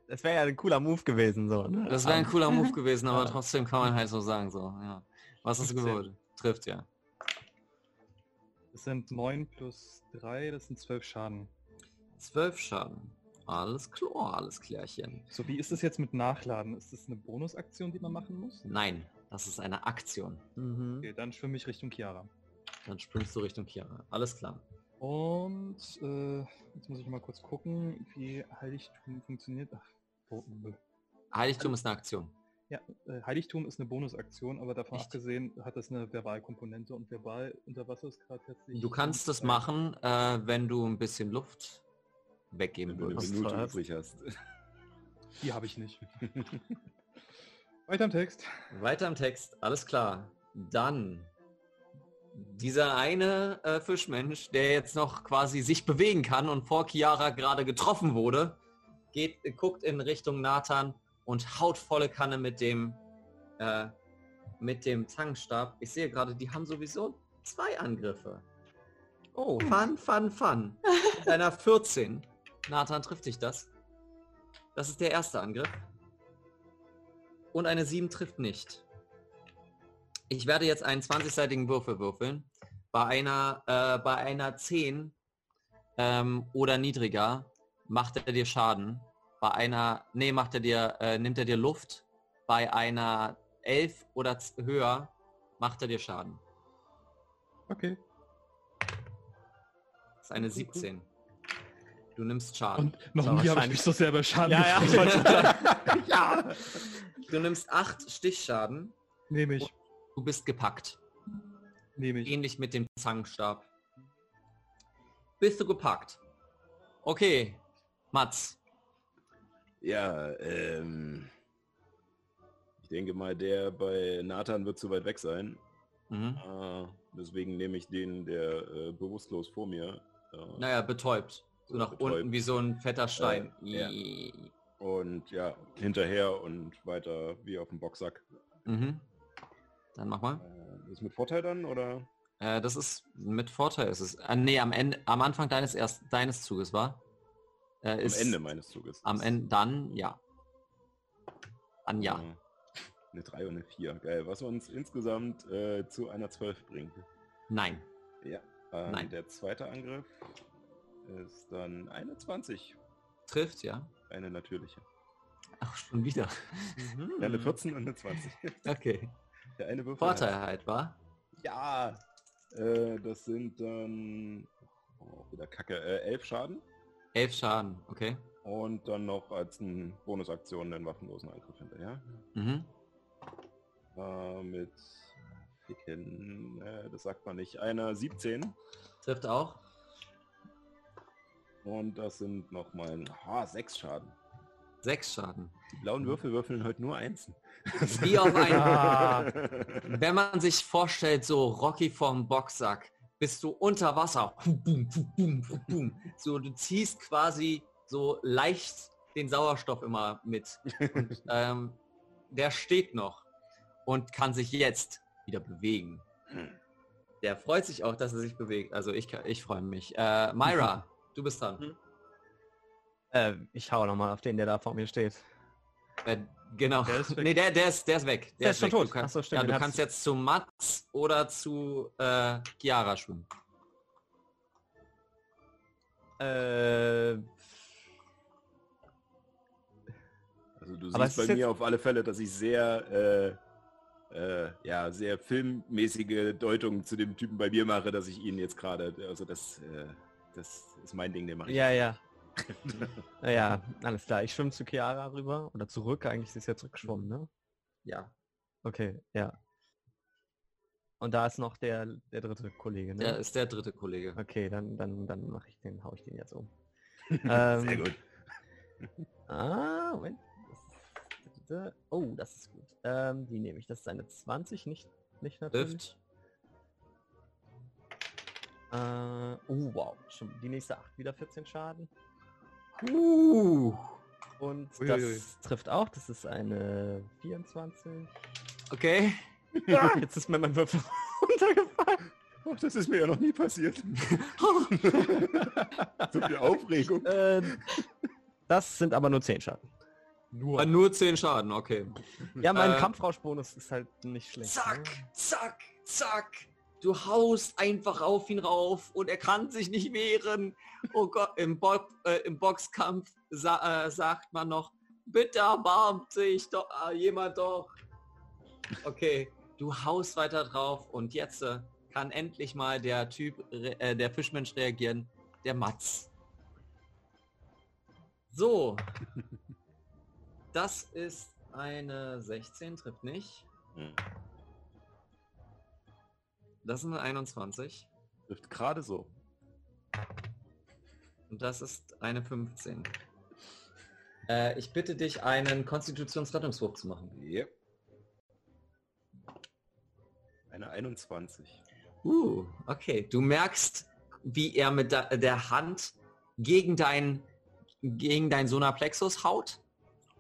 Das wäre ja ein cooler Move gewesen, so. Ne? Das wäre ein cooler Move gewesen, aber Ja. trotzdem kann man halt so sagen, so, ja. Was hast du 15. gewollt? Trifft, ja. Das sind 9 plus 3, das sind 12 Schaden. Zwölf Schaden. Alles klar, alles klärchen. So, wie ist es jetzt mit Nachladen? Ist das eine Bonusaktion, die man machen muss? Nein, das ist eine Aktion. Mhm. Okay, dann schwimme ich Richtung Chiara. Dann springst du Richtung Chiara. Alles klar. Und äh, jetzt muss ich mal kurz gucken, wie Heiligtum funktioniert. Ach, oh, Heiligtum ist eine Aktion. ja, äh, Heiligtum ist eine Bonusaktion, aber davon Echt? abgesehen hat das eine Verbalkomponente und verbal unter Wasser ist gerade letztlich. Du kannst das machen, äh, wenn du ein bisschen Luft weggeben Wenn du eine Minute übrig hast. Die habe ich nicht. Weiter im Text. Weiter im Text, alles klar. Dann dieser eine äh, Fischmensch, der jetzt noch quasi sich bewegen kann und vor Chiara gerade getroffen wurde, geht, guckt in Richtung Nathan und haut volle Kanne mit dem äh, mit dem Zangenstab. Ich sehe gerade, die haben sowieso zwei Angriffe. Oh, Fun, fun, fun. Mit einer 14. Nathan trifft dich das. Das ist der erste Angriff. Und eine 7 trifft nicht. Ich werde jetzt einen 20-seitigen Würfel würfeln. Bei einer, äh, bei einer 10 ähm, oder niedriger macht er dir Schaden. Bei einer, nee, macht er dir, äh, nimmt er dir Luft. Bei einer 11 oder höher macht er dir Schaden. Okay. Das ist eine 17. Du nimmst Schaden. Und noch nie habe ich mich so selber Schaden ja, ja, ja. Du nimmst 8 Stichschaden. Nehme ich. Du bist gepackt. Nehme ich. Ähnlich mit dem Zangenstab. Bist du gepackt? Okay. Mats. Ja, ähm. Ich denke mal, der bei Nathan wird zu weit weg sein. Mhm. Äh, deswegen nehme ich den, der äh, bewusstlos vor mir. Äh, Naja, betäubt. So nach Betäubt. unten wie so ein fetter Stein. ja. Und ja, hinterher und weiter wie auf dem Boxsack. Mhm. Dann mach mal. Äh, ist mit Vorteil dann, oder? Äh, das ist mit Vorteil. Ist es. Äh, nee, am Ende, am Anfang deines erst deines Zuges war. Äh, Am Ende meines Zuges. Am Ende dann ja. Dann ja. Äh, Eine 3 und eine 4. Geil. Was uns insgesamt äh, zu einer 12 bringt. Nein. Ja. Nein. Der zweite Angriff ist dann eine 20. Trifft, ja. Eine natürliche. Ach, schon wieder. Mhm. Eine 14 und eine 20. Okay. Der eine Würfel. Vorteil halt, war? Ja. Äh, das sind dann oh, wieder Kacke. Äh, 11 Schaden. Elf Schaden, okay. Und dann noch als eine Bonusaktion den waffenlosen Angriff hinterher. Mhm. Äh, mit Ficken, äh, das sagt man nicht. Einer 17. Trifft auch. Und das sind nochmal ah, 6 Schaden. Sechs Schaden. Die blauen Würfel würfeln heute nur Einsen. Wie auf ein, Ah. wenn man sich vorstellt, so Rocky vom Boxsack, bist du unter Wasser. Boom, boom, boom, boom, boom. So, du ziehst quasi so leicht den Sauerstoff immer mit. Und, ähm, der steht noch und kann sich jetzt wieder bewegen. Hm. Der freut sich auch, dass er sich bewegt. Also ich, ich freue mich. Äh, Myra, du bist dran. Äh, ich hau nochmal auf den, der da vor mir steht. Äh, genau. Der ist weg. nee, der, der, ist, der ist weg. Der, ist schon weg. tot. Du, kannst, so, stimmt, ja, du kannst jetzt zu Mats oder zu äh, Chiara schwimmen. Äh, Also du siehst bei mir auf alle Fälle, dass ich sehr, äh, äh, ja, sehr filmmäßige Deutungen zu dem Typen bei mir mache, dass ich ihn jetzt gerade, also das, äh, das ist mein Ding, den mache ich. ja, ja. Naja, alles klar. Ich schwimme zu Chiara rüber oder zurück. Eigentlich ist sie ja zurückgeschwommen, ne? Ja. Okay, ja. Und da ist noch der, der dritte Kollege, ne? Der ist der dritte Kollege. Okay, dann, dann, dann mache ich den, hau ich den jetzt um. Sehr ähm, gut. Ah, Moment. Das ist, oh, das ist gut. Ähm, die nehme ich. Das ist eine 20, nicht, nicht natürlich. Trifft. Äh, oh, wow. Schon die nächste 8 wieder 14 Schaden. Uh. Und Uiuiui. das trifft auch. Das ist eine 24. Okay. Jetzt ist mir mein Würfel runtergefallen. Oh, das ist mir ja noch nie passiert. so viel Aufregung. Äh, das sind aber nur 10 Schaden. Ah, Nur 10 Schaden, okay. Ja, mein Äh, Kampfrauschbonus ist halt nicht schlecht. Zack, ne? zack, zack. Du haust einfach auf ihn rauf und er kann sich nicht wehren. Oh Gott, im, Bo äh, im Boxkampf sa äh, sagt man noch, bitte erbarmt sich doch äh, jemand doch. Okay, du haust weiter drauf und jetzt äh, kann endlich mal der Typ, äh, der Fischmensch reagieren, der Matz. So. Das ist eine 16, trifft nicht. Das ist eine 21. Trifft gerade so. Und das ist eine 15. Äh, ich bitte dich, einen Konstitutionsrettungswurf zu machen. Yep. Eine 21. Uh, okay. Du merkst, wie er mit der, der Hand gegen dein, gegen dein Sonarplexus haut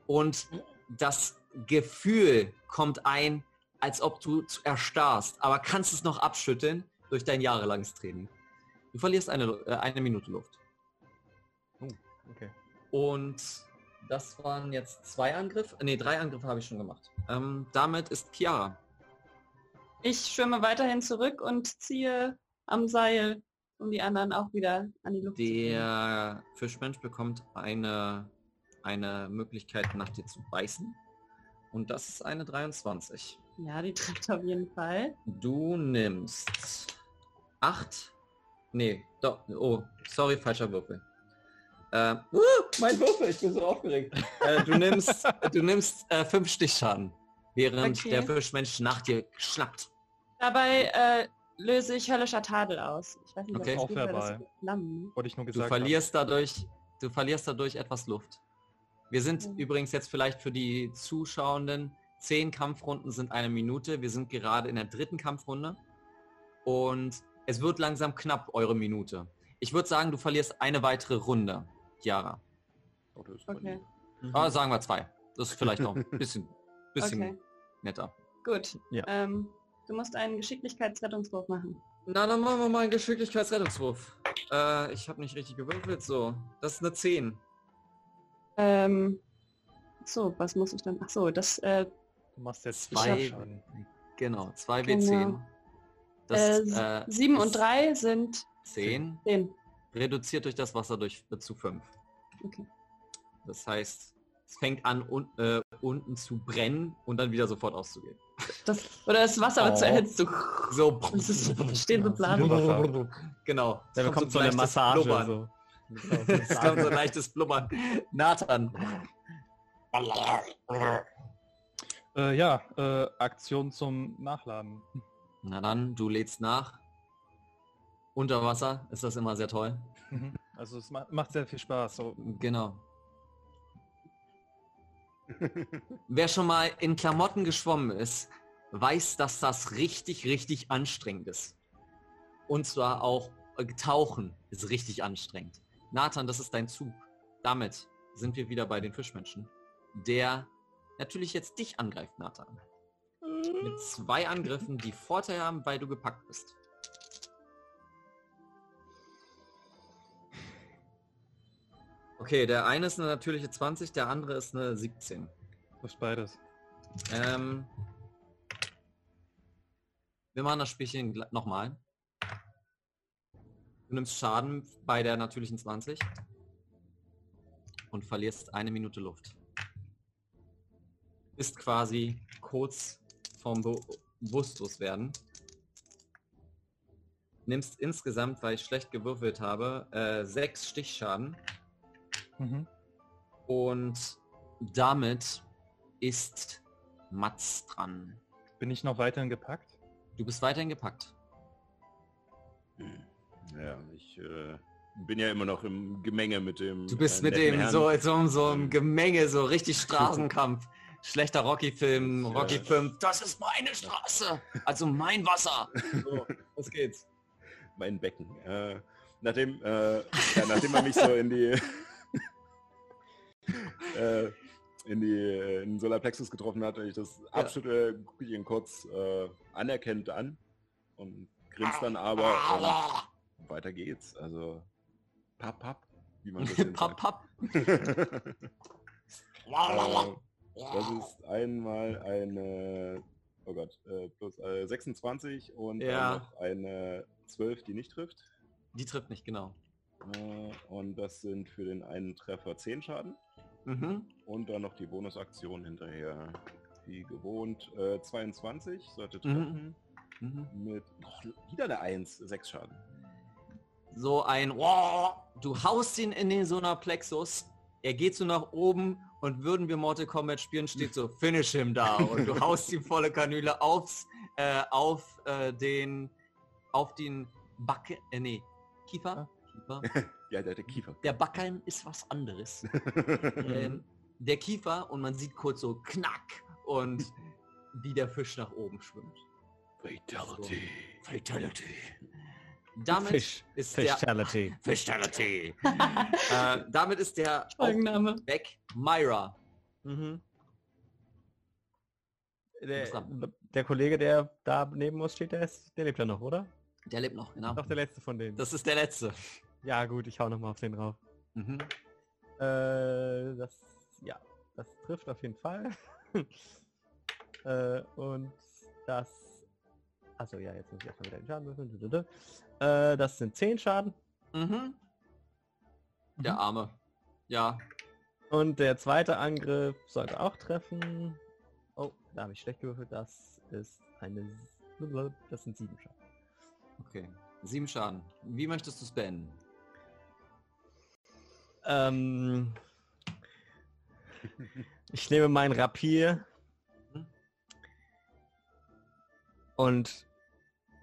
und das Gefühl kommt ein, als ob du zu- erstarrst, aber kannst es noch abschütteln durch dein jahrelanges Training. Du verlierst eine, Lu- äh, eine Minute Luft. Okay. Und das waren jetzt zwei Angriffe. Ne, drei Angriffe habe ich schon gemacht. Ähm, damit ist Chiara. Ich schwimme weiterhin zurück und ziehe am Seil, um die anderen auch wieder an die Luft zu bringen. Der Fischmensch bekommt eine, eine Möglichkeit, nach dir zu beißen. Und das ist eine 23. Ja, die trifft auf jeden Fall. Du nimmst 8. Nee, doch. Oh, sorry, falscher Würfel. Äh, uh, mein Würfel, ich bin so aufgeregt. äh, du nimmst, du nimmst äh, fünf Stichschaden, während Okay. der Fischmensch nach dir schnappt. Dabei äh, löse ich höllischer Tadel aus. Ich weiß nicht, Okay. Auch das verbal. Wollte ich nur Du gesagt verlierst dadurch, du verlierst dadurch etwas Luft. Wir sind Mhm. übrigens jetzt vielleicht für die Zuschauenden, zehn Kampfrunden sind eine Minute. Wir sind gerade in der dritten Kampfrunde und es wird langsam knapp, eure Minute. Ich würde sagen, du verlierst eine weitere Runde, Chiara. Oh, Okay. Aber sagen wir zwei. Das ist vielleicht noch ein bisschen, bisschen okay. netter. Gut. Ja. Ähm, du musst einen Geschicklichkeitsrettungswurf machen. Na, dann machen wir mal einen Geschicklichkeitsrettungswurf. Äh, ich habe nicht richtig gewürfelt, so. Das ist eine 10. Ähm, so, was muss ich dann? Ach so, das äh, Du machst jetzt Zwei- Schaden. Genau, 2 Genau. W10. Das äh, äh, sieben und drei sind 10 zehn. reduziert durch das Wasser durch äh, zu 5. Okay. Das heißt, es fängt an un, äh, unten zu brennen und dann wieder sofort auszugehen. Das, oder das Wasser wird Oh. zu erhitzt. So, So, das ist, stehen so Blasen. Wasser. genau. Der kommt bekommt so eine Massage. Blubbern. So. Es kommt so ein leichtes Blubbern. Nathan. Äh, ja, äh, Aktion zum Nachladen. Na dann, du lädst nach. Unter Wasser ist das immer sehr toll. Mhm. Also es ma macht sehr viel Spaß. So. Genau. Wer schon mal in Klamotten geschwommen ist, weiß, dass das richtig, richtig anstrengend ist. Und zwar auch äh, Tauchen ist richtig anstrengend. Nathan, das ist dein Zug. Damit sind wir wieder bei den Fischmenschen, der natürlich jetzt dich angreift, Nathan. Mit zwei Angriffen, die Vorteil haben, weil du gepackt bist. Okay, der eine ist eine natürliche 20, der andere ist eine 17. Das ist beides. Ähm, wir machen das Spielchen nochmal. Du nimmst Schaden bei der natürlichen 20 und verlierst eine Minute Luft. Ist quasi kurz vom Be bewusstlos werden. Nimmst insgesamt, weil ich schlecht gewürfelt habe, äh, sechs Stichschaden Mhm. und damit ist Mats dran. Bin ich noch weiterhin gepackt? Du bist weiterhin gepackt. Hm. Ja, ich äh, bin ja immer noch im Gemenge mit dem. Du bist äh, mit dem Herrn. so, so, so im Gemenge, so richtig Straßenkampf. Schlechter Rocky-Film, Ja. Rocky-Film, das ist meine Straße, also mein Wasser. So, was geht's? mein Becken. Äh, nachdem, äh, ja, nachdem er mich so in die äh, in die äh, in den Solarplexus getroffen hat, ich das Ja. absolute gucke ich ihn kurz äh, anerkennt an und grinst dann aber und weiter geht's. Also papp papp, wie man das Papp, papp. Äh, das ist einmal eine oh Gott, äh, plus äh, 26 und Ja. noch eine 12, die nicht trifft. Die trifft nicht, genau. Äh, Und das sind für den einen Treffer 10 Schaden. Mhm. Und dann noch die Bonusaktion hinterher. Wie gewohnt. Äh, 22 sollte Mhm. treffen. Mhm. Mit noch wieder eine 1, 6 Schaden. So ein, du haust ihn in den Solarplexus, er geht so nach oben und würden wir Mortal Kombat spielen, steht so, finish him da und du haust ihm volle Kanüle aufs, äh, auf äh, den, auf den Backe, äh, nee, Kiefer, Kiefer. Ja, der hatte Kiefer. Der Backhalm ist was anderes. ähm, der Kiefer und man sieht kurz so knack und wie der Fisch nach oben schwimmt. Fatality. Fatality. Damit Fish. ist der Fatality. Fatality. äh, damit ist der Folgenname. weg. Myra. Mhm. Der, der Kollege, der da neben uns steht, der, ist, der lebt ja noch, oder? Der lebt noch, genau. Doch der letzte von denen. Das ist der letzte. ja gut, ich hau noch mal auf den drauf. Mhm. Äh, das, ja, das trifft auf jeden Fall. äh, und das, also ja, jetzt muss ich erstmal wieder den Schaden würfeln. Äh, das sind 10 Schaden. Mhm. Der Mhm. Arme. Ja. Und der zweite Angriff sollte auch treffen. Oh, da habe ich schlecht gewürfelt. Das ist eine, das sind 7 Schaden. Okay. Sieben Schaden. Wie möchtest du es beenden? Ähm, ich nehme mein Rapier und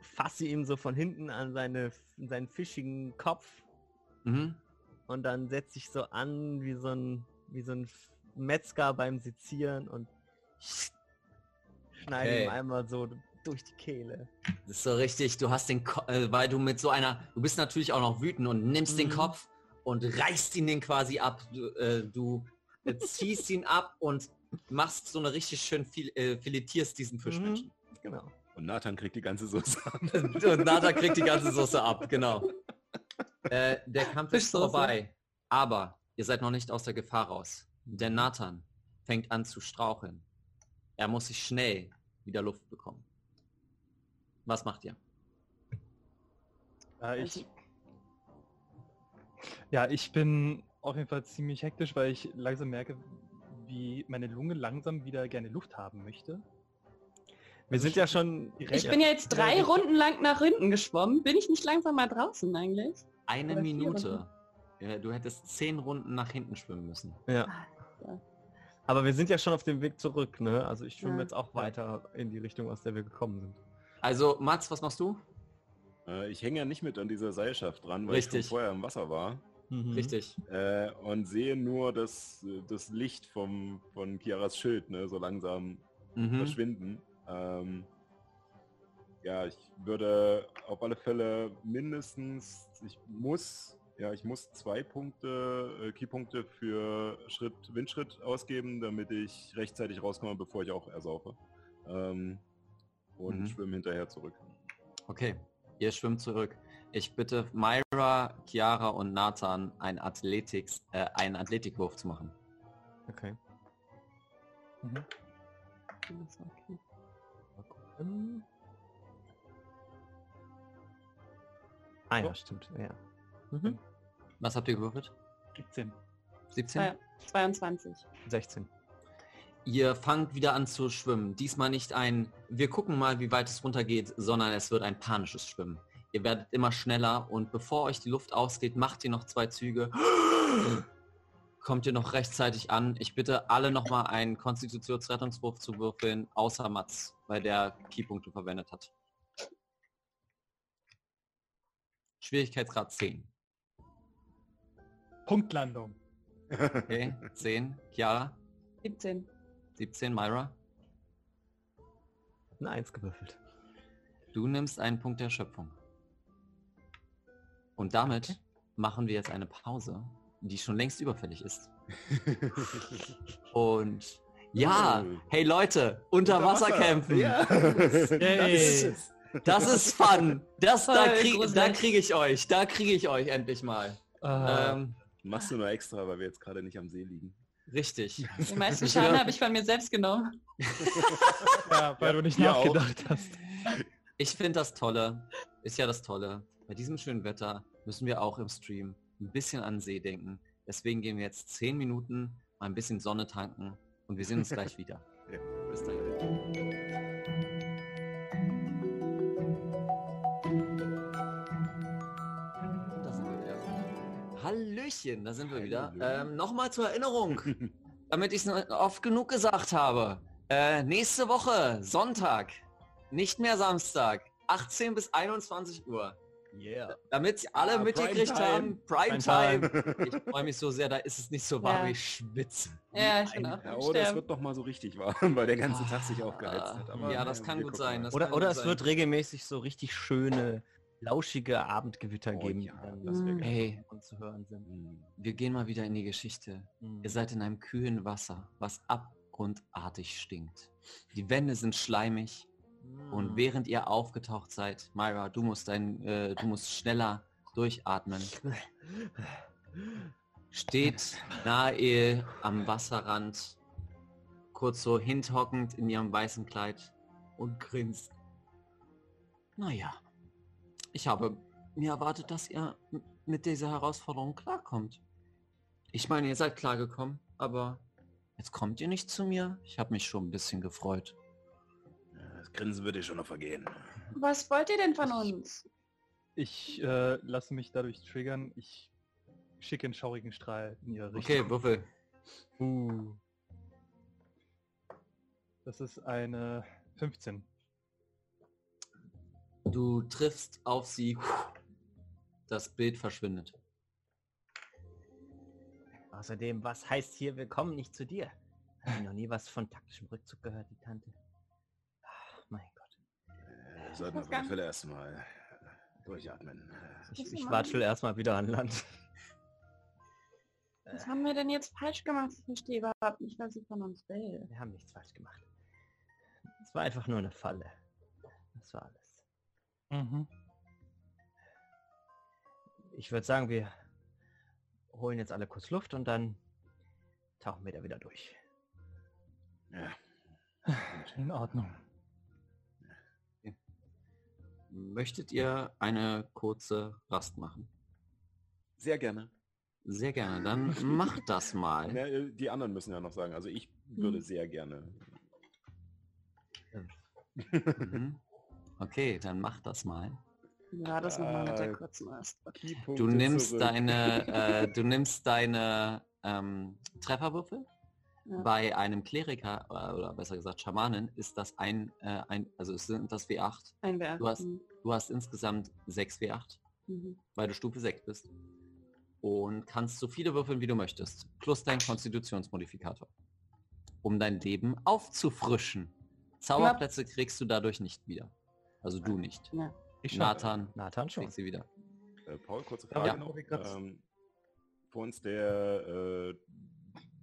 fasse ihm so von hinten an seine, seinen fischigen Kopf Mhm. und dann setze ich so an wie so ein, wie so ein Metzger beim Sezieren und schneide Okay. ihm einmal so durch die Kehle. Das ist so richtig, du hast den Ko äh, weil du mit so einer, du bist natürlich auch noch wütend und nimmst den Mhm. Kopf und reißt ihn den quasi ab. Du, äh, du äh, ziehst ihn ab und machst so eine richtig schön fil äh, filetierst diesen Fischmenschen. Genau. Und Nathan kriegt die ganze Soße ab. Und Nata kriegt die ganze Soße ab, genau. Äh, der Kampf ist vorbei. Aber ihr seid noch nicht aus der Gefahr raus. Denn Nathan fängt an zu straucheln. Er muss sich schnell wieder Luft bekommen. Was macht ihr? Ja, ich, ja, ich bin auf jeden Fall ziemlich hektisch, weil ich langsam merke, wie meine Lunge langsam wieder gerne Luft haben möchte. Wir sind ja schon Ich bin ja jetzt drei Runden lang nach hinten geschwommen. Bin ich nicht langsam mal draußen eigentlich? Eine Oder Minute. Ja, du hättest zehn Runden nach hinten schwimmen müssen. Ja. ja. Aber wir sind ja schon auf dem Weg zurück, ne? Also ich schwimme Ja. jetzt auch weiter in die Richtung, aus der wir gekommen sind. Also, Mats, was machst du? Äh, ich hänge ja nicht mit an dieser Seilschaft dran, weil ich Richtig. schon vorher im Wasser war. Mhm. Richtig. Äh, und sehe nur das, das Licht vom, von Kiaras Schild ne, so langsam Mhm. verschwinden. Ähm, ja, ich würde auf alle Fälle mindestens, ich muss Ja, ich muss zwei Punkte, äh, Keypunkte für Schritt, Windschritt ausgeben, damit ich rechtzeitig rauskomme, bevor ich auch ersaufe. Ähm, und Mhm. schwimme hinterher zurück. Okay, ihr schwimmt zurück. Ich bitte Myra, Chiara und Nathan einen, Athletiks, äh, einen Athletikwurf zu machen. Okay. Mhm. Mal gucken. Ah ja, Oh. stimmt. Ja. Mhm. Was habt ihr gewürfelt? 17. 17? Zwei- 22. 16. Ihr fangt wieder an zu schwimmen. Diesmal nicht ein, wir gucken mal, wie weit es runtergeht, sondern es wird ein panisches Schwimmen. Ihr werdet immer schneller und bevor euch die Luft ausgeht, macht ihr noch zwei Züge. Kommt ihr noch rechtzeitig an. Ich bitte alle nochmal einen Konstitutionsrettungswurf zu würfeln, außer Mats, weil der Keypunkte verwendet hat. Schwierigkeitsgrad 10. Punktlandung. Okay, 10. Chiara, 17. 17. Myra. Eine Eins gewürfelt. Du nimmst einen Punkt der Schöpfung. Und damit machen wir jetzt eine Pause, die schon längst überfällig ist. Und ja, Oh. hey Leute, unter, Wasser kämpfen. Ja. das ist es. Das ist fun. Das, da kriege da krieg ich euch. Da kriege ich euch endlich mal. Ah, Ähm, Machst du nur extra, weil wir jetzt gerade nicht am See liegen. richtig. Den meisten Schaden habe ich von mir selbst genommen. Ja, weil Ja, du nicht wir auch. nachgedacht hast. Ich finde das Tolle, ist ja das Tolle. Bei diesem schönen Wetter müssen wir auch im Stream ein bisschen an See denken. Deswegen gehen wir jetzt 10 Minuten mal ein bisschen Sonne tanken und wir sehen uns gleich wieder. Ja. Bis dahin. Da sind wir wieder. Hallöchen, da sind wir wieder. Ähm, Nochmal zur Erinnerung, damit ich es oft genug gesagt habe. Äh, nächste Woche, Sonntag, nicht mehr Samstag, 18 bis 21 Uhr. Yeah. Damit alle Ah, mitgekriegt haben, Primetime. Primetime. Ich freue mich so sehr, da ist es nicht so warm, Ja. ich schwitze. Ja, ich bin auch Ja, oder es wird noch mal so richtig warm, weil der ganze Tag sich aufgeheizt hat. Aber, ja, das kann wir gut sein. Das Oder, kann oder gut es sein. wird regelmäßig so richtig schöne, lauschige Abendgewitter Oh geben, ja, Mm. geil. Hey, und zu hören sind. Hm. wir gehen mal wieder in die Geschichte. Mhm. Ihr seid in einem kühlen Wasser, was abgrundartig stinkt. Die Wände sind schleimig und Mhm. während ihr aufgetaucht seid, Myra, du musst dein, äh, du musst schneller durchatmen. Steht nahe am Wasserrand, kurz so hinhockend in ihrem weißen Kleid und grinst. Naja, ich habe mir erwartet, dass ihr mit dieser Herausforderung klarkommt. Ich meine, ihr seid klargekommen, aber jetzt kommt ihr nicht zu mir. Ich habe mich schon ein bisschen gefreut. Das Grinsen wird dir schon noch vergehen. Was wollt ihr denn von uns? Ich äh, lasse mich dadurch triggern. Ich schicke einen schaurigen Strahl in ihre Richtung. Okay, Würfel. Uh. Das ist eine 15. Du triffst auf sie. Das Bild verschwindet. Außerdem, was heißt hier, wir kommen nicht zu dir? Hab ich noch nie was von taktischem Rückzug gehört, die Tante. Äh, sollten wir Das auf kann- Fälle erstmal äh, durchatmen. Ich, Was ich machen? watschel erstmal wieder an Land. Was haben wir denn jetzt falsch gemacht? Ich verstehe überhaupt nicht, was sie von uns will. Wir haben nichts falsch gemacht. Es war einfach nur eine Falle. Das war alles. Mhm. Ich würde sagen, wir holen jetzt alle kurz Luft und dann tauchen wir da wieder durch. Ja. In Ordnung. Möchtet ihr eine kurze Rast machen? Sehr gerne. Sehr gerne. Dann macht das mal. Äh, die anderen müssen ja noch sagen. Also ich würde Hm. sehr gerne. Mhm. Okay, dann macht das mal. Ja, das nochmal mit der Ah, kurzen Rast. Du nimmst zurück. deine, äh, du nimmst deine ähm, Trefferwürfel. Ja. Bei einem Kleriker äh, oder besser gesagt Schamanen ist das ein, äh, ein also es sind das W8. Ein Werk. Du hast- Mhm. Du hast insgesamt 6 W8, Mhm. weil du Stufe 6 bist. Und kannst so viele würfeln, wie du möchtest. Plus dein Konstitutionsmodifikator. Um dein Leben aufzufrischen. Zauberplätze kriegst du dadurch nicht wieder. Also du nicht. Ja. Ich schon. Nathan Nathan schon. kriegt sie wieder. Äh, Paul, kurze Frage ja. noch. Ähm, vor uns der, äh,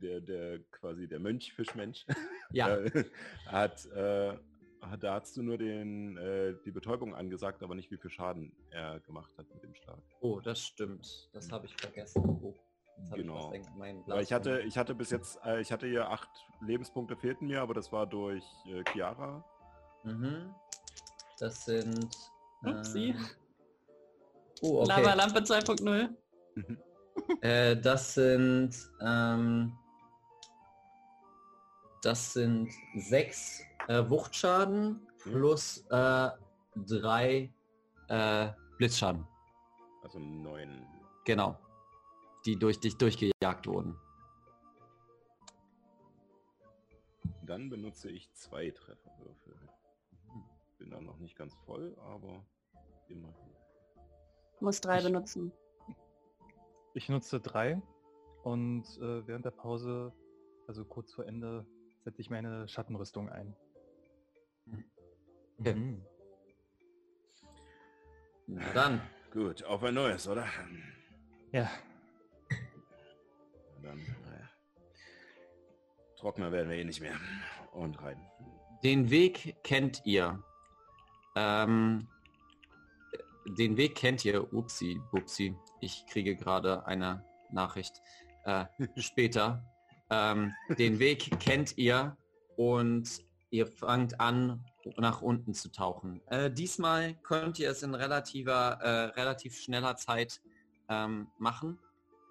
der, der quasi der Mönch-Fischmensch Ja, äh, hat, äh, hat, da hast du nur den, äh, die Betäubung angesagt, aber nicht wie viel Schaden er gemacht hat mit dem Schlag. oh, das stimmt. Das habe ich vergessen. Oh, Genau. ich Weil ich hatte, ich hatte bis jetzt, äh, ich hatte hier acht Lebenspunkte fehlten mir, aber das war durch äh, Chiara. Mhm. Das sind... Upsi. ähm, Oh, okay. Lavalampe 2.0. Äh, das sind ähm, das sind sechs äh, Wuchtschaden plus äh, drei äh, Blitzschaden. Also neun. Genau. Die durch dich durchgejagt wurden. Dann benutze ich zwei Trefferwürfel. Bin dann noch nicht ganz voll, aber immerhin. Muss drei Ich- benutzen. Ich nutze drei und äh, während der Pause, also kurz vor Ende, setze ich meine Schattenrüstung ein. Okay. Mhm. Na dann. Gut, auf ein neues, oder? Ja, Dann, naja. Trockener werden wir eh nicht mehr. Und rein. Den Weg kennt ihr. Ähm, den Weg kennt ihr. Upsi, Bupsi. Ich kriege gerade eine Nachricht. Äh, später. Ähm, den Weg kennt ihr und ihr fangt an, nach unten zu tauchen. Äh, diesmal könnt ihr es in relativer, äh, relativ schneller Zeit ähm, machen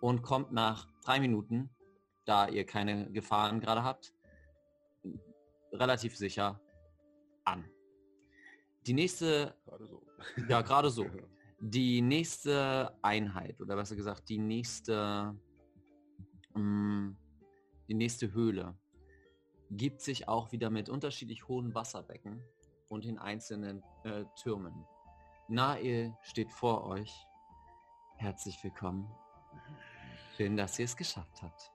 und kommt nach drei Minuten, da ihr keine Gefahren gerade habt, relativ sicher an. Die nächste, Gerade so. ja gerade so, die nächste Einheit oder besser gesagt die nächste, mm, die nächste Höhle gibt sich auch wieder mit unterschiedlich hohen Wasserbecken und in einzelnen äh, Türmen. Nael steht vor euch. Herzlich willkommen. Schön, dass ihr es geschafft habt.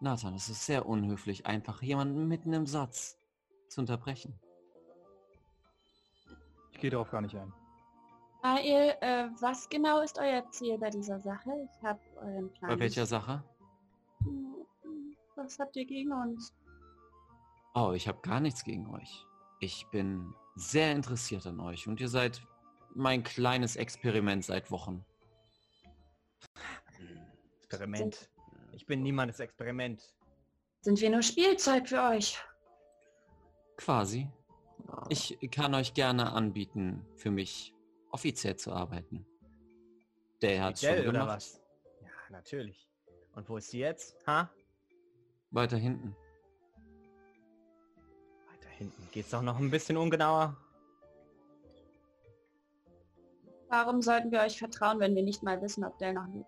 Nathan, es ist sehr unhöflich, einfach jemanden mitten im Satz zu unterbrechen. ich gehe darauf gar nicht ein. Ael, äh, was genau ist euer Ziel bei dieser Sache? Ich habe euren Plan. Bei welcher nicht- Sache? Hm, Was habt ihr gegen uns? Oh, ich habe gar nichts gegen euch. Ich bin sehr interessiert an euch und ihr seid mein kleines Experiment seit Wochen. Experiment. Ich bin niemandes Experiment. Sind wir nur Spielzeug für euch? Quasi. Ich kann euch gerne anbieten, für mich offiziell zu arbeiten. Der hat schon gemacht. was? Ja, natürlich. Und wo ist sie jetzt? Ha? Weiter hinten. Weiter hinten. Geht's doch noch ein bisschen ungenauer? Warum sollten wir euch vertrauen, wenn wir nicht mal wissen, ob Dell noch lebt?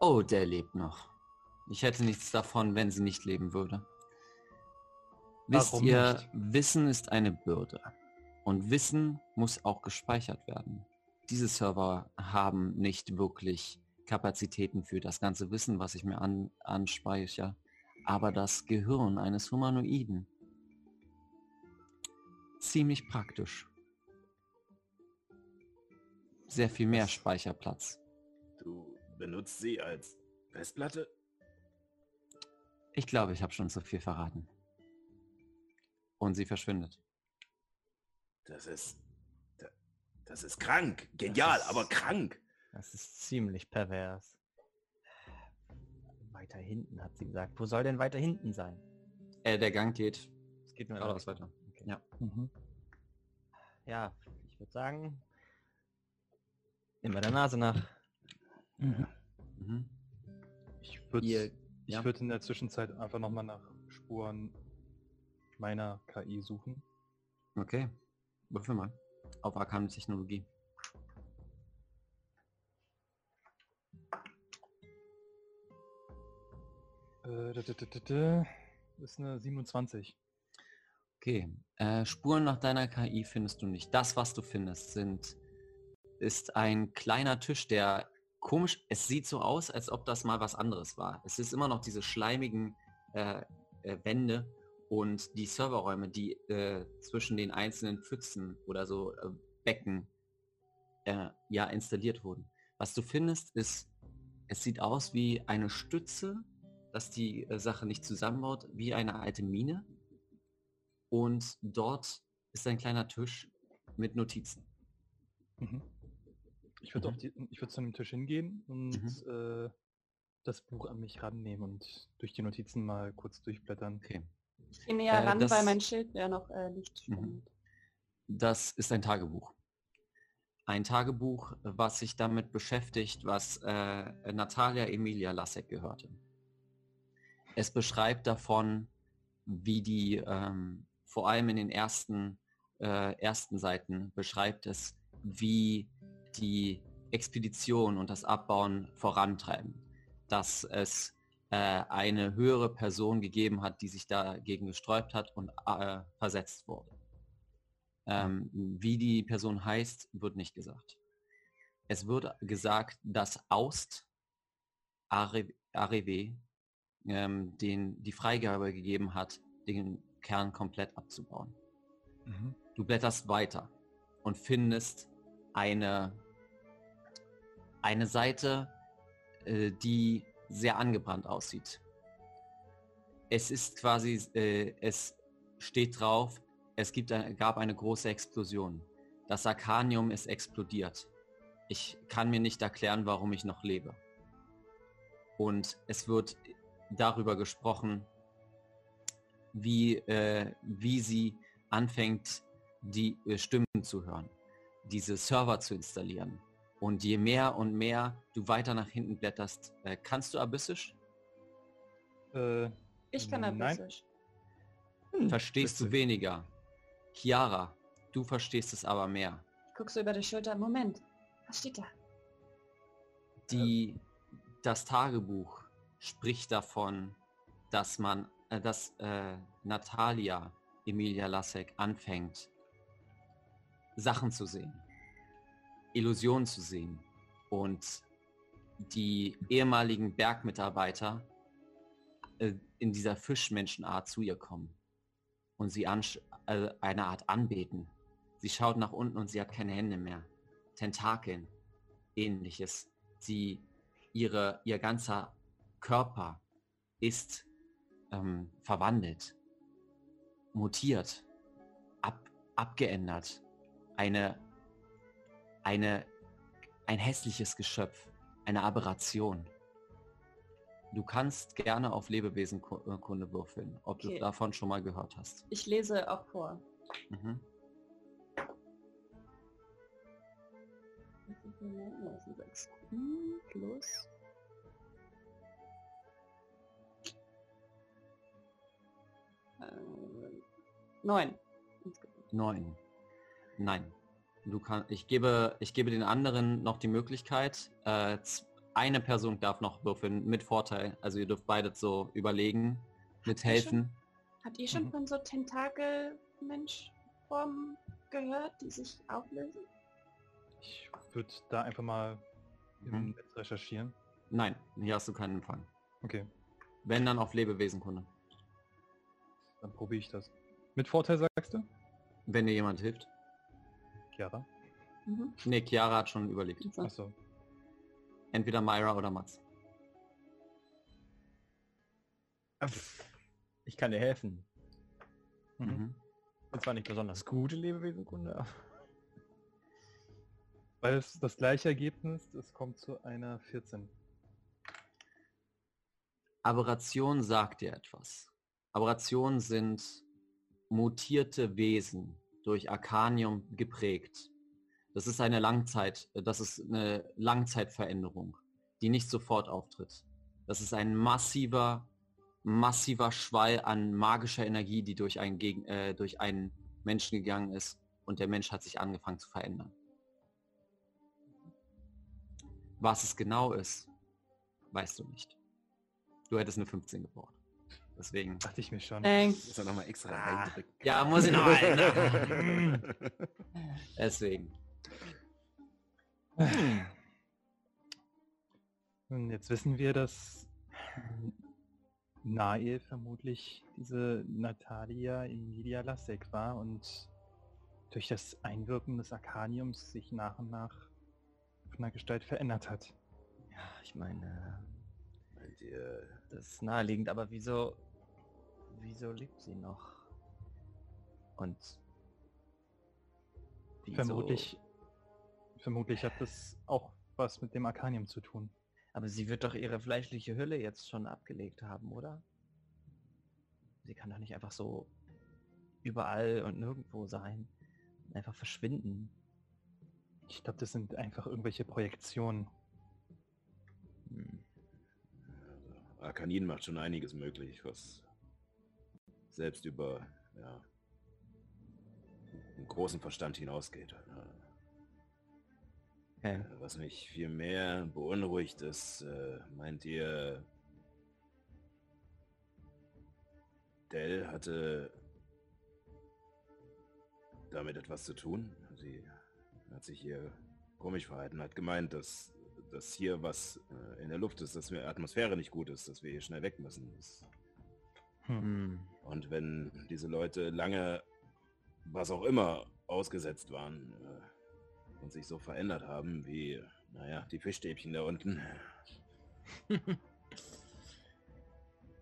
Oh, der lebt noch. Ich hätte nichts davon, wenn sie nicht leben würde. Wisst Warum ihr, nicht? Wissen ist eine Bürde. Und Wissen muss auch gespeichert werden. Diese Server haben nicht wirklich Kapazitäten für das ganze Wissen, was ich mir an, anspeichere. Aber das Gehirn eines Humanoiden. Ziemlich praktisch. Sehr viel mehr Speicherplatz. Du benutzt sie als Festplatte? Ich glaube, ich habe schon zu viel verraten. Und sie verschwindet. Das ist. da- Das ist krank. Genial, ist- aber krank. Das ist ziemlich pervers. Weiter hinten, hat sie gesagt. Wo soll denn weiter hinten sein? Äh, der Gang geht Es geht nur geradeaus weiter. Okay. Ja. Mhm. Ja, ich würde sagen, immer der Nase nach. Mhm. Ich würde ich ja. würd in der Zwischenzeit einfach nochmal nach Spuren meiner KI suchen. Okay. Würfel mal. Auf arkane Technologie. Das ist eine 27. Okay. Äh, Spuren nach deiner KI findest du nicht. Das, was du findest, sind ist ein kleiner Tisch, der komisch, es sieht so aus, als ob das mal was anderes war. Es ist immer noch diese schleimigen äh, äh, Wände und die Serverräume, die äh, zwischen den einzelnen Pfützen oder so äh, Becken äh, ja installiert wurden. Was du findest, ist, es sieht aus wie eine Stütze, dass die äh, Sache nicht zusammenbaut, wie eine alte Mine. Und dort ist ein kleiner Tisch mit Notizen. Mhm. Ich würde Mhm. würd zu einem Tisch hingehen und Mhm. äh, das Buch an mich rannehmen und durch die Notizen mal kurz durchblättern. Okay. Ich gehe näher Äh, ran, das- weil mein Schild ja noch äh, nicht Mhm. spendet. Das ist ein Tagebuch. Ein Tagebuch, was sich damit beschäftigt, was äh, Natalia Emilia Lassek gehörte. Es beschreibt davon, wie die, ähm, vor allem in den ersten, äh, ersten Seiten, beschreibt es, wie die Expedition und das Abbauen vorantreiben. Dass es äh, eine höhere Person gegeben hat, die sich dagegen gesträubt hat und äh, versetzt wurde. Ähm, wie die Person heißt, wird nicht gesagt. Es wird gesagt, dass Aust Arewe ähm, den die Freigabe gegeben hat, den Kern komplett abzubauen. Mhm. Du blätterst weiter und findest eine, eine Seite, äh, die sehr angebrannt aussieht. Es ist quasi, äh, es steht drauf, es gibt, gab eine große Explosion. Das Arcanium ist explodiert. Ich kann mir nicht erklären, warum ich noch lebe. Und es wird darüber gesprochen, wie, äh, wie sie anfängt, die äh, Stimmen zu hören, diese Server zu installieren. Und je mehr und mehr du weiter nach hinten blätterst, äh, kannst du Abyssisch? Äh, Ich kann Nein. Abyssisch. Verstehst du witzig. weniger. Chiara, du verstehst es aber mehr. Ich guck so über die Schulter. Moment, was steht da? Die, das Tagebuch spricht davon, dass man, äh, dass äh, Natalia Emilia Lassek anfängt, Sachen zu sehen, Illusionen zu sehen und die ehemaligen Bergmitarbeiter äh, in dieser Fischmenschenart zu ihr kommen und sie äh, eine Art anbeten. Sie schaut nach unten und sie hat keine Hände mehr. Tentakeln, ähnliches. Sie, ihre, ihr ganzer Körper ist ähm, verwandelt, mutiert, ab, abgeändert. Eine, eine, ein hässliches Geschöpf, eine Aberration. Du kannst gerne auf Lebewesenkunde würfeln, ob Okay. du davon schon mal gehört hast. Ich lese auch vor. Mhm. Hm, Plus. Neun. Neun. Nein. Du kann, ich gebe, ich gebe den anderen noch die Möglichkeit. Äh, eine Person darf noch würfeln mit Vorteil. Also ihr dürft beide so überlegen, mithelfen. Habt ihr schon Mhm. von so Tentakel-Mensch-Formen gehört, die sich auflösen? ich würde da einfach mal Mhm. im Netz recherchieren. Nein, hier hast du keinen Empfang. Okay, Wenn dann auf Lebewesenkunde. dann probiere ich das. Mit Vorteil sagst du? Wenn dir jemand hilft. Chiara? Mhm. Ne, Chiara hat schon überlegt. So. Achso. Entweder Myra oder Mats. Ich kann dir helfen. Mhm. Mhm. Und zwar nicht besonders gute Lebewesenkunde. aber- Weil es das gleiche Ergebnis, es kommt zu einer 14. Aberration sagt dir etwas. Aberrationen sind mutierte Wesen durch Arcanium geprägt. Das ist eine Langzeit, das ist eine Langzeitveränderung, die nicht sofort auftritt. Das ist ein massiver, massiver Schwall an magischer Energie, die durch einen, Gegen äh, durch einen Menschen gegangen ist und der Mensch hat sich angefangen zu verändern. Was es genau ist, weißt du nicht. Du hättest eine 15 gebraucht. Deswegen. Dachte ich mir schon. Thanks. Muss er nochmal extra Ah. reindrücken. Ja, muss ich noch mal. Deswegen. Und jetzt wissen wir, dass Nael vermutlich diese Natalia Emilia Lasek war und durch das Einwirken des Arcaniums sich nach und nach von der Gestalt verändert hat. Ja, ich meine, Meint ihr, das ist naheliegend, aber wieso, wieso lebt sie noch? Und wieso- Vermutlich, vermutlich hat das auch was mit dem Arkanium zu tun. Aber sie wird doch ihre fleischliche Hülle jetzt schon abgelegt haben, oder? Sie kann doch nicht einfach so überall und nirgendwo sein. und Einfach verschwinden. Ich glaube, das sind einfach irgendwelche Projektionen. Hm. also, Arkanin macht schon einiges möglich, was selbst über ja, einen großen Verstand hinausgeht. Ja. Okay. Äh, Was mich viel mehr beunruhigt ist, äh, meint ihr, Dell hatte damit etwas zu tun? Sie hat sich hier komisch verhalten, hat gemeint, dass, dass hier was äh, in der Luft ist, dass die Atmosphäre nicht gut ist, dass wir hier schnell weg müssen. Das, Hm. Und wenn diese Leute lange, was auch immer, ausgesetzt waren äh, und sich so verändert haben, wie, naja, die Fischstäbchen da unten,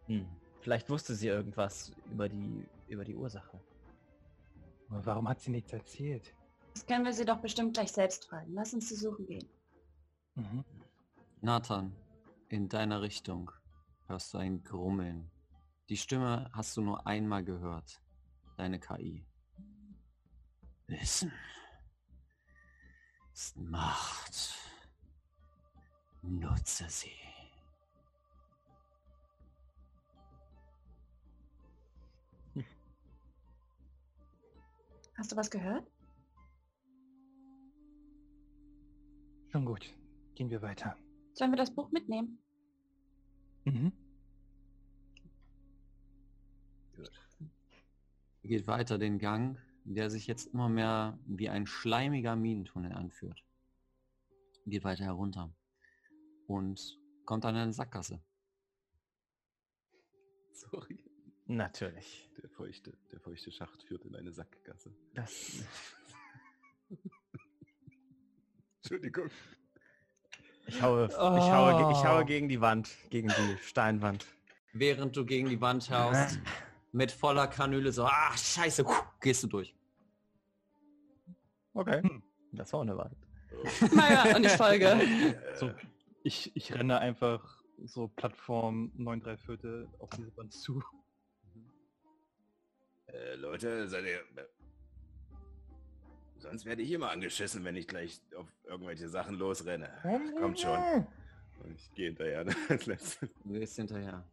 Hm. Vielleicht wusste sie irgendwas über die, über die Ursache. Aber warum hat sie nichts erzählt? Das können wir sie doch bestimmt gleich selbst fragen. Lass uns sie suchen gehen. Mhm. Nathan, in deiner Richtung hörst du ein Grummeln. Die Stimme hast du nur einmal gehört. Deine KI. Wissen ist Macht. Nutze sie. Hast du was gehört? Schon gut. Gehen wir weiter. Sollen wir das Buch mitnehmen? Mhm. Geht weiter den Gang, der sich jetzt immer mehr wie ein schleimiger Minentunnel anführt. Geht weiter herunter und kommt an eine Sackgasse. sorry, Natürlich. der feuchte, der feuchte Schacht führt in eine Sackgasse. Das, Entschuldigung. ich, haue, ich, haue, ich Oh. haue gegen die Wand, gegen die Steinwand. Während du gegen die Wand haust, mit voller Kanüle so, ah, scheiße, gehst du durch. Okay. Hm. Das war unerwartet. Naja, und ich folge. So, ich, ich renne einfach so Plattform 9 3 Viertel auf diese Wand zu. Äh, Leute, seid ihr... äh, Sonst werde ich immer angeschissen, wenn ich gleich auf irgendwelche Sachen losrenne. Ach, kommt schon. Und ich gehe hinterher. ne, als letztes. Du gehst hinterher.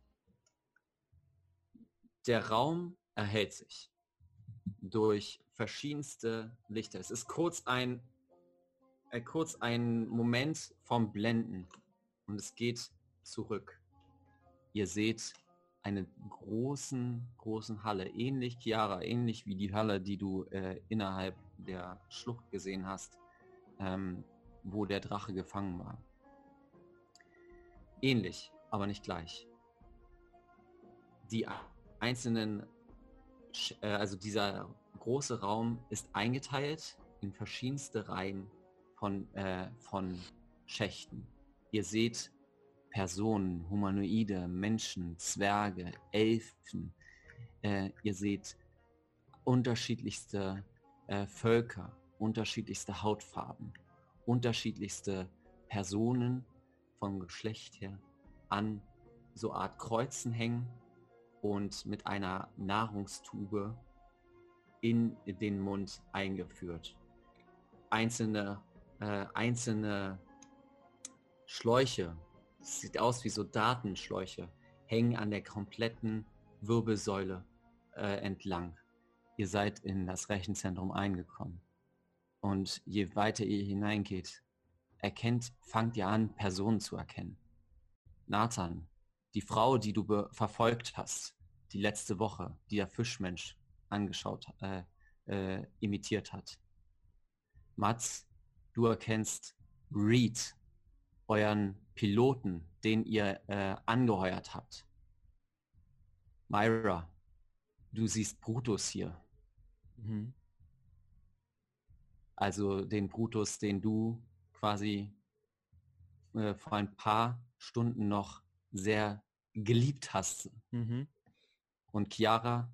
Der Raum erhält sich durch verschiedenste Lichter. Es ist kurz ein, äh, kurz ein Moment vom Blenden und es geht zurück. Ihr seht eine großen, großen Halle, ähnlich Chiara, ähnlich wie die Halle, die du äh, innerhalb der Schlucht gesehen hast, ähm, wo der Drache gefangen war. Ähnlich, aber nicht gleich. Die einzelnen, äh, also dieser große Raum ist eingeteilt in verschiedenste Reihen von, äh, von Schächten. Ihr seht Personen, Humanoide, Menschen, Zwerge, Elfen. Äh, ihr seht unterschiedlichste äh, Völker, unterschiedlichste Hautfarben, unterschiedlichste Personen vom Geschlecht her an so Art Kreuzen hängen und mit einer Nahrungstube in den Mund eingeführt. Einzelne, äh, einzelne Schläuche, sieht aus wie so Datenschläuche, hängen an der kompletten Wirbelsäule äh, entlang. Ihr seid in das Rechenzentrum eingekommen. Und je weiter ihr hineingeht, erkennt, fangt ihr an, Personen zu erkennen. Nathan, die Frau, die du verfolgt hast, die letzte Woche, die der Fischmensch angeschaut, äh, äh, imitiert hat. Mats, du erkennst Reed, euren Piloten, den ihr äh, angeheuert habt. Myra, du siehst Brutus hier. Mhm. Also den Brutus, den du quasi äh, vor ein paar Stunden noch sehr geliebt hast. Mhm. Und Chiara,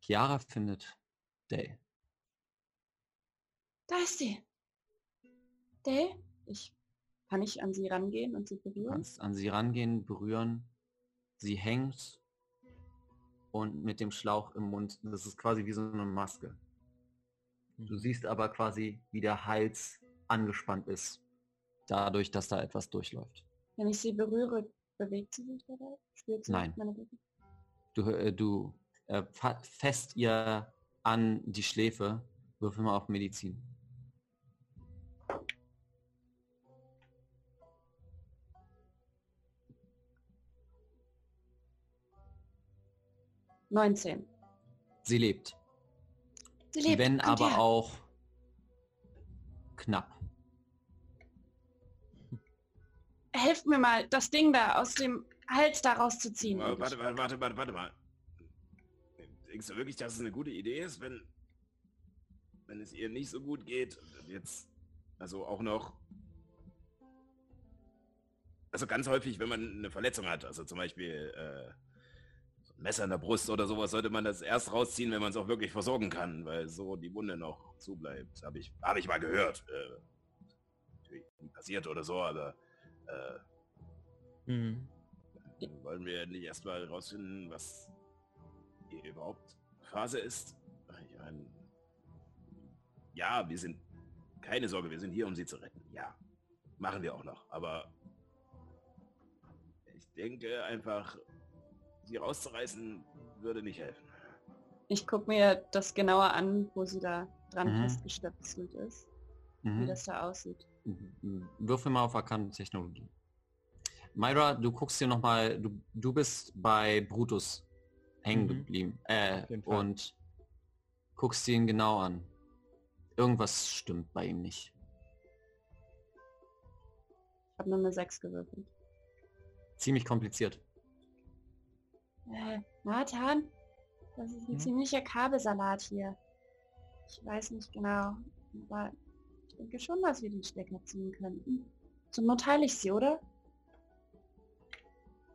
Chiara findet Day. Da ist sie. Day, ich kann ich an sie rangehen und sie Du berühren? kannst an sie rangehen, berühren. Sie hängt und mit dem Schlauch im Mund. Das ist quasi wie so eine Maske. Du siehst aber quasi, wie der Hals angespannt ist, dadurch, dass da etwas durchläuft. Wenn ich sie berühre, bewegt sie sich dabei? Spürt sie Nein. meine Bewegung? Du, äh, du äh, fest ihr an die Schläfe. Würfel mal auf Medizin. 19. Sie lebt. Sie lebt. Wenn aber her. auch knapp. Helft mir mal, das Ding da aus dem Hals da rauszuziehen. Oh, warte, warte, warte, warte, warte mal. Denkst du wirklich, dass es eine gute Idee ist, wenn, wenn es ihr nicht so gut geht? Jetzt, also auch noch. Also ganz häufig, wenn man eine Verletzung hat, also zum Beispiel äh, so ein Messer in der Brust oder sowas, sollte man das erst rausziehen, wenn man es auch wirklich versorgen kann, weil so die Wunde noch zubleibt. Habe ich, hab ich mal gehört. Äh, natürlich nie passiert oder so, aber äh, Mhm. wollen wir nicht erstmal rausfinden, was hier überhaupt Phase ist? Ich meine, ja, wir sind, keine Sorge, wir sind hier, um sie zu retten. Ja, machen wir auch noch. Aber ich denke einfach, sie rauszureißen, würde nicht helfen. Ich gucke mir das genauer an, wo sie da dran Mhm. festgestöpselt ist, wie Mhm. das da aussieht. Würfel mal auf erkannte Technologie. Myra, du guckst dir nochmal, du, du bist bei Brutus hängen Mhm. geblieben. Äh, und guckst dir ihn genau an. Irgendwas stimmt bei ihm nicht. Ich habe nur eine 6 gewürfelt. Ziemlich kompliziert. Äh, Nathan, das ist ein Hm? ziemlicher Kabelsalat hier. Ich weiß nicht genau, aber ich denke schon, dass wir den Stecker ziehen könnten. Zum Not heile ich sie, oder?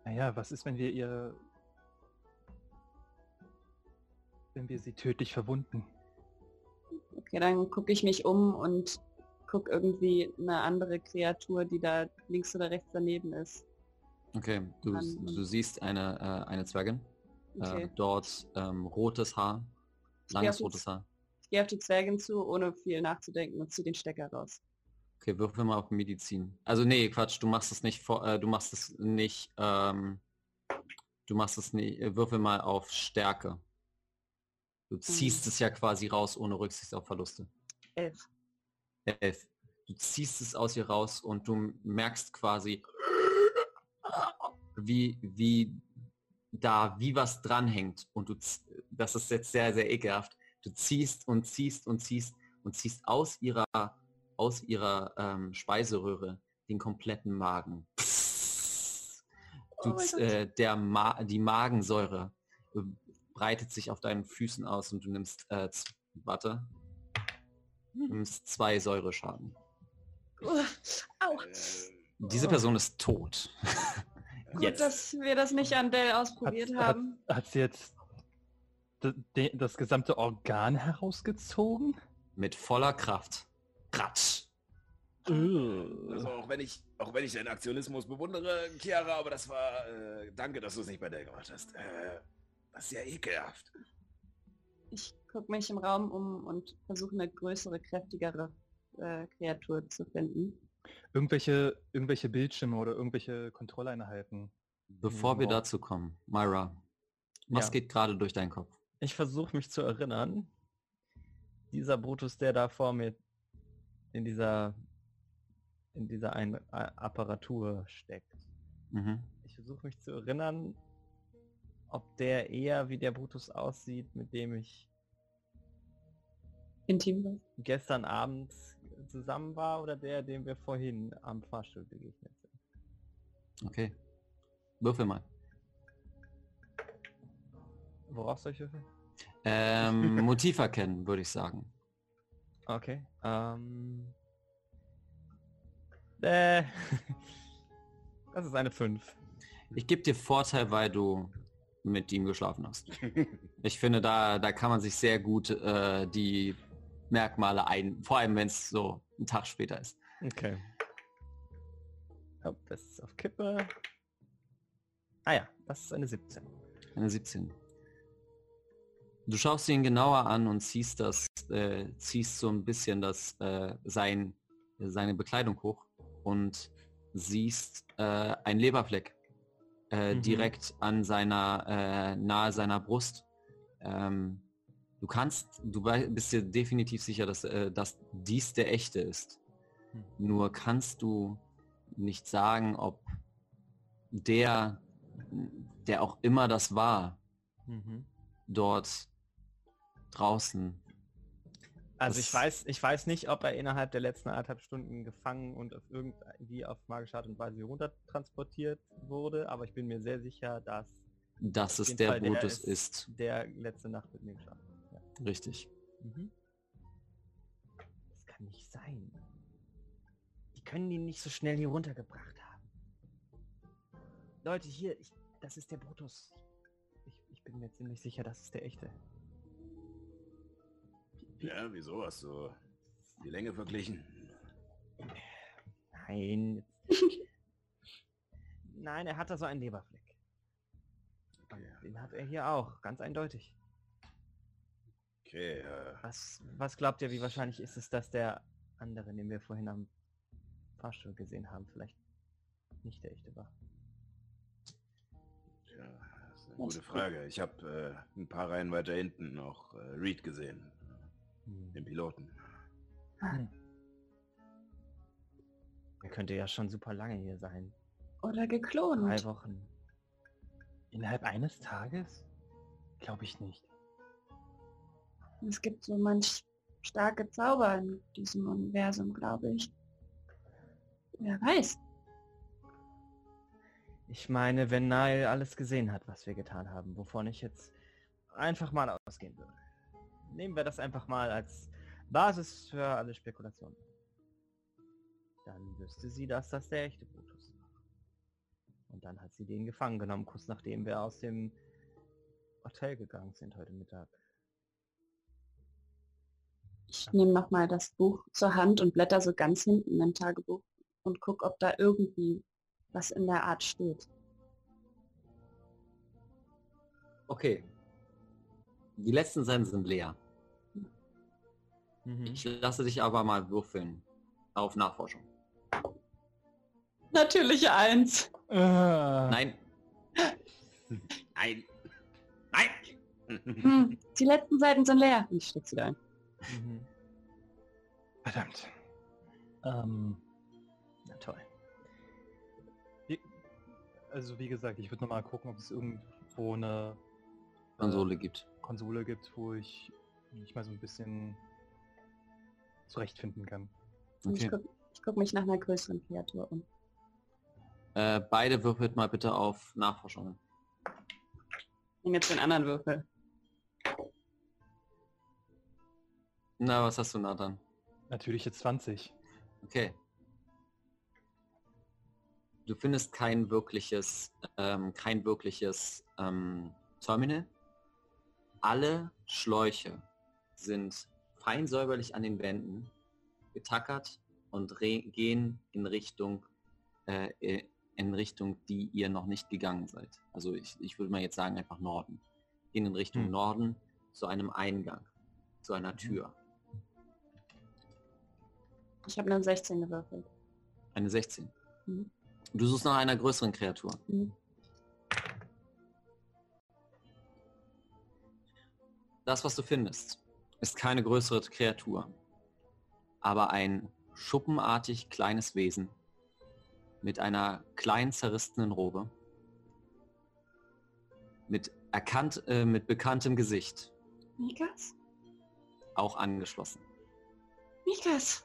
Naja, was ist, wenn wir ihr... Wenn wir sie tödlich verwunden? Okay, dann gucke ich mich um und gucke irgendwie eine andere Kreatur, die da links oder rechts daneben ist. Okay, du, An- du siehst eine, äh, eine Zwergin. Okay. Äh, dort ähm, rotes Haar. Langes rotes Haar. Gehe auf die Zwergin zu, ohne viel nachzudenken und ziehe den Stecker raus. Okay, würfel mal auf Medizin. Also nee, Quatsch, du machst es nicht vor, äh, du machst es nicht, ähm, du machst es nicht, äh, würfel mal auf Stärke. Du ziehst es ja quasi raus ohne Rücksicht auf Verluste. Elf. Elf. Du ziehst es aus ihr raus und du merkst quasi, wie, wie da, wie was dranhängt. Und du, das ist jetzt sehr, sehr ekelhaft. Du ziehst und ziehst und ziehst und ziehst aus ihrer, aus ihrer ähm, Speiseröhre den kompletten Magen. Du, Oh mein z- äh, der Ma die Magensäure äh, breitet sich auf deinen Füßen aus und du nimmst, äh, warte, du nimmst zwei Säureschaden. Uh, au. Diese Oh. Person ist tot. Gut, Jetzt. dass wir das nicht an Dell ausprobiert Hat- haben. Hat sie jetzt das gesamte Organ herausgezogen? Mit voller Kraft. Ratsch. Also auch wenn ich, auch wenn ich deinen Aktionismus bewundere, Chiara, aber das war, äh, danke, dass du es nicht bei der gemacht hast. Äh, das ist ja ekelhaft. Ich gucke mich im Raum um und versuche eine größere, kräftigere äh, Kreatur zu finden. Irgendwelche, irgendwelche Bildschirme oder irgendwelche Kontrolleinheiten? Bevor wir Wow. dazu kommen, Myra, was Ja. geht gerade durch deinen Kopf? Ich versuche mich zu erinnern. Dieser Brutus, der da vor mir in dieser in dieser ein A- Apparatur steckt. Mhm. Ich versuche mich zu erinnern, ob der eher wie der Brutus aussieht, mit dem ich Intim gestern Abend zusammen war oder der, dem wir vorhin am Fahrstuhl begegnet sind. Okay. Würfel mal. Worauf soll ich würfeln? Ähm, Motiv erkennen, würde ich sagen. Okay. Ähm, Äh, das ist eine 5. Ich gebe dir Vorteil, weil du mit ihm geschlafen hast. Ich finde, da, da kann man sich sehr gut äh, die Merkmale ein, vor allem wenn es so ein Tag später ist. Okay. Oh, das ist auf Kippe. Ah ja, das ist eine 17. Eine 17. Du schaust ihn genauer an und ziehst das, äh, ziehst so ein bisschen das, äh, sein, seine Bekleidung hoch und siehst äh, einen Leberfleck äh, Mhm. direkt an seiner, äh, nahe seiner Brust. Ähm, du kannst, du bist dir definitiv sicher, dass, äh, dass dies der echte ist. Hm. Nur kannst du nicht sagen, ob der, der auch immer das war, Mhm. dort draußen. Also Das- ich weiß, ich weiß nicht, ob er innerhalb der letzten anderthalb Stunden gefangen und auf irgendwie auf magische Art und Weise hier runter transportiert wurde, aber ich bin mir sehr sicher, dass dass es der Fall Brutus ist. der letzte Nacht mit mir geschlafen. Ja. Richtig. Mhm. Das kann nicht sein. Die können ihn nicht so schnell hier runtergebracht haben. Leute, hier, ich, das ist der Brutus. Ich, ich bin mir ziemlich sicher, das ist der echte. Ja, wieso hast du die Länge verglichen? Nein. Nein, er hat da so einen Leberfleck. Okay, den hat er hier auch, ganz eindeutig. okay äh, Was, was glaubt ihr, wie wahrscheinlich ist es, dass der andere, den wir vorhin am Fahrstuhl gesehen haben, vielleicht nicht der echte war? tja, das ist eine gute Frage. Ich habe äh, ein paar Reihen weiter hinten noch äh, Reed gesehen, Hm. den Piloten. Er könnte ja schon super lange hier sein. Oder geklont. Drei Wochen. Innerhalb eines Tages? Glaube ich nicht. Es gibt so manch starke Zauber in diesem Universum, glaube ich. Wer weiß. Ich meine, wenn Nile alles gesehen hat, was wir getan haben, wovon ich jetzt einfach mal ausgehen würde. Nehmen wir das einfach mal als Basis für alle Spekulationen. Dann wüsste sie, dass das der echte Brutus war. Und dann hat sie den gefangen genommen, kurz nachdem wir aus dem Hotel gegangen sind heute Mittag. Ich nehme nochmal das Buch zur Hand und blätter so ganz hinten im Tagebuch und guck, ob da irgendwie was in der Art steht. Okay. Die letzten Seiten sind leer. Mhm. Ich lasse dich aber mal würfeln auf Nachforschung. Natürliche Eins. Äh, Nein. Nein! Nein! Hm, die letzten Seiten sind leer. Ich steck sie da ein. Mhm. Verdammt. Ähm, Na toll. wie, also wie gesagt, ich würde nochmal gucken, ob es irgendwo eine Konsole gibt. Konsole gibt, wo ich mich mal so ein bisschen zurechtfinden kann. Und Ich Okay. gucke guck mich nach einer größeren Kreatur um. Äh, beide würfelt mal bitte auf Nachforschung. Und jetzt den anderen Würfel. Na, was hast du, Nathan? Natürlich jetzt 20. Okay. Du findest kein wirkliches, ähm, kein wirkliches ähm, Terminal. Alle Schläuche sind fein säuberlich an den Wänden getackert und gehen in Richtung, äh, äh, in Richtung, die ihr noch nicht gegangen seid. Also ich, ich würde mal jetzt sagen einfach Norden. Gehen in Richtung Hm. Norden zu einem Eingang, zu einer Tür. Ich habe eine 16 gewürfelt. Eine 16. Mhm. Du suchst nach einer größeren Kreatur. Mhm. Das, was du findest, ist keine größere Kreatur, aber ein schuppenartig kleines Wesen mit einer kleinen zerrissenen Robe, mit, erkannt, äh, mit bekanntem Gesicht, Mikas? auch angeschlossen. Mikas!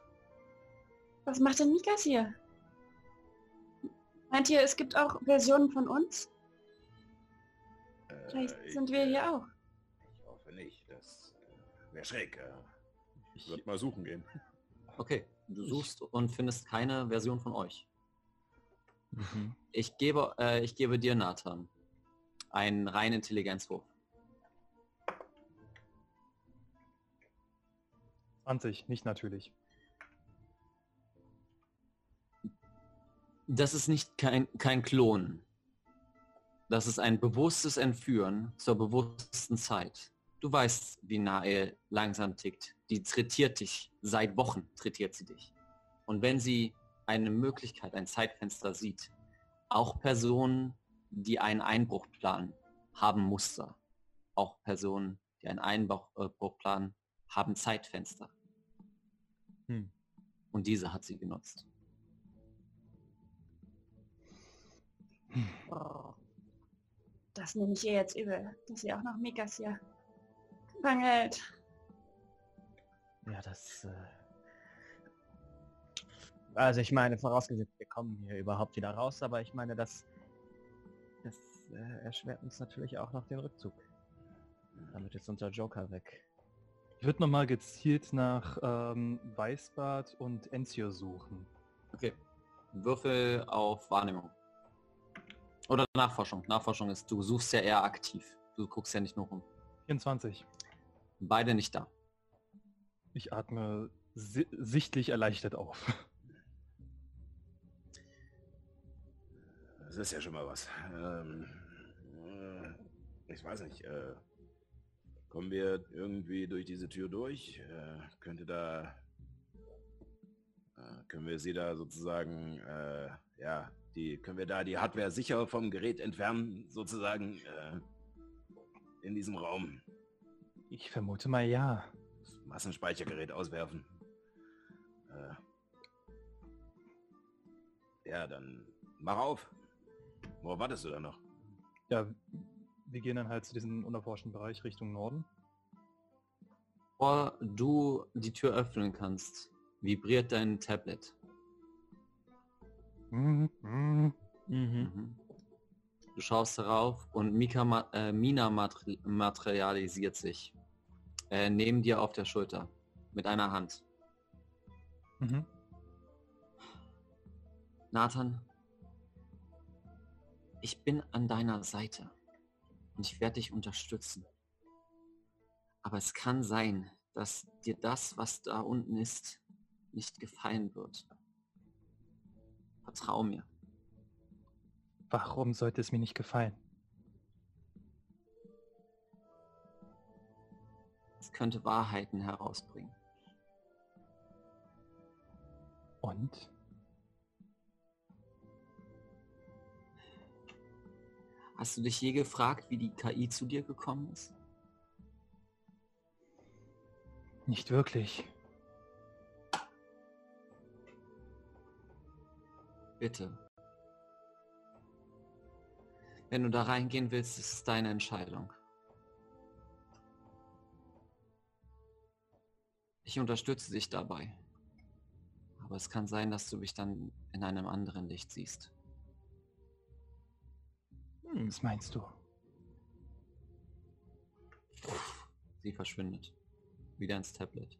Was macht denn Mikas hier? Meint ihr, es gibt auch Versionen von uns? Äh, Vielleicht ich- sind wir hier auch. Nicht. Das äh, wäre schräg. Äh, ich würde mal suchen gehen. Okay. Du suchst und findest keine Version von euch. Mhm. Ich gebe, äh, ich gebe dir, Nathan, einen reinen Intelligenzwurf. 20, nicht natürlich. Das ist nicht kein, kein Klon. Das ist ein bewusstes Entführen zur bewussten Zeit. Du weißt, wie Nae langsam tickt. Die trittiert dich. Seit Wochen trittiert sie dich. Und wenn sie eine Möglichkeit, ein Zeitfenster sieht, auch Personen, die einen Einbruch planen, haben Muster. Auch Personen, die einen Einbruch planen, haben Zeitfenster. Hm. Und diese hat sie genutzt. Oh. Das nehme ich ihr jetzt übel, dass sie auch noch Mikas hier gefangen hält. Ja, das... Äh... Also ich meine, vorausgesetzt, wir kommen hier überhaupt wieder raus, aber ich meine, das, das äh, erschwert uns natürlich auch noch den Rückzug. Damit ist unser Joker weg. Ich würde nochmal gezielt nach ähm, Weißbart und Enzio suchen. Okay. Würfel auf Wahrnehmung. Oder Nachforschung. Nachforschung ist, du suchst ja eher aktiv. Du guckst ja nicht nur rum. 24. Beide nicht da. Ich atme si sichtlich erleichtert auf. Das ist ja schon mal was. Ähm, äh, ich weiß nicht. Äh, kommen wir irgendwie durch diese Tür durch? Äh, könnte da... äh, können wir sie da sozusagen... Äh, ja, die können wir da die Hardware sicher vom Gerät entfernen, sozusagen äh, in diesem Raum. Ich vermute mal ja. Das Massenspeichergerät auswerfen. Äh, ja, dann mach auf. Wo wartest du da noch? Ja, wir gehen dann halt zu diesem unerforschten Bereich Richtung Norden. Bevor du die Tür öffnen kannst, vibriert dein Tablet. Mhm. Mhm. Mhm. Du schaust darauf und Mika, äh, Mina materi materialisiert sich. Äh, neben dir auf der Schulter. Mit einer Hand. Mhm. Nathan, ich bin an deiner Seite und ich werde dich unterstützen. Aber es kann sein, dass dir das, was da unten ist, nicht gefallen wird. Vertrau mir. Warum sollte es mir nicht gefallen? Es könnte Wahrheiten herausbringen. Und? Hast du dich je gefragt, wie die KI zu dir gekommen ist? Nicht wirklich. Bitte. Wenn du da reingehen willst, ist es deine Entscheidung. Ich unterstütze dich dabei. Aber es kann sein, dass du mich dann in einem anderen Licht siehst. Hm. Was meinst du? Sie verschwindet. Wieder ins Tablet.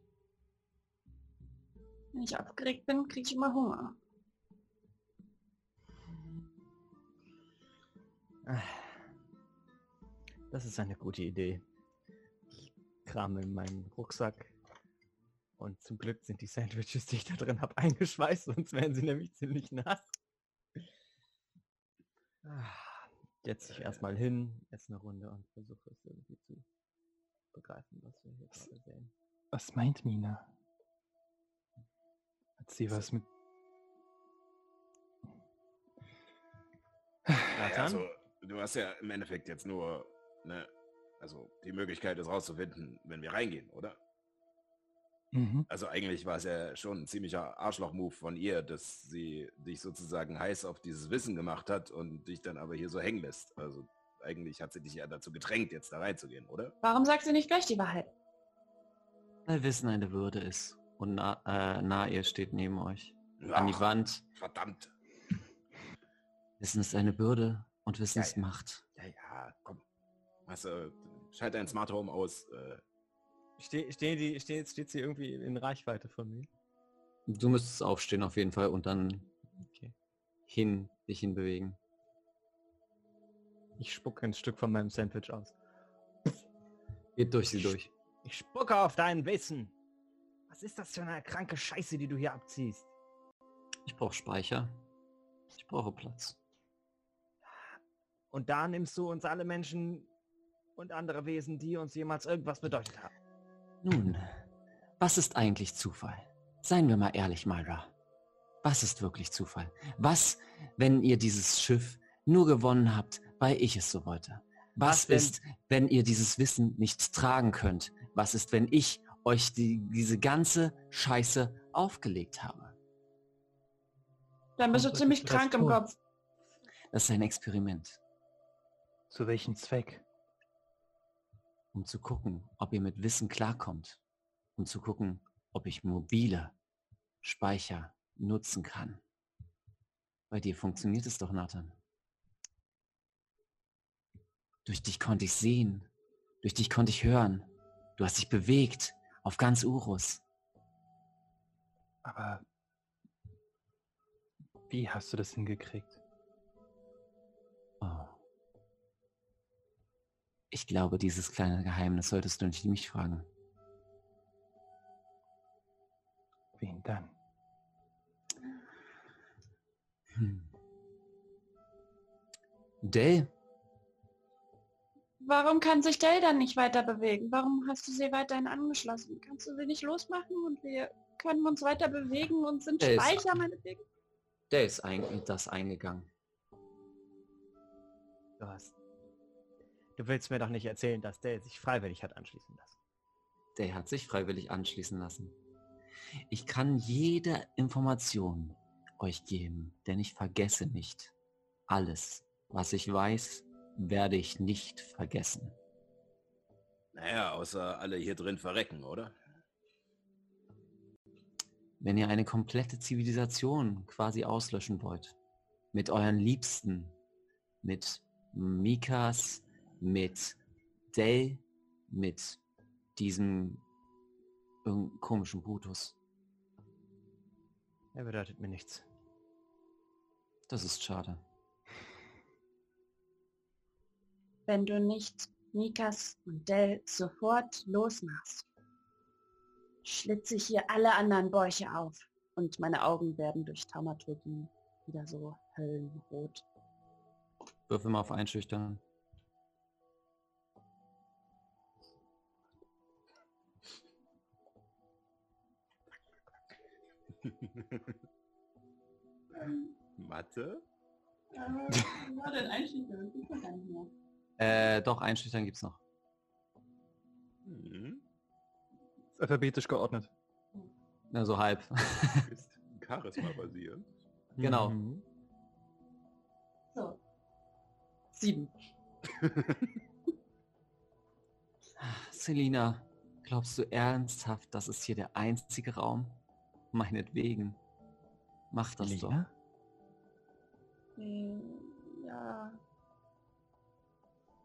Wenn ich aufgeregt bin, kriege ich immer Hunger. Das ist eine gute Idee. Ich krame in meinen Rucksack. Und zum Glück sind die Sandwiches, die ich da drin habe, eingeschweißt, sonst wären sie nämlich ziemlich nass. Setze ich erstmal hin, esse eine Runde und versuche es irgendwie zu begreifen, was wir hier gerade sehen. Was meint Mina? Hat sie was mit... Ja, Nathan? also, du hast ja im Endeffekt jetzt nur, ne, also die Möglichkeit, es rauszufinden, wenn wir reingehen, oder? Mhm. Also eigentlich war es ja schon ein ziemlicher Arschloch-Move von ihr, dass sie dich sozusagen heiß auf dieses Wissen gemacht hat und dich dann aber hier so hängen lässt. Also eigentlich hat sie dich ja dazu gedrängt, jetzt da reinzugehen, oder? Warum sagst du nicht gleich die Wahrheit? Weil Wissen eine Würde ist. Und na, äh, nahe ihr steht neben euch. An die Ach, Wand. Verdammt. Wissen ist eine Bürde und Wissen Ja, ist ja. Macht. Ja, ja, komm. Hast du, schalt dein Smart Home aus. Äh, Ste stehen die, steht, steht sie irgendwie in Reichweite von mir? Du müsstest aufstehen auf jeden Fall und dann Okay. hin, dich hinbewegen. Ich spucke ein Stück von meinem Sandwich aus. Geht durch sie durch. Ich spucke auf dein Wissen. Was ist das für eine kranke Scheiße, die du hier abziehst? Ich brauche Speicher. Ich brauche Platz. Und da nimmst du uns alle Menschen und andere Wesen, die uns jemals irgendwas bedeutet haben. Nun, was ist eigentlich Zufall? Seien wir mal ehrlich, Myra. Was ist wirklich Zufall? Was, wenn ihr dieses Schiff nur gewonnen habt, weil ich es so wollte? Was, Was, ist, wenn ihr dieses Wissen nicht tragen könnt? Was ist, wenn ich euch die, diese ganze Scheiße aufgelegt habe? Dann bist du ziemlich krank im? Kopf. Das ist ein Experiment, Zu welchem Zweck? um zu gucken, ob ihr mit Wissen klarkommt. Um zu gucken, ob ich mobile Speicher nutzen kann. Bei dir funktioniert es doch, Nathan. Durch dich konnte ich sehen. Durch dich konnte ich hören. Du hast dich bewegt. Auf ganz Urus. Aber wie hast du das hingekriegt? Oh. Ich glaube, dieses kleine Geheimnis solltest du nicht mich fragen. Wen dann? Hm. Dell, Warum kann sich Dell dann nicht weiter bewegen? Warum hast du sie weiterhin angeschlossen? Kannst du sie nicht losmachen und wir können uns weiter bewegen und sind ist- Speicher meinetwegen? der ist in das eingegangen. Du hast. Du willst mir doch nicht erzählen, dass der sich freiwillig hat anschließen lassen. Der hat sich freiwillig anschließen lassen. Ich kann jede Information euch geben, denn ich vergesse nicht. Alles, was ich weiß, werde ich nicht vergessen. Naja, außer alle hier drin verrecken, oder? Wenn ihr eine komplette Zivilisation quasi auslöschen wollt, mit euren Liebsten, mit Mikas, mit Dell, mit diesem komischen Brutus. Er bedeutet mir nichts. Das ist schade. Wenn du nicht Mikas und Dell sofort losmachst, schlitze ich hier alle anderen Bäuche auf und meine Augen werden durch Taumaturgie wieder so höllenrot. Würfel mal auf Einschüchtern. Mathe? Äh, doch, Einschüchtern gibt's noch. Hm. Ist alphabetisch geordnet. Na, so halb. Ist Charisma basierend. Genau. Mhm. So. Sieben. Selina, glaubst du ernsthaft, das ist hier der einzige Raum? Meinetwegen. Mach das doch. Selina? Äh, Ja.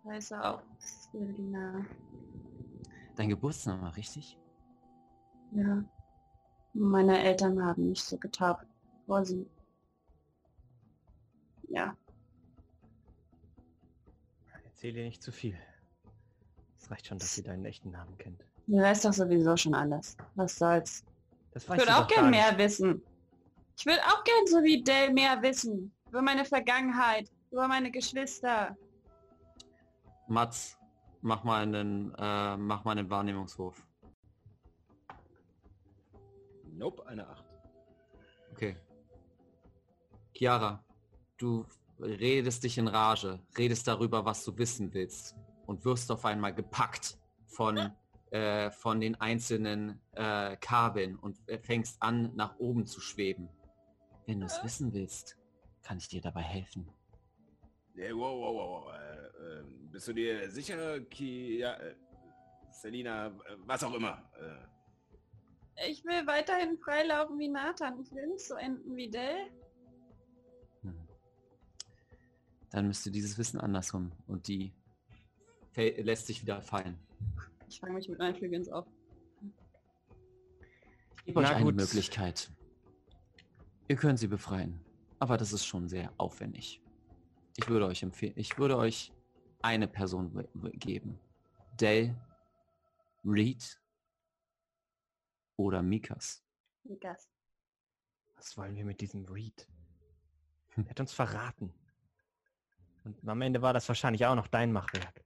Heiße auch Selina. Dein Geburtsname, richtig? Ja. Meine Eltern haben mich so getauft. Vor sie. Ja. Erzähl dir nicht zu viel. Es reicht schon, dass sie deinen echten Namen kennt. Du weißt doch sowieso schon alles. Was soll's? Das Ich würde auch gern mehr wissen. Ich würde auch gern so wie Dell mehr wissen. Über meine Vergangenheit, über meine Geschwister. Mats, mach mal einen, äh, mach mal einen Wahrnehmungswurf. Nope, eine 8. Okay. Chiara, du redest dich in Rage, redest darüber, was du wissen willst und wirst auf einmal gepackt von, äh, von den einzelnen äh, Kabeln und äh, fängst an, nach oben zu schweben. Wenn du es wissen willst, kann ich dir dabei helfen. Hey, wow, wow, wow, wow. Äh, äh, bist du dir sicher, Kia, äh, Selina, was auch immer? Äh, Ich will weiterhin freilaufen wie Nathan. Ich will nicht so enden wie Dell. Hm. Dann müsste dieses Wissen andersrum und die lässt sich wieder fallen. Ich fange mich mit meinen Flügeln auf. Ich gebe euch Na eine gut. Möglichkeit. Ihr könnt sie befreien, aber das ist schon sehr aufwendig. Ich würde euch empfehlen, ich würde euch eine Person geben. Dell, Reed oder Mikas. Mikas. Was wollen wir mit diesem Reed? Er hat uns verraten. Und am Ende war das wahrscheinlich auch noch dein Machwerk.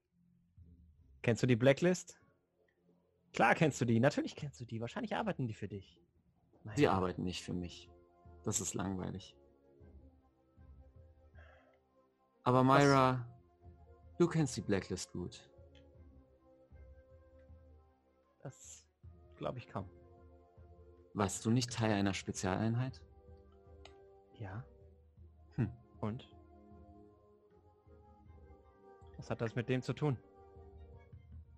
Kennst du die Blacklist? Klar kennst du die, natürlich kennst du die. Wahrscheinlich arbeiten die für dich. Mein Sie arbeiten nicht für mich. Das ist langweilig. Aber Myra, du kennst die Blacklist gut. Das glaube ich kaum. Warst du nicht Teil einer Spezialeinheit? Ja. Hm. Und? Was hat das mit dem zu tun?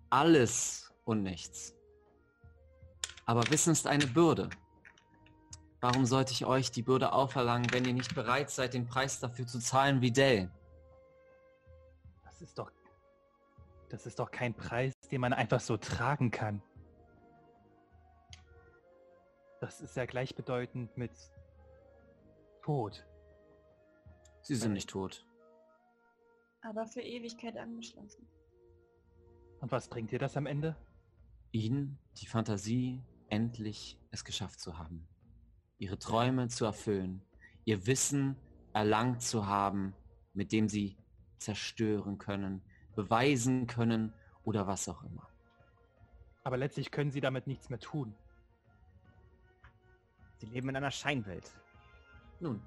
Alles und nichts. Aber Wissen ist eine Bürde. Warum sollte ich euch die Bürde auferlangen, wenn ihr nicht bereit seid, den Preis dafür zu zahlen wie Dell? Das ist doch. Das ist doch kein Preis, den man einfach so tragen kann. Das ist ja gleichbedeutend mit Tod. Sie sind nicht tot. Aber für Ewigkeit angeschlossen. Und was bringt dir das am Ende? Ihnen die Fantasie, endlich es geschafft zu haben. Ihre Träume zu erfüllen. Ihr Wissen erlangt zu haben, mit dem sie zerstören können, beweisen können oder was auch immer. Aber letztlich können sie damit nichts mehr tun. Sie leben in einer Scheinwelt. Nun,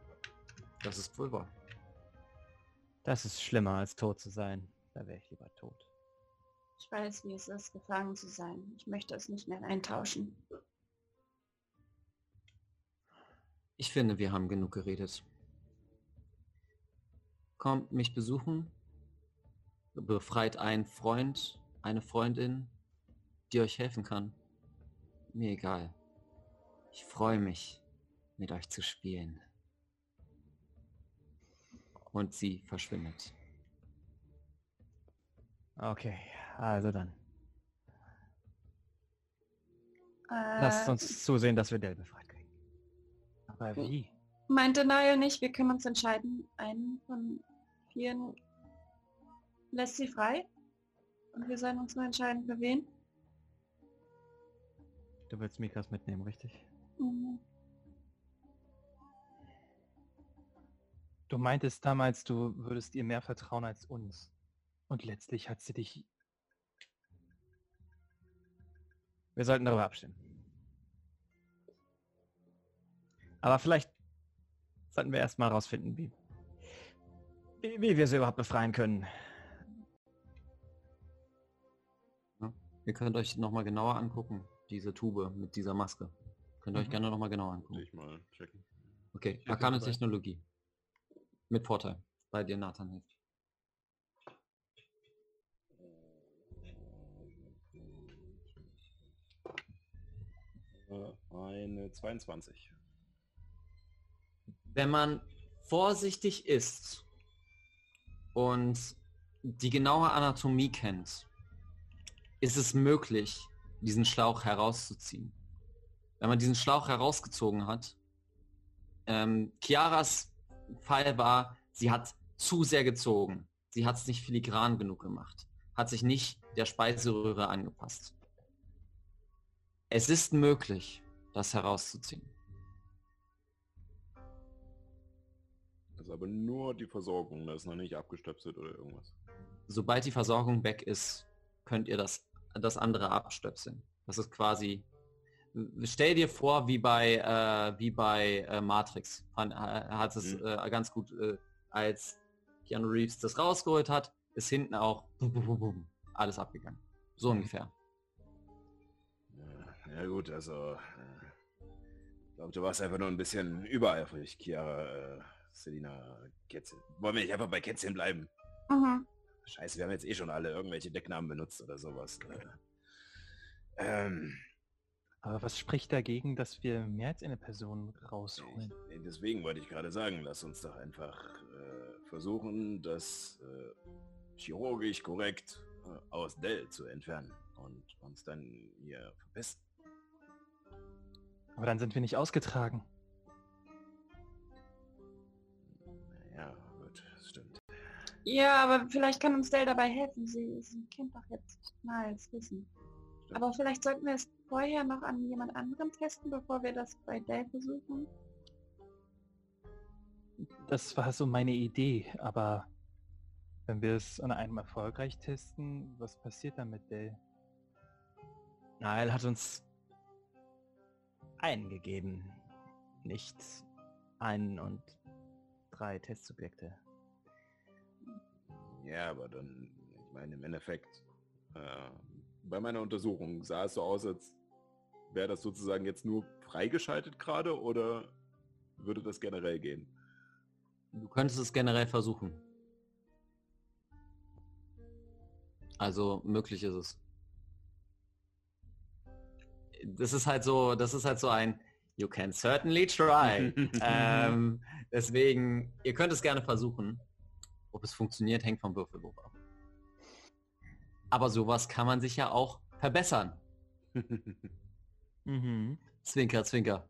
das ist wohl wahr. Das ist schlimmer als tot zu sein. Da wäre ich lieber tot. Ich weiß, wie es ist, gefangen zu sein. Ich möchte es nicht mehr eintauschen. Ich finde, wir haben genug geredet. Kommt mich besuchen, befreit einen Freund, eine Freundin, die euch helfen kann. Mir egal. Ich freue mich, mit euch zu spielen. Und sie verschwindet. Okay, also dann. Äh, Lasst uns zusehen, dass wir Dell befreit kriegen. Aber wie? Meinte Niall nicht, wir können uns entscheiden, einen von vieren lässt sie frei. Und wir sollen uns nur entscheiden, für wen. Du willst Mikas mitnehmen, richtig? Mhm. Du meintest damals, du würdest ihr mehr vertrauen als uns. Und letztlich hat sie dich. Wir sollten darüber abstimmen. Aber vielleicht sollten wir erstmal herausfinden, wie, wie, wie wir sie überhaupt befreien können. Ihr könnt euch nochmal genauer angucken, diese Tube mit dieser Maske. Könnt ihr euch Mhm. gerne nochmal genauer angucken. Ich mal checken. Okay, dabei. Technologie. Mit Vorteil. Bei dir, Nathan hilft. Eine 22. Wenn man vorsichtig ist und die genaue Anatomie kennt, ist es möglich, diesen Schlauch herauszuziehen. Wenn man diesen Schlauch herausgezogen hat, ähm, Chiaras Fall war, sie hat zu sehr gezogen. Sie hat es nicht filigran genug gemacht. Hat sich nicht der Speiseröhre angepasst. Es ist möglich, das herauszuziehen. Ist aber nur die Versorgung, das ist noch nicht abgestöpselt oder irgendwas. sobald die Versorgung weg ist, könnt ihr das, das andere abstöpseln. Das ist quasi, stell dir vor, wie bei, äh, wie bei äh, Matrix. Äh, hat es Mhm. äh, ganz gut, äh, als Keanu Reeves das rausgeholt hat, ist hinten auch alles abgegangen. So ungefähr. Ja, ja gut, also... Äh, ich glaube, du warst einfach nur ein bisschen übereifrig, Chiara, äh, Selina, Kätzchen. Wollen wir nicht einfach bei Kätzchen bleiben? Mhm. Scheiße, wir haben jetzt eh schon alle irgendwelche Decknamen benutzt oder sowas. Äh, ähm, Aber was spricht dagegen, dass wir mehr als eine Person rausholen? ich, deswegen wollte ich gerade sagen, lass uns doch einfach äh, versuchen, das äh, chirurgisch korrekt äh, aus Dell zu entfernen und uns dann hier verpissen. Aber dann sind wir nicht ausgetragen. Ja, gut, stimmt. Ja, aber vielleicht kann uns Dell dabei helfen. Sie, sie kennt doch jetzt mal das Wissen. Stimmt. Aber vielleicht sollten wir es vorher noch an jemand anderem testen, bevor wir das bei Dell versuchen. Das war so meine Idee, aber wenn wir es an einem erfolgreich testen, was passiert dann mit Dell? Nael hat uns einen gegeben, nicht einen und drei Testsubjekte. Ja, aber dann, ich meine, im Endeffekt, äh, bei meiner Untersuchung sah es so aus, als wäre das sozusagen jetzt nur freigeschaltet gerade oder würde das generell gehen? Du könntest es generell versuchen. Also möglich ist es. Das ist halt so, das ist halt so ein You can certainly try. ähm, deswegen, ihr könnt es gerne versuchen. Ob es funktioniert, hängt vom Würfelwurf ab. Aber sowas kann man sich ja auch verbessern. Mhm. Zwinker, zwinker.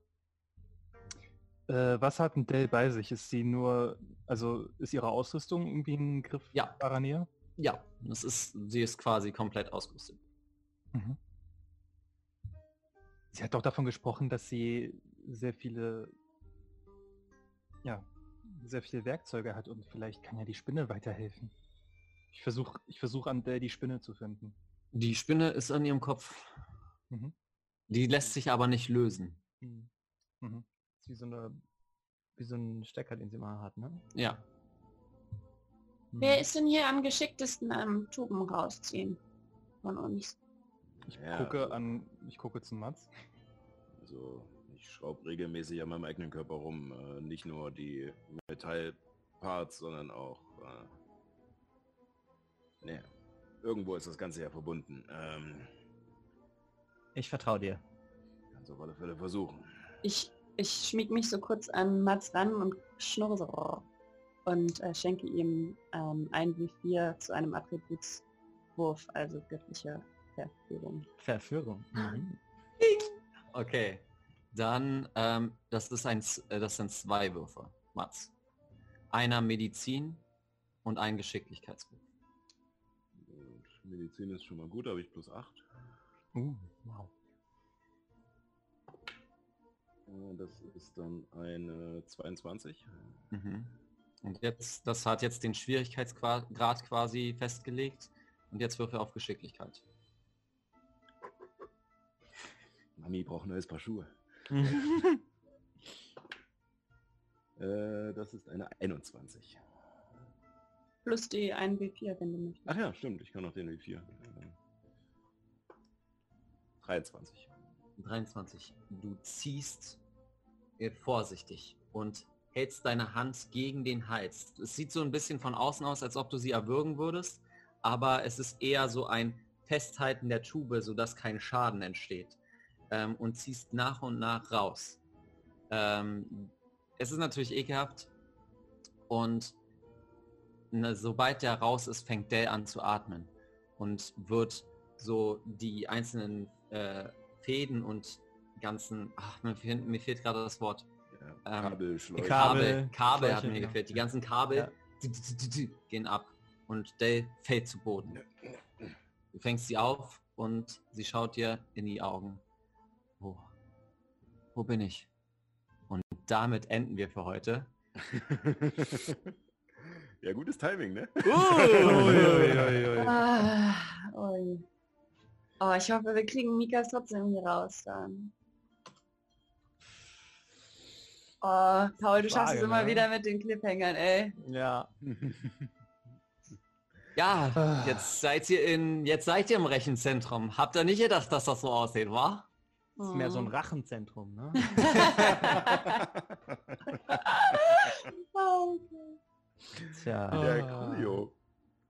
Äh, was hat ein Dell bei sich? Ist sie nur, also ist ihre Ausrüstung irgendwie ein Griff Ja. Nähe? Ja, das ist, sie ist quasi komplett ausgerüstet. Mhm. Sie hat doch davon gesprochen, dass sie sehr viele, ja, sehr viele Werkzeuge hat und vielleicht kann ja die Spinne weiterhelfen. Ich versuche ich versuch an Dell die Spinne zu finden. Die Spinne ist an ihrem Kopf. Mhm. Die lässt sich aber nicht lösen. Mhm. Mhm. Ist wie so eine, wie so ein Stecker, den sie mal hat, ne? Ja. Wer Mhm. ist denn hier am geschicktesten am Tuben rausziehen von uns? Ich Ja, gucke also- an, ich gucke zu Mats. Also ich schraube regelmäßig an meinem eigenen Körper rum. Äh, nicht nur die Metallparts, sondern auch... Äh, ne, irgendwo ist das Ganze ja verbunden. Ähm, Ich vertraue dir. kannst auf alle Fälle versuchen. Ich, ich schmieg mich so kurz an Mats ran und schnurre so und äh, schenke ihm ähm, ein W4 zu einem Attributswurf, also göttliche Verführung. Verführung. Mhm. Okay. Dann, ähm, das ist ein, äh, das sind zwei Würfe, Mats. Einer Medizin und ein Geschicklichkeitswurf. Medizin ist schon mal gut, habe ich plus 8. Uh, wow. Äh, Das ist dann eine 22. Mhm. Und jetzt, das hat jetzt den Schwierigkeitsgrad quasi festgelegt. Und jetzt würfe auf Geschicklichkeit. Mami braucht ein neues Paar Schuhe. Äh, das ist eine 21. Plus die 1 W4, wenn du möchtest. Ach ja, stimmt, ich kann noch den W4. Äh, 23. 23. Du ziehst äh, vorsichtig und hältst deine Hand gegen den Hals. Es sieht so ein bisschen von außen aus, als ob du sie erwürgen würdest, aber es ist eher so ein Festhalten der Tube, sodass kein Schaden entsteht. Ähm, und ziehst nach und nach raus. Ähm, es ist natürlich ekelhaft und ne, sobald der raus ist, fängt Dell an zu atmen und wird so die einzelnen äh, Fäden und ganzen, ach, mir, fehlt, mir fehlt gerade das Wort. Ja, Ähm, Kabel, Schläuche. Kabel, Kabel, Kabel hat Schläuche, mir gefehlt. Die ganzen Kabel Ja. d- d- d- d- gehen ab und Dell fällt zu Boden. Du fängst sie auf und sie schaut dir in die Augen. Wo? Wo bin ich? Und damit enden wir für heute. ja, gutes Timing, ne? Ah, ui. Oh, ich hoffe, wir kriegen Mikas trotzdem hier raus dann. Oh, Paul, du schaffst es Frage, immer ne? wieder mit den Cliffhangern, ey. Ja. Ja, jetzt seid ihr in, jetzt seid ihr im Rechenzentrum. Habt ihr nicht gedacht, dass das so aussieht, wa? Das ist mehr so ein Hm. Rachenzentrum, ne? Tja. ja, coolio.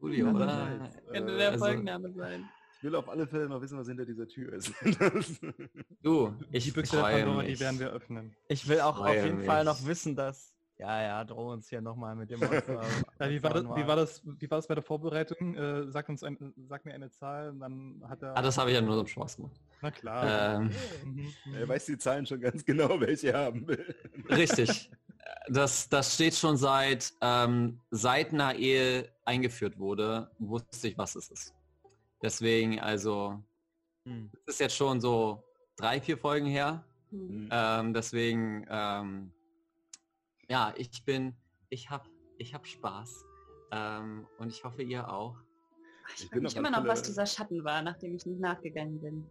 Uli, Ja, oder? nice. Könnte Äh, der also- Folgenname sein. Ich will auf alle Fälle noch wissen, was hinter dieser Tür ist. Du, Die ich Büchse der Pandora, die werden wir öffnen. Ich will auch auf jeden Fall mich. noch wissen, dass... Ja, ja, droh uns hier nochmal mit dem Monster. Ja, wie, war das, wie, war das, wie war das bei der Vorbereitung? Äh, sag, uns ein, sag mir eine Zahl und dann hat er... Ah, das habe ich ja nur zum Spaß gemacht. Na klar. Ähm, Mhm, er mhm. weiß die Zahlen schon ganz genau, welche er haben will. richtig. Das, das steht schon seit, ähm, seit einer Ehe eingeführt wurde, wusste ich, was es ist. Deswegen, also, Hm. es ist jetzt schon so drei, vier Folgen her. Hm. Ähm, deswegen, ähm, ja, ich bin, ich hab, ich hab Spaß. Ähm, und ich hoffe, ihr auch. Ich Ich frage bin mich immer noch, was dieser Schatten war, nachdem ich nicht nachgegangen bin.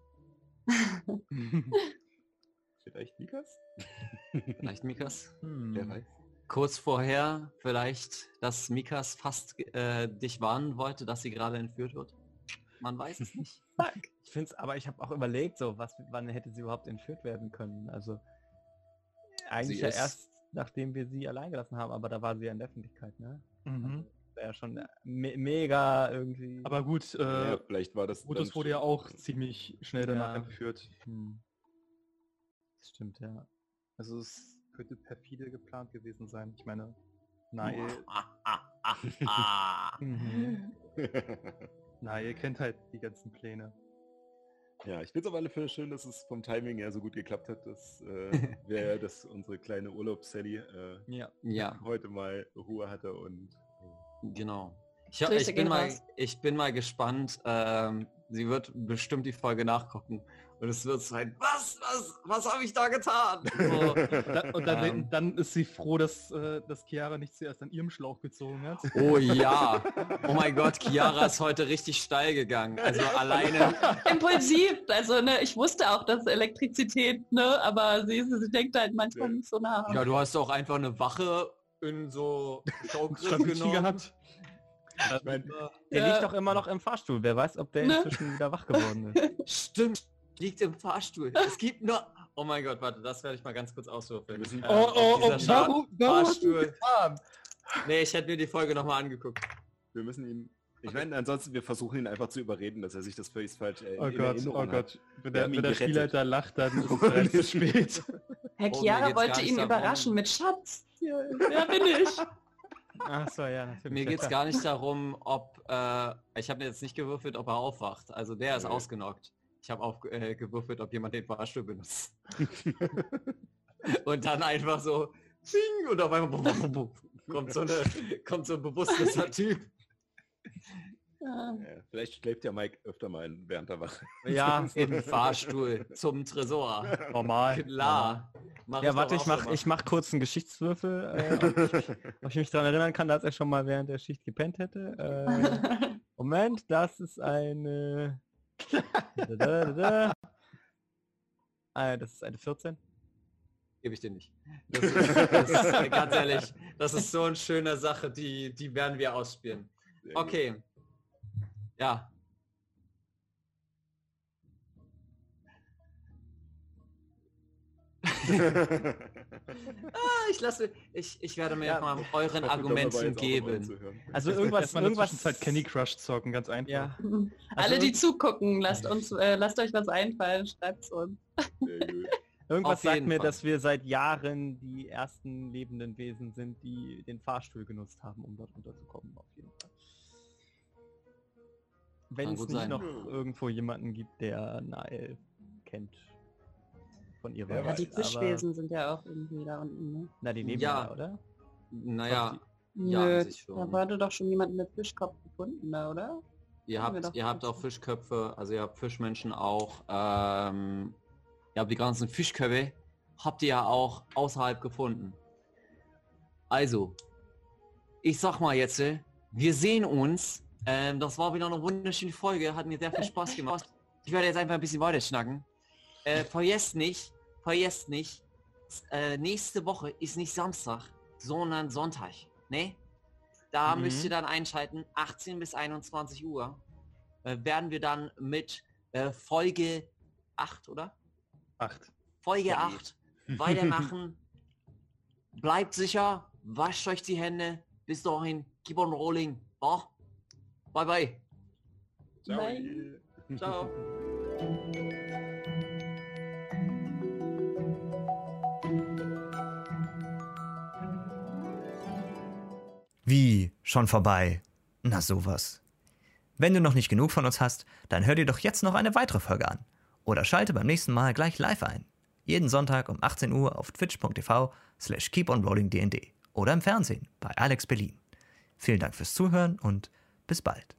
Vielleicht Mikas? Vielleicht Mikas? Hm. Wer weiß. Kurz vorher vielleicht, dass Mikas fast äh, dich warnen wollte, dass sie gerade entführt wird. Man weiß es nicht. Ich finde es, aber ich habe auch überlegt, so, was, wann hätte sie überhaupt entführt werden können. Also eigentlich ja erst, nachdem wir sie allein gelassen haben, aber da war sie ja in der Öffentlichkeit, ne? Mhm. Wäre ja schon me mega irgendwie. Aber gut, äh, ja, vielleicht war das. Brutus wurde ja auch ziemlich schnell danach Ja. entführt. Hm. Das stimmt, ja. Also es könnte perfide geplant gewesen sein. Ich meine, Nae, Mhm. Nae kennt halt die ganzen Pläne. Ja, ich finde es auf alle Fälle schön, dass es vom Timing her so gut geklappt hat, dass, äh, wir, dass unsere kleine Urlaubs-Sally äh, Ja. Ja, heute mal Ruhe hatte und genau. Ich, hab- ich, bin, mal, ich bin mal gespannt. Ähm, sie wird bestimmt die Folge nachgucken. Und es wird sein, was, was, was habe ich da getan? So, Und dann, und dann, Ähm. dann ist sie froh, dass, äh, dass Chiara nicht zuerst an ihrem Schlauch gezogen hat. oh ja. Oh mein Gott, Chiara ist heute richtig steil gegangen. Also alleine, Impulsiv, also ne, ich wusste auch, dass Elektrizität, ne, aber sie, sie denkt halt manchmal nicht so nah. ja, du hast doch einfach eine Wache in so Showgriff genommen. gehabt. ich mein, Der Ja. liegt doch immer noch im Fahrstuhl. Wer weiß, ob der Ne? inzwischen wieder wach geworden ist. Stimmt, liegt im Fahrstuhl. Es gibt nur... Oh mein Gott, warte, das werde ich mal ganz kurz auswürfeln. Wir müssen- Ähm, Oh, oh, oh, warum, warum Fahrstuhl. Nee, ich hätte mir die Folge nochmal angeguckt. wir müssen ihn. Ich meine, ansonsten, wir versuchen ihn einfach zu überreden, dass er sich das völlig falsch äh, Oh Gott, Erinnerung oh hat. Gott. Wenn der, wenn der. Spielleiter lacht, dann ist es bereits zu spät. Herr Oh, Chiara geht's wollte ihn überraschen mit Schatz. Ja, wer bin ich? Ach so, ja. Mir geht es gar nicht darum, ob... Äh, ich habe mir jetzt nicht gewürfelt, ob er aufwacht. Also der ist Nee. ausgenockt. Ich habe auch äh, gewürfelt, ob jemand den Fahrstuhl benutzt. und dann einfach so... Zing, und auf einmal... kommt so, eine, kommt so ein bewusstloser Typ. Ja. Ja, vielleicht schläft ja Mike öfter mal während der Wache. Ja, Im Fahrstuhl zum Tresor. normal. Klar. Mach Ja, warte, ich mach, ich mach kurz einen Geschichtswürfel, äh, ob, ich, ob ich mich daran erinnern kann, dass er schon mal während der Schicht gepennt hätte. Äh, Moment, das ist eine... Äh, das ist eine 14. Gebe ich dir nicht. Das ist, das ist, ganz ehrlich, das ist so eine schöne Sache, die, die werden wir ausspielen. Okay. Ja. Ah, ich lasse, ich, ich werde mir Ja. mal euren Argumenten geben. Also irgendwas, irgendwas... Zwischenzeit Candy Crush zocken, ganz einfach. Ja, Alle, die zugucken, lasst uns, äh, lasst euch was einfallen, schreibt's uns. Sehr gut. irgendwas sagt mir, Fall. dass wir seit Jahren die ersten lebenden Wesen sind, die den Fahrstuhl genutzt haben, um dort runterzukommen. Auf jeden Fall. Wenn es nicht sein. noch irgendwo jemanden gibt, der Nael kennt. Von ihrer Ja, die Fischwesen sind ja auch irgendwie da unten, ne? Na, die leben Ja. ja, oder? Naja, Ja, Nö, an sich schon. da wurde doch schon jemand mit Fischkopf gefunden, da, oder? ihr Haben wir habt, doch ihr habt auch. Fischköpfe, also ihr habt Fischmenschen auch. Ähm, ihr habt die ganzen Fischköpfe, habt ihr ja auch außerhalb gefunden. Also, ich sag mal jetzt, äh, wir sehen uns. Ähm, das war wieder eine wunderschöne Folge, hat mir sehr viel Spaß gemacht. Ich werde jetzt einfach ein bisschen weiter schnacken. Äh, vergesst nicht, vergesst nicht, äh, nächste Woche ist nicht Samstag, sondern Sonntag. Ne? Da Mhm. müsst ihr dann einschalten, 18 bis 21 Uhr. Äh, werden wir dann mit äh, Folge 8, oder? Acht. Folge Ja. 8 weitermachen. Bleibt sicher, wascht euch die Hände. Bis dahin, keep on rolling. Oh. Bye bye. Ciao. Bye. Ciao. Schon vorbei? Na sowas. Wenn du noch nicht genug von uns hast, dann hör dir doch jetzt noch eine weitere Folge an. Oder schalte beim nächsten Mal gleich live ein. Jeden Sonntag um 18 Uhr auf twitch.tv slash keeponrollingdnd oder im Fernsehen bei Alex Berlin. Vielen Dank fürs Zuhören und bis bald.